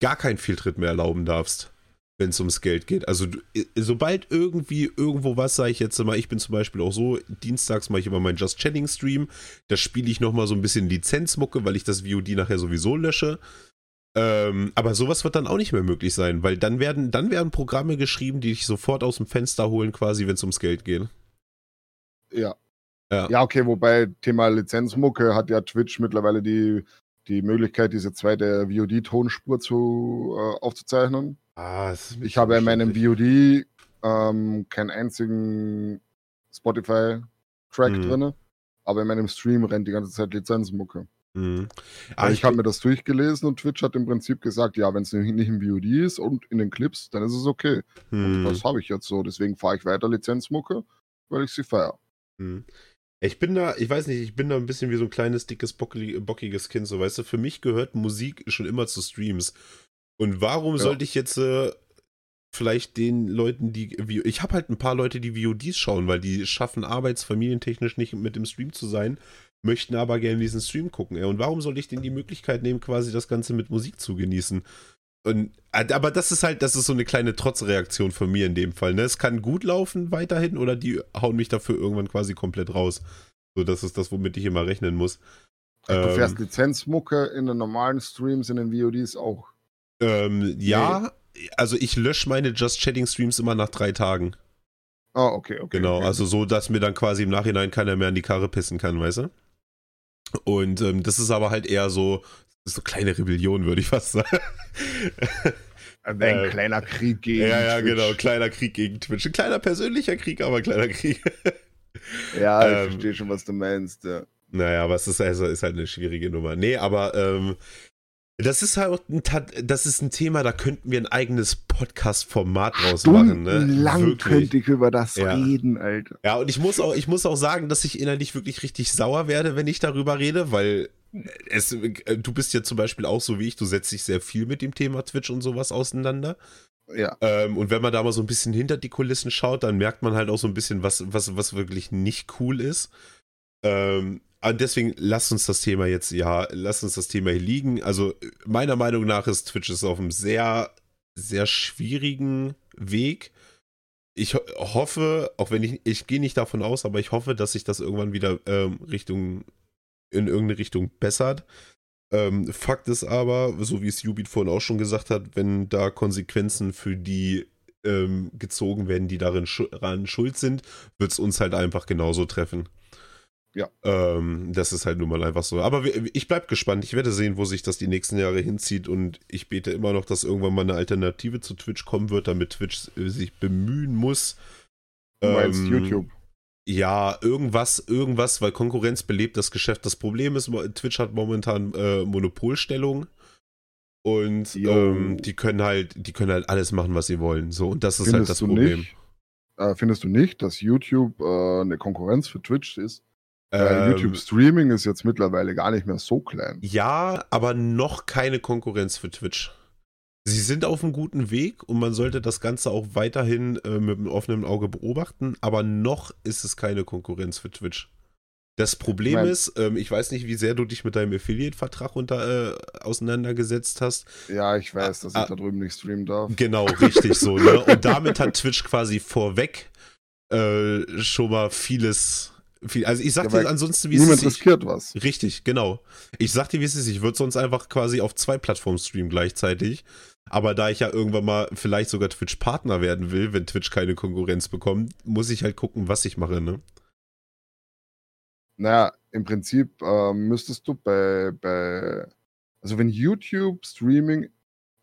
A: gar keinen Fehltritt mehr erlauben darfst, wenn es ums Geld geht. Also sobald irgendwie irgendwo was, sage ich jetzt mal, ich bin zum Beispiel auch so, dienstags mache ich immer meinen Just Chatting Stream, da spiele ich nochmal so ein bisschen Lizenzmucke, weil ich das VOD nachher sowieso lösche. Ähm, aber sowas wird dann auch nicht mehr möglich sein, weil dann werden, dann werden Programme geschrieben, die dich sofort aus dem Fenster holen, quasi, wenn es ums Geld geht.
B: Ja.
A: Ja.
B: Ja, okay, wobei Thema Lizenzmucke hat ja Twitch mittlerweile die, die Möglichkeit, diese zweite VOD-Tonspur zu äh, aufzuzeichnen.
A: Ah,
B: Ich habe in meinem VOD ähm, keinen einzigen Spotify-Track
A: Mhm.
B: drinne, aber in meinem Stream rennt die ganze Zeit Lizenzmucke.
A: Mhm. Ah,
B: ich habe mir das durchgelesen und Twitch hat im Prinzip gesagt, ja, wenn es nicht im VOD ist und in den Clips, dann ist es okay. Und
A: hm.
B: das habe ich jetzt so. Deswegen fahre ich weiter Lizenzmucke, weil ich sie feiere.
A: Hm. Ich bin da, ich weiß nicht, ich bin da ein bisschen wie so ein kleines, dickes, bockiges Kind, so weißt du. Für mich gehört Musik schon immer zu Streams. Und warum
B: Ja.
A: sollte ich jetzt äh, vielleicht den Leuten, die. wie- Ich habe halt ein paar Leute, die VODs schauen, weil die schaffen arbeits-, familientechnisch nicht mit im Stream zu sein, möchten aber gerne diesen Stream gucken. Ey. Und warum soll ich denen die Möglichkeit nehmen, quasi das Ganze mit Musik zu genießen? Und, äh, aber das ist halt, das ist so eine kleine Trotzreaktion von mir in dem Fall. Ne? Es kann gut laufen weiterhin oder die hauen mich dafür irgendwann quasi komplett raus. So, das ist das, womit ich immer rechnen muss.
B: Du fährst
A: Ähm,
B: Lizenzmucke in den normalen Streams, in den VODs auch.
A: ähm, ja, also ich lösche meine Just Chatting Streams immer nach drei Tagen.
B: Ah, okay, okay.
A: Genau,
B: okay.
A: also so, dass mir dann quasi im Nachhinein keiner mehr an die Karre pissen kann, weißt du? Und ähm, das ist aber halt eher so, so kleine Rebellion, würde ich fast sagen.
B: Ein
A: äh,
B: kleiner Krieg gegen.
A: ja, ja,
B: Twitch.
A: genau, kleiner Krieg gegen Twitch. Ein kleiner persönlicher Krieg, aber ein kleiner Krieg.
B: Ja, ich
A: Ähm,
B: verstehe schon, was du meinst. Ja.
A: Naja, aber es ist, also, ist halt eine schwierige Nummer. Nee, aber ähm, das ist halt ein, das ist ein Thema, da könnten wir ein eigenes Podcast-Format draus machen. Ne?
B: Stundenlang
A: Wirklich.
B: könnte ich über das
A: Ja.
B: reden, Alter.
A: Ja, und ich muss auch, ich muss auch sagen, dass ich innerlich wirklich richtig sauer werde, wenn ich darüber rede, weil es, äh, du bist ja zum Beispiel auch so wie ich, du setzt dich sehr viel mit dem Thema Twitch und sowas auseinander.
B: Ja.
A: Ähm, und wenn man da mal so ein bisschen hinter die Kulissen schaut, dann merkt man halt auch so ein bisschen, was, was, was wirklich nicht cool ist. Ähm, deswegen lasst uns das Thema jetzt, ja, lasst uns das Thema hier liegen. Also, meiner Meinung nach ist Twitch ist auf einem sehr, sehr schwierigen Weg. Ich ho hoffe, auch wenn ich, ich gehe nicht davon aus, aber ich hoffe, dass sich das irgendwann wieder ähm, Richtung, in irgendeine Richtung bessert. Ähm, Fakt ist aber, so wie es Jubit vorhin auch schon gesagt hat, wenn da Konsequenzen für die ähm, gezogen werden, die darin schu schuld sind, wird es uns halt einfach genauso treffen.
B: Ja.
A: Ähm, das ist halt nun mal einfach so. Aber ich bleib gespannt. Ich werde sehen, wo sich das die nächsten Jahre hinzieht. Und ich bete immer noch, dass irgendwann mal eine Alternative zu Twitch kommen wird, damit Twitch sich bemühen muss.
B: Du meinst ähm, YouTube?
A: Ja, irgendwas, irgendwas, weil Konkurrenz belebt das Geschäft. Das Problem ist, Twitch hat momentan äh, Monopolstellung. Und ähm, die können halt, die können halt alles machen, was sie wollen. So, und das ist halt
B: findest
A: halt das Problem.
B: Nicht, äh, findest du nicht, dass YouTube äh, eine Konkurrenz für Twitch ist? Ähm, YouTube Streaming ist jetzt mittlerweile gar nicht mehr so klein.
A: Ja, aber noch keine Konkurrenz für Twitch. Sie sind auf einem guten Weg und man sollte das Ganze auch weiterhin äh, mit einem offenen Auge beobachten, aber noch ist es keine Konkurrenz für Twitch. Das Problem mein, ist, ähm, ich weiß nicht, wie sehr du dich mit deinem Affiliate-Vertrag äh, auseinandergesetzt hast.
B: Ja, ich weiß, dass ah, ich da drüben nicht streamen darf.
A: Genau, richtig so. Ne? Und damit hat Twitch quasi vorweg äh, schon mal vieles also ich sag ja, dir ansonsten,
B: wie es ist. Niemand riskiert was.
A: Richtig, genau. Ich sag dir, wie es ist. Ich würde sonst einfach quasi auf zwei Plattformen streamen gleichzeitig. Aber da ich ja irgendwann mal vielleicht sogar Twitch-Partner werden will, wenn Twitch keine Konkurrenz bekommt, muss ich halt gucken, was ich mache, ne?
B: Naja, im Prinzip äh, müsstest du bei, bei, also wenn YouTube Streaming,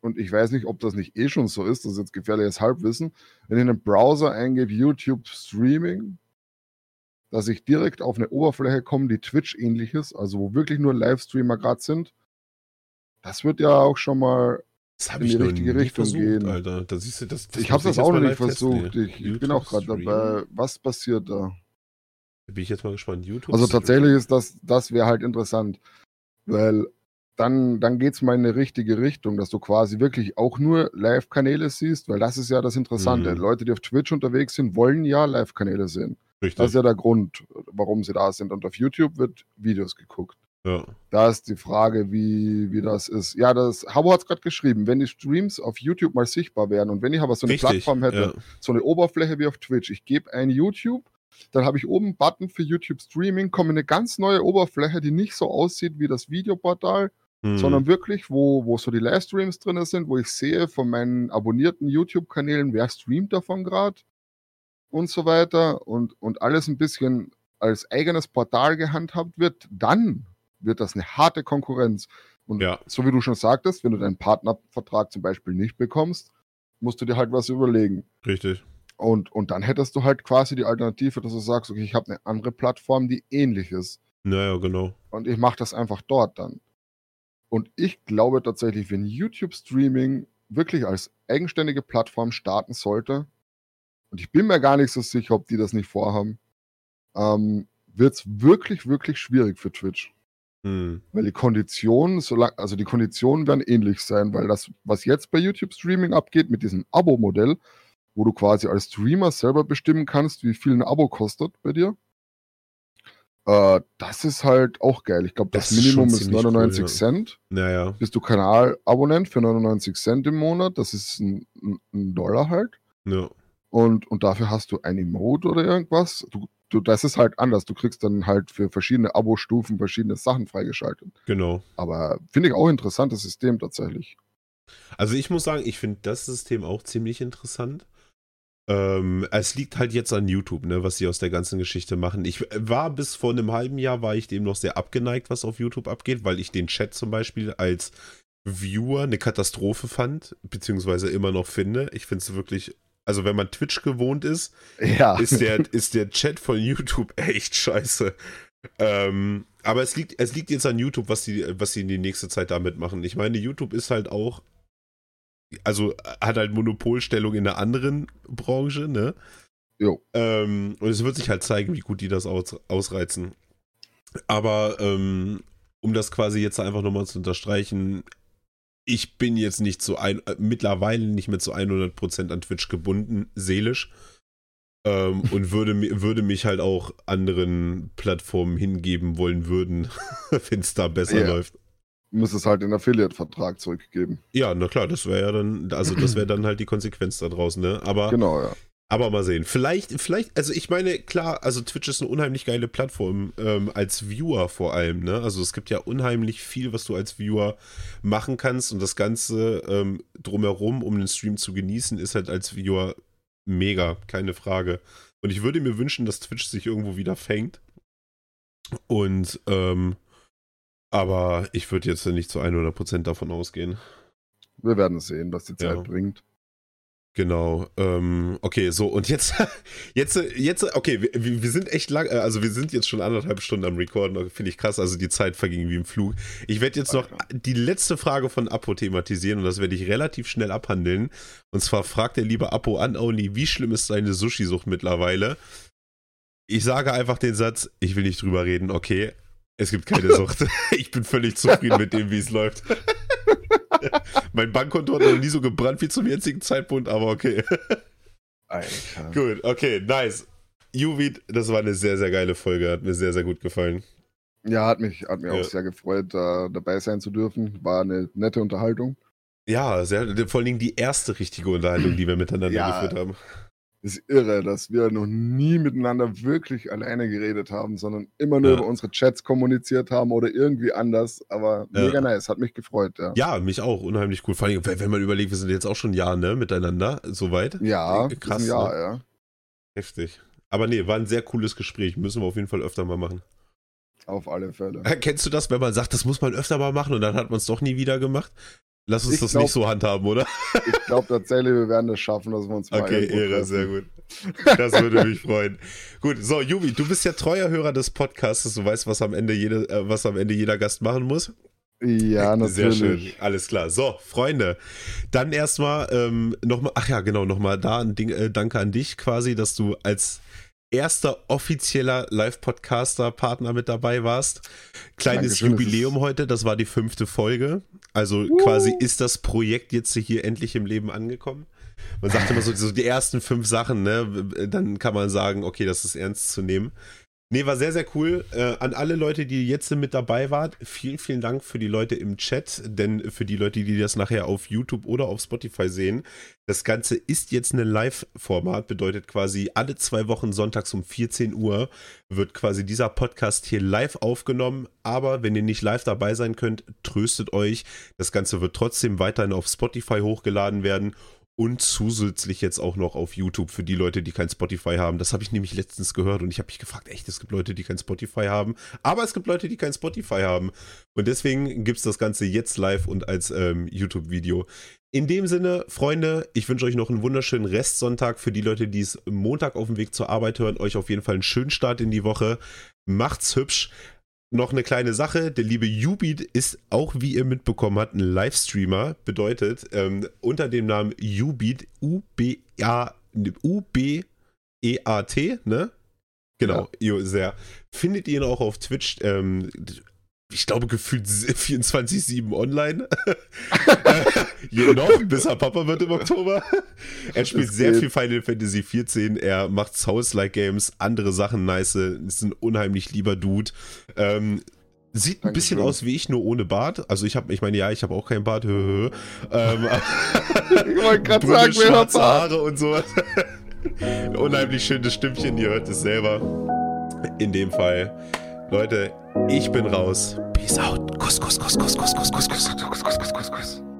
B: und ich weiß nicht, ob das nicht eh schon so ist, das ist jetzt gefährliches Halbwissen, wenn ich in einen Browser eingebe, YouTube Streaming, dass ich direkt auf eine Oberfläche komme, die Twitch ähnlich ist, also wo wirklich nur Livestreamer gerade sind. Das wird ja auch schon mal in die richtige Richtung
A: versucht,
B: gehen.
A: Alter. Da siehst du, das,
B: das ich habe das auch noch nicht versucht. Ich, ich bin auch gerade dabei. Was passiert da?
A: Bin ich jetzt mal gespannt. YouTube.
B: Also tatsächlich ist das, das wäre halt interessant, weil dann, dann geht es mal in eine richtige Richtung, dass du quasi wirklich auch nur Live-Kanäle siehst, weil das ist ja das Interessante. Mhm. Leute, die auf Twitch unterwegs sind, wollen ja Live-Kanäle sehen. Richtig. Das ist ja der Grund, warum sie da sind. Und auf YouTube wird Videos geguckt.
A: Ja.
B: Da ist die Frage, wie, wie das ist. Ja, das Habo hat es gerade geschrieben, wenn die Streams auf YouTube mal sichtbar wären und wenn ich aber so eine Richtig, Plattform hätte, ja. so eine Oberfläche wie auf Twitch, ich gebe ein YouTube, dann habe ich oben einen Button für YouTube Streaming, komme in eine ganz neue Oberfläche, die nicht so aussieht wie das Videoportal, hm. sondern wirklich, wo, wo so die Livestreams drin sind, wo ich sehe von meinen abonnierten YouTube-Kanälen, wer streamt davon gerade und so weiter und, und alles ein bisschen als eigenes Portal gehandhabt wird, dann wird das eine harte Konkurrenz. Und ja. so wie du schon sagtest, wenn du deinen Partnervertrag zum Beispiel nicht bekommst, musst du dir halt was überlegen.
A: Richtig.
B: Und, und dann hättest du halt quasi die Alternative, dass du sagst, okay, ich habe eine andere Plattform, die ähnlich ist.
A: Naja, genau.
B: Und ich mache das einfach dort dann. Und ich glaube tatsächlich, wenn YouTube Streaming wirklich als eigenständige Plattform starten sollte, und ich bin mir gar nicht so sicher, ob die das nicht vorhaben, ähm, wird es wirklich, wirklich schwierig für Twitch. Hm. Weil die Konditionen, also die Konditionen werden ähnlich sein, weil das, was jetzt bei YouTube Streaming abgeht mit diesem Abo-Modell, wo du quasi als Streamer selber bestimmen kannst, wie viel ein Abo kostet bei dir. Äh, das ist halt auch geil. Ich glaube, das, das, Minimum ist, ist 99 cool, ja. Cent.
A: Naja.
B: Bist du Kanalabonnent für 99 Cent im Monat, das ist ein, ein Dollar halt.
A: Ja.
B: Und, und dafür hast du ein Emote oder irgendwas. Du, du, das ist halt anders. Du kriegst dann halt für verschiedene Abo-Stufen verschiedene Sachen freigeschaltet.
A: Genau.
B: Aber finde ich auch interessantes System tatsächlich.
A: Also ich muss sagen, ich finde das System auch ziemlich interessant. Ähm, es liegt halt jetzt an YouTube, ne, was sie aus der ganzen Geschichte machen. Ich war bis vor einem halben Jahr, war ich dem noch sehr abgeneigt, was auf YouTube abgeht, weil ich den Chat zum Beispiel als Viewer eine Katastrophe fand, beziehungsweise immer noch finde. Ich finde es wirklich also wenn man Twitch gewohnt ist,
B: ja.
A: ist, der, ist der Chat von YouTube echt scheiße. Ähm, aber es liegt, es liegt jetzt an YouTube, was sie, was sie in die nächste Zeit damit machen. Ich meine, YouTube ist halt auch, also hat halt Monopolstellung in einer anderen Branche, ne?
B: Jo.
A: Ähm, und es wird sich halt zeigen, wie gut die das aus, ausreizen. Aber ähm, um das quasi jetzt einfach nochmal zu unterstreichen, ich bin jetzt nicht zu ein, äh, mittlerweile nicht mehr zu 100% an Twitch gebunden, seelisch. Ähm, und würde, würde mich halt auch anderen Plattformen hingeben wollen würden, wenn es da besser yeah. läuft.
B: Muss es halt den Affiliate-Vertrag zurückgeben.
A: Ja, na klar, das wäre ja dann, also das wäre dann halt die Konsequenz da draußen, ne? Aber
B: genau, ja.
A: Aber mal sehen. Vielleicht, vielleicht, also ich meine, klar, also Twitch ist eine unheimlich geile Plattform, ähm, als Viewer vor allem, ne? Also es gibt ja unheimlich viel, was du als Viewer machen kannst und das Ganze ähm, drumherum, um den Stream zu genießen, ist halt als Viewer mega, keine Frage. Und ich würde mir wünschen, dass Twitch sich irgendwo wieder fängt. Und, ähm, aber ich würde jetzt nicht zu 100% davon ausgehen.
B: Wir werden sehen, was die Zeit
A: Ja.
B: bringt.
A: Genau. Ähm, okay, so und jetzt, jetzt, jetzt, okay, wir, wir sind echt lang, äh, also wir sind jetzt schon anderthalb Stunden am Recorden, finde ich krass, also die Zeit verging wie im Flug. Ich werde jetzt noch die letzte Frage von Apo thematisieren und das werde ich relativ schnell abhandeln. Und zwar fragt der liebe Apo an Only, wie schlimm ist seine Sushi-Sucht mittlerweile? Ich sage einfach den Satz, ich will nicht drüber reden, okay. Es gibt keine Sucht. Ich bin völlig zufrieden mit dem, wie es läuft. Mein Bankkonto hat noch nie so gebrannt wie zum jetzigen Zeitpunkt, aber okay.
B: Alter.
A: Gut, okay, nice. Juvid, das war eine sehr, sehr geile Folge. Hat mir sehr, sehr gut gefallen.
B: Ja, hat mich, hat mich
A: Ja.
B: auch sehr gefreut, da dabei sein zu dürfen. War eine nette Unterhaltung.
A: Ja, sehr, vor allen Dingen die erste richtige Unterhaltung, die wir miteinander
B: Ja.
A: geführt haben.
B: Ist irre, dass wir noch nie miteinander wirklich alleine geredet haben, sondern immer nur
A: Ja.
B: über unsere Chats kommuniziert haben oder irgendwie anders. Aber
A: Ja.
B: mega nice, hat mich gefreut, ja.
A: Ja, mich auch. Unheimlich cool. Vor allem, wenn man überlegt, wir sind jetzt auch schon ein Jahr, ne, miteinander, soweit.
B: Ja,
A: Krass,
B: krass, ja,
A: ne?
B: ja.
A: Heftig. Aber nee, war ein sehr cooles Gespräch. Müssen wir auf jeden Fall öfter mal machen.
B: Auf alle Fälle.
A: Kennst du das, wenn man sagt, das muss man öfter mal machen und dann hat man es doch nie wieder gemacht? Lass uns
B: Ich
A: das
B: glaub-
A: nicht so handhaben, oder?
B: Ich glaube tatsächlich, wir werden es schaffen, dass wir uns mal
A: Okay, Ehre, sehr gut. Das würde mich freuen. Gut, so, Jubi, du bist ja treuer Hörer des Podcasts. Du weißt, was am Ende, jede, äh, was am Ende jeder Gast machen muss.
B: Ja, natürlich.
A: Sehr schön, alles klar. So, Freunde, dann erstmal ähm, nochmal, ach ja, genau, nochmal da ein Ding, äh, danke an dich quasi, dass du als erster offizieller Live-Podcaster-Partner mit dabei warst. Kleines
B: Dankeschön, es
A: Jubiläum heute, das war die fünfte Folge. Also quasi ist das Projekt jetzt hier endlich im Leben angekommen. Man sagt immer so, so die ersten fünf Sachen, ne? Dann kann man sagen, okay, das ist ernst zu nehmen. Nee, war sehr, sehr cool. Äh, an alle Leute, die jetzt mit dabei waren, vielen, vielen Dank für die Leute im Chat, denn für die Leute, die das nachher auf YouTube oder auf Spotify sehen, das Ganze ist jetzt ein Live-Format, bedeutet quasi alle zwei Wochen sonntags um 14 Uhr wird quasi dieser Podcast hier live aufgenommen. Aber wenn ihr nicht live dabei sein könnt, tröstet euch. Das Ganze wird trotzdem weiterhin auf Spotify hochgeladen werden und zusätzlich jetzt auch noch auf YouTube für die Leute, die kein Spotify haben. Das habe ich nämlich letztens gehört und ich habe mich gefragt, echt, es gibt Leute, die kein Spotify haben, aber es gibt Leute, die kein Spotify haben. Und deswegen gibt es das Ganze jetzt live und als ähm, YouTube-Video. In dem Sinne, Freunde, ich wünsche euch noch einen wunderschönen Restsonntag. Für die Leute, die es Montag auf dem Weg zur Arbeit hören, euch auf jeden Fall einen schönen Start in die Woche. Macht's hübsch. Noch eine kleine Sache, der liebe Ubeat ist auch, wie ihr mitbekommen habt, ein Livestreamer. Bedeutet, ähm, unter dem Namen U-B-A, U-B-E-A-T, ne? Genau, jo, sehr. Findet ihr ihn auch auf Twitch, ähm, ich glaube, gefühlt 24-7 online. Hier noch, bis er Papa wird im Oktober. Er spielt sehr
B: geht.
A: viel Final Fantasy 14. Er macht Souls-like Games, andere Sachen nice. Ist ein unheimlich lieber Dude. Ähm, sieht ein
B: Dankeschön.
A: bisschen aus wie ich, nur ohne Bart. Also ich habe, ich meine, ja, ich habe auch keinen Bart. Ähm,
B: Ich wollte gerade sagen, hat
A: schwarze Haare und sowas. Unheimlich schönes Stimmchen, ihr hört es selber. In dem Fall. Leute, ich bin raus. Peace out. Kuss, kuss, kuss, kuss, kuss, kuss, kuss, kuss, kuss, kuss, kuss, kuss, kuss.